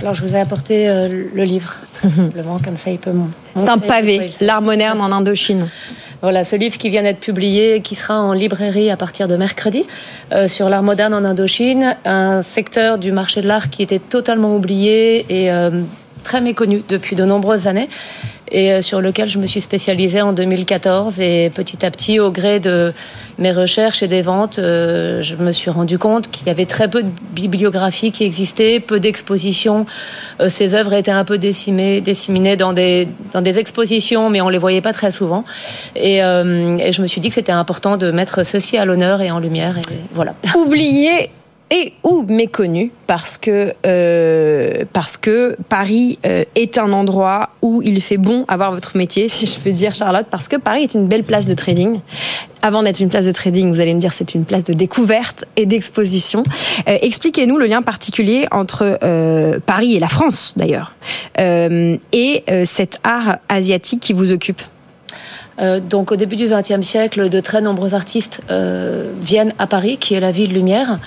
Alors je vous ai apporté euh, le livre, simplement, comme ça il peut C'est un pavé, l'art moderne en Indochine. Voilà, ce livre qui vient d'être publié, qui sera en librairie à partir de mercredi, euh, sur l'art moderne en Indochine, un secteur du marché de l'art qui était totalement oublié et euh, très méconnu depuis de nombreuses années et euh, sur lequel je me suis spécialisée en 2014 et petit à petit au gré de mes recherches et des ventes euh, je me suis rendu compte qu'il y avait très peu de bibliographies qui existaient peu d'expositions. Euh, ces œuvres étaient un peu décimées, disséminées dans des dans des expositions mais on les voyait pas très souvent. Et, je me suis dit que c'était important de mettre ceci à l'honneur et en lumière et voilà. Oublié et ou méconnu parce que euh, parce que Paris euh, est un endroit où il fait bon avoir votre métier, si je peux dire Charlotte, parce que Paris est une belle place de trading. Avant d'être une place de trading, vous allez me dire c'est une place de découverte et d'exposition. Euh, Expliquez-nous le lien particulier entre euh, Paris et la France d'ailleurs et cet art asiatique qui vous occupe. Euh, donc au début du XXe siècle, de très nombreux artistes euh, viennent à Paris, qui est la ville lumière.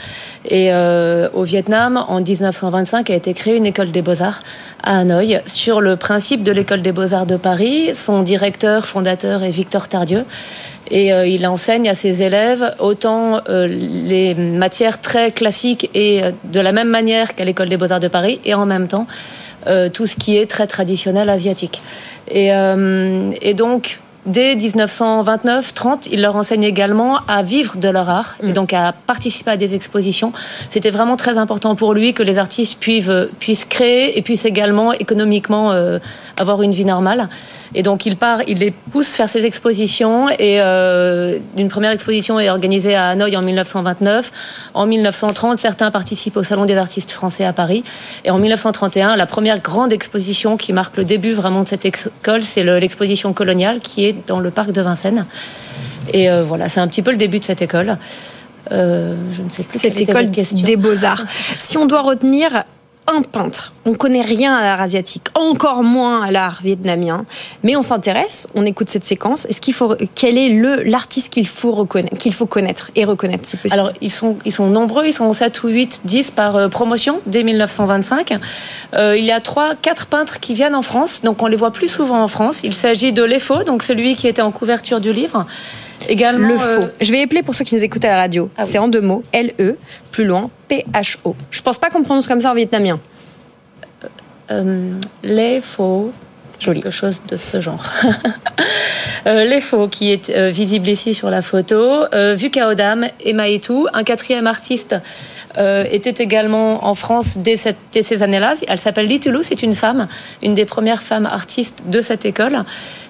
Et euh, au Vietnam, en 1925, a été créée une école des beaux-arts à Hanoï sur le principe de l'école des beaux-arts de Paris. Son directeur, fondateur est Victor Tardieu. Et il enseigne à ses élèves autant les matières très classiques et de la même manière qu'à l'école des beaux-arts de Paris, et en même temps tout ce qui est très traditionnel asiatique. Et donc, dès 1929-30, il leur enseigne également à vivre de leur art et donc à participer à des expositions. C'était vraiment très important pour lui que les artistes puissent, puissent créer et puissent également économiquement euh, avoir une vie normale. Et donc il part, il les pousse faire ces expositions et euh, une première exposition est organisée à Hanoï en 1929. En 1930, certains participent au Salon des artistes français à Paris. Et en 1931, la première grande exposition qui marque le début vraiment de cette école, c'est le- l'exposition coloniale qui est dans le parc de Vincennes. Et euh, voilà, c'est un petit peu le début de cette école. Euh, je ne sais plus Cette école des beaux-arts. Si on doit retenir un peintre, on connaît rien à l'art asiatique, encore moins à l'art vietnamien, mais on s'intéresse, on écoute cette séquence. Est-ce qu'il faut, quel est le l'artiste qu'il faut reconnaître, qu'il faut connaître et reconnaître, Alors, ils sont, ils sont nombreux, ils sont 7 ou 8, 10 par euh, promotion dès 1925. Euh, il y a 3, 4 peintres qui viennent en France, donc on les voit plus souvent en France. Il s'agit de Lefaux, donc celui qui était en couverture du livre. Également, le euh, faux. Je vais épeler pour ceux qui nous écoutent à la radio. C'est en deux mots. L-E, plus loin, P-H-O. Je pense pas qu'on prononce comme ça en vietnamien. euh, les faux, quelque chose de ce genre. Euh, les faux qui est euh, visible ici sur la photo, euh, Vu Kaodam et Maetou, un quatrième artiste euh, était également en France dès, cette- dès ces années-là. Elle s'appelle Litulu, c'est une femme, une des premières femmes artistes de cette école.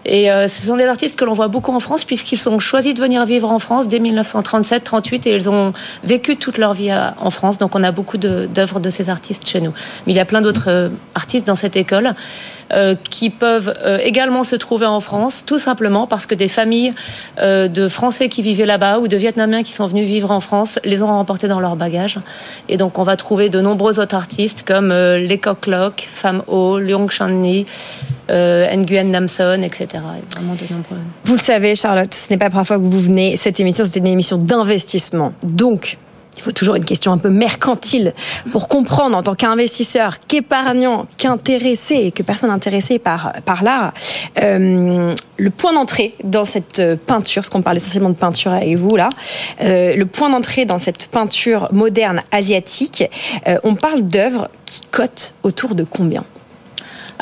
Et euh, ce sont des artistes que l'on voit beaucoup en France puisqu'ils ont choisi de venir vivre en France dès 1937-38 et ils ont vécu toute leur vie à- en France. Donc on a beaucoup d'œuvres de ces artistes chez nous. Mais il y a plein d'autres euh, artistes dans cette école euh, qui peuvent euh, également se trouver en France, tout simplement parce que des familles euh, de Français qui vivaient là-bas ou de Vietnamiens qui sont venus vivre en France les ont remportés dans leur bagage. Et donc on va trouver de nombreux autres artistes comme euh, Les Coq Loc, Pham Ho, Leong Chan Ni, euh, Nguyen Namson, etc. Vous le savez, Charlotte, ce n'est pas la première fois que vous venez. Cette émission, c'est une émission d'investissement. Donc, il faut toujours une question un peu mercantile pour comprendre en tant qu'investisseur, qu'épargnant, qu'intéressé et que personne intéressée par, par l'art, euh, le point d'entrée dans cette peinture, parce qu'on parle essentiellement de peinture avec vous là, euh, le point d'entrée dans cette peinture moderne asiatique, euh, on parle d'œuvres qui cotent autour de combien?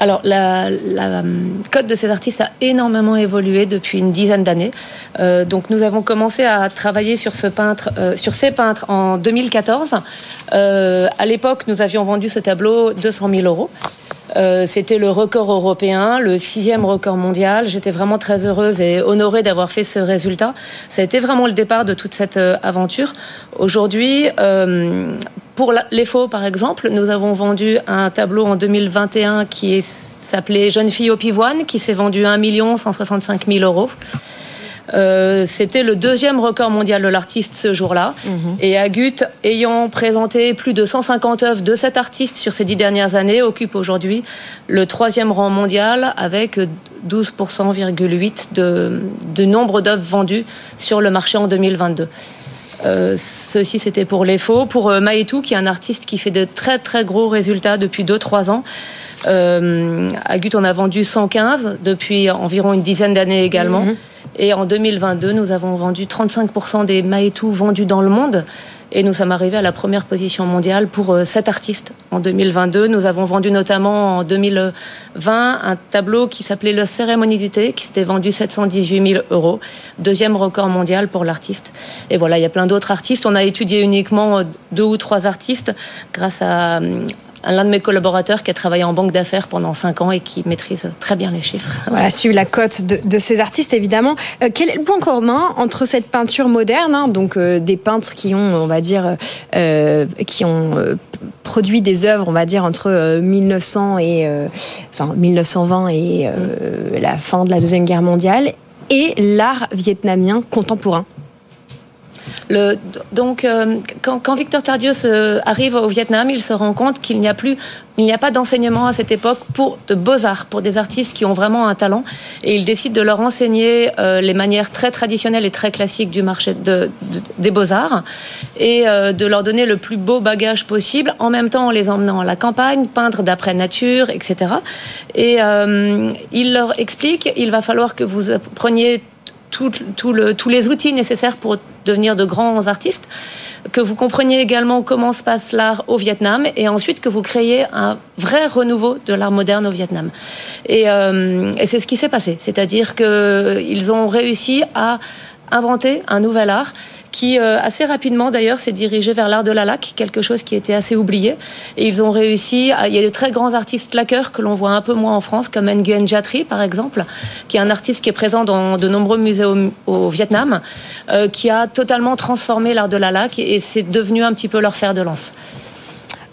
Alors, la, la hum, cote de ces artistes a énormément évolué depuis une dizaine d'années. Euh, donc, nous avons commencé à travailler sur ce peintre, euh, sur ces peintres en 2014. Euh, à l'époque, nous avions vendu ce tableau 200 000 euros. Euh, C'était le record européen, le sixième record mondial. J'étais vraiment très heureuse et honorée d'avoir fait ce résultat. Ça a été vraiment le départ de toute cette euh, aventure. Aujourd'hui, euh, pour les faux, par exemple, nous avons vendu un tableau en 2021 qui s'appelait Jeune fille au pivoine, qui s'est vendu 1 165 000 euros. Euh, C'était le deuxième record mondial de l'artiste ce jour-là. Et Agut, ayant présenté plus de 150 œuvres de cet artiste sur ces dix dernières années, occupe aujourd'hui le troisième rang mondial avec 12,8% de, de nombre d'œuvres vendues sur le marché en 2022. Euh, ceci, c'était pour les faux. Pour euh, Maetou, qui est un artiste qui fait de très très gros résultats depuis 2-3 ans. Euh, à Gut, on a vendu 115 depuis environ une dizaine d'années également. Et en 2022, nous avons vendu 35% des Maetou vendus dans le monde. Et nous sommes arrivés à la première position mondiale pour euh, cet artiste. En 2022, nous avons vendu notamment en 2020 un tableau qui s'appelait Le Cérémonie du thé, qui s'était vendu 718 000 euros. Deuxième record mondial pour l'artiste. Et voilà, il y a plein d'autres artistes. On a étudié uniquement euh, deux ou trois artistes grâce à, l'un de mes collaborateurs qui a travaillé en banque d'affaires pendant 5 ans et qui maîtrise très bien les chiffres. Voilà, suivre la cote de, ces artistes, évidemment. Euh, quel est le point commun entre cette peinture moderne, hein, donc euh, des peintres qui ont, on va dire, euh, qui ont produit des œuvres, on va dire, entre 1900 et, enfin, 1920 et la fin de la Deuxième Guerre mondiale, et l'art vietnamien contemporain? Donc, euh, quand, Victor Tardieu arrive au Vietnam, il se rend compte qu'il n'y a plus, il n'y a pas d'enseignement à cette époque pour de beaux arts, pour des artistes qui ont vraiment un talent, et il décide de leur enseigner euh, les manières très traditionnelles et très classiques du marché de, des beaux arts, et euh, de leur donner le plus beau bagage possible, en même temps en les emmenant à la campagne, peindre d'après nature, etc. Et il leur explique, il va falloir que vous preniez tous les outils nécessaires pour devenir de grands artistes, que vous compreniez également comment se passe l'art au Vietnam et ensuite que vous créiez un vrai renouveau de l'art moderne au Vietnam. Et, euh, et c'est ce qui s'est passé, c'est-à-dire qu'ils ont réussi à inventer un nouvel art qui euh, assez rapidement d'ailleurs s'est dirigé vers l'art de la laque, quelque chose qui était assez oublié. Et ils ont réussi. il y a de très grands artistes laqueurs que l'on voit un peu moins en France, comme Nguyen Jatri par exemple, qui est un artiste qui est présent dans de nombreux musées au, Vietnam, euh, qui a totalement transformé l'art de la laque et c'est devenu un petit peu leur fer de lance.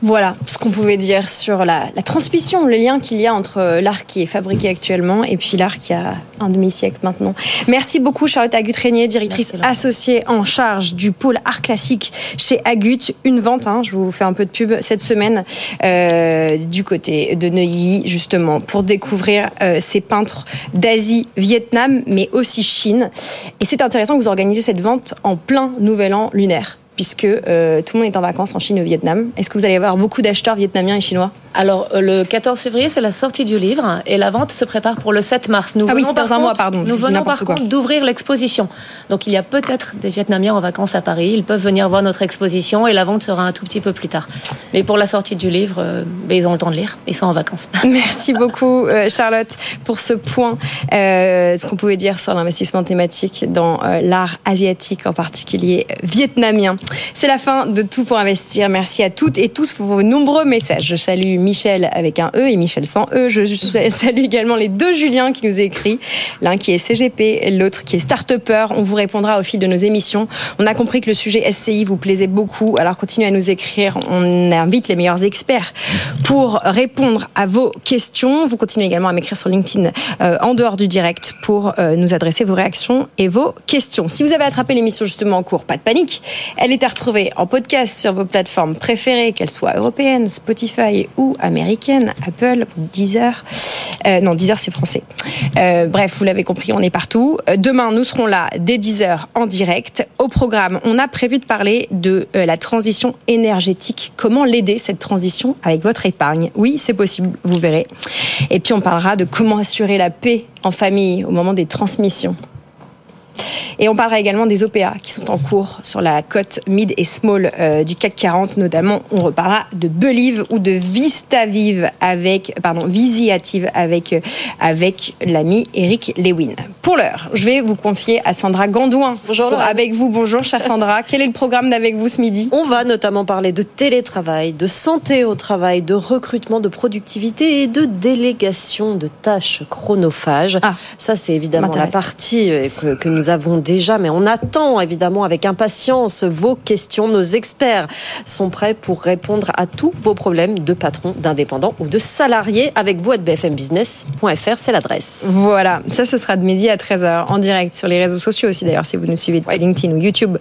Voilà ce qu'on pouvait dire sur la, transmission, le lien qu'il y a entre euh, l'art qui est fabriqué actuellement et puis l'art qui a un demi-siècle maintenant. Merci beaucoup Charlotte Agut-Régnier, directrice associée en charge du pôle art classique chez Agut. Une vente, hein, je vous fais un peu de pub cette semaine, euh, du côté de Neuilly, justement, pour découvrir euh, ces peintres d'Asie, Vietnam, mais aussi Chine. Et c'est intéressant que vous organisez cette vente en plein nouvel an lunaire puisque euh, tout le monde est en vacances en Chine et au Vietnam. Est-ce que vous allez avoir beaucoup d'acheteurs vietnamiens et chinois? Alors, euh, le 14 février, c'est la sortie du livre et la vente se prépare pour le 7 mars. Nous ah oui, c'est dans un mois, pardon. Nous venons par contre d'ouvrir l'exposition. Donc, il y a peut-être des Vietnamiens en vacances à Paris. Ils peuvent venir voir notre exposition et la vente sera un tout petit peu plus tard. Mais pour la sortie du livre, euh, ben, ils ont le temps de lire. Ils sont en vacances. Merci beaucoup, Charlotte, pour ce point. ce qu'on pouvait dire sur l'investissement thématique dans l'art asiatique, en particulier vietnamien. C'est la fin de Tout pour investir. Merci à toutes et tous pour vos nombreux messages. Je salue Michel avec un E et Michel sans E. Je salue également les deux Julien qui nous écrit. L'un qui est CGP, l'autre qui est start On vous répondra au fil de nos émissions. On a compris que le sujet SCI vous plaisait beaucoup. Alors continuez à nous écrire. On invite les meilleurs experts pour répondre à vos questions. Vous continuez également à m'écrire sur LinkedIn euh, en dehors du direct pour euh, nous adresser vos réactions et vos questions. Si vous avez attrapé l'émission justement en cours, pas de panique. Elle est à retrouver en podcast sur vos plateformes préférées, qu'elles soient européennes, Spotify ou américaines, Apple, Deezer. Euh, non, Deezer, c'est français. Euh, bref, vous l'avez compris, on est partout. Euh, demain, nous serons là dès 10h en direct. Au programme, on a prévu de parler de la transition énergétique. Comment l'aider, cette transition, avec votre épargne? Oui, c'est possible, vous verrez. Et puis, on parlera de comment assurer la paix en famille au moment des transmissions. Et on parlera également des OPA qui sont en cours sur la cote mid et small euh, du CAC 40, notamment. On reparlera de Believe ou de Vistavive avec, pardon, Visiative avec, euh, avec l'ami Eric Lewin. Pour l'heure, je vais vous confier à Sandra Gandouin. Bonjour. Avec vous, bonjour, chère Sandra. Quel est le programme d'avec vous ce midi? On va notamment parler de télétravail, de santé au travail, de recrutement, de productivité et de délégation de tâches chronophages. Ah, ça, c'est évidemment la partie euh, que, que nous avons déjà, mais on attend évidemment avec impatience vos questions. Nos experts sont prêts pour répondre à tous vos problèmes de patron, d'indépendant ou de salarié. Avec vous, à bfmbusiness.fr, c'est l'adresse. Voilà, ça ce sera de midi à 13h en direct sur les réseaux sociaux aussi d'ailleurs si vous nous suivez de LinkedIn ou YouTube.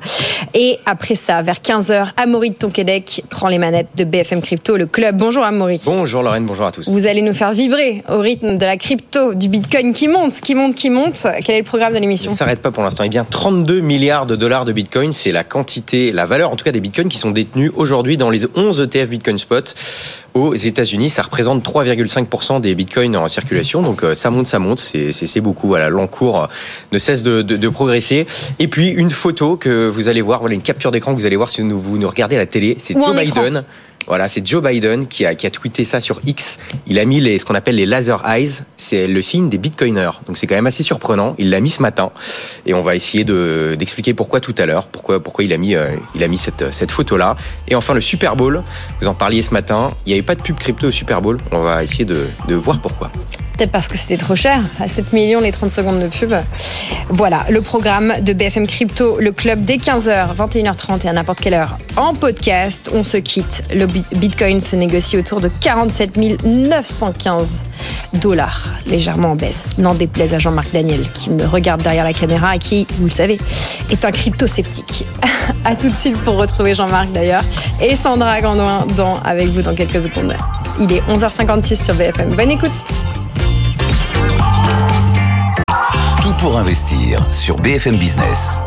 Et après ça, vers 15h, Amaury de Tonquédec prend les manettes de BFM Crypto, le club. Bonjour Amaury. Bonjour Lorraine, bonjour à tous. Vous allez nous faire vibrer au rythme de la crypto, du Bitcoin qui monte, qui monte, qui monte. Quel est le programme de l'émission? Ça s'arrête pas pour l'instant. Eh bien, 32 milliards de dollars de Bitcoin, c'est la quantité, la valeur en tout cas des Bitcoins qui sont détenus aujourd'hui dans les 11 ETF Bitcoin Spot aux États-Unis. Ça représente 3,5% des bitcoins en circulation. Donc euh, ça monte, ça monte. C'est beaucoup. Voilà, l'encours ne cesse de, de, de, progresser. Et puis une photo que vous allez voir, voilà une capture d'écran que vous allez voir si vous nous regardez à la télé. C'est Joe Biden. Voilà, c'est Joe Biden qui a, tweeté ça sur X. Il a mis les, ce qu'on appelle les laser eyes. C'est le signe des bitcoiners. Donc c'est quand même assez surprenant. Il l'a mis ce matin. Et on va essayer de, d'expliquer pourquoi tout à l'heure. Pourquoi, pourquoi il a mis, euh, il a mis cette, cette photo-là. Et enfin, le Super Bowl. Vous en parliez ce matin. Il n'y avait pas de pub crypto au Super Bowl. On va essayer de, de voir pourquoi. Peut-être parce que c'était trop cher, à 7 millions les 30 secondes de pub. Voilà, le programme de BFM Crypto, le club dès 15h, 21h30 et à n'importe quelle heure en podcast. On se quitte. Le Bitcoin se négocie autour de 47 915 dollars, légèrement en baisse. N'en déplaise à Jean-Marc Daniel qui me regarde derrière la caméra et qui, vous le savez, est un crypto-sceptique. à tout de suite pour retrouver Jean-Marc d'ailleurs et Sandra Gandoin avec vous dans quelques secondes. Il est 11h56 sur BFM. Bonne écoute. Tout pour investir sur BFM Business.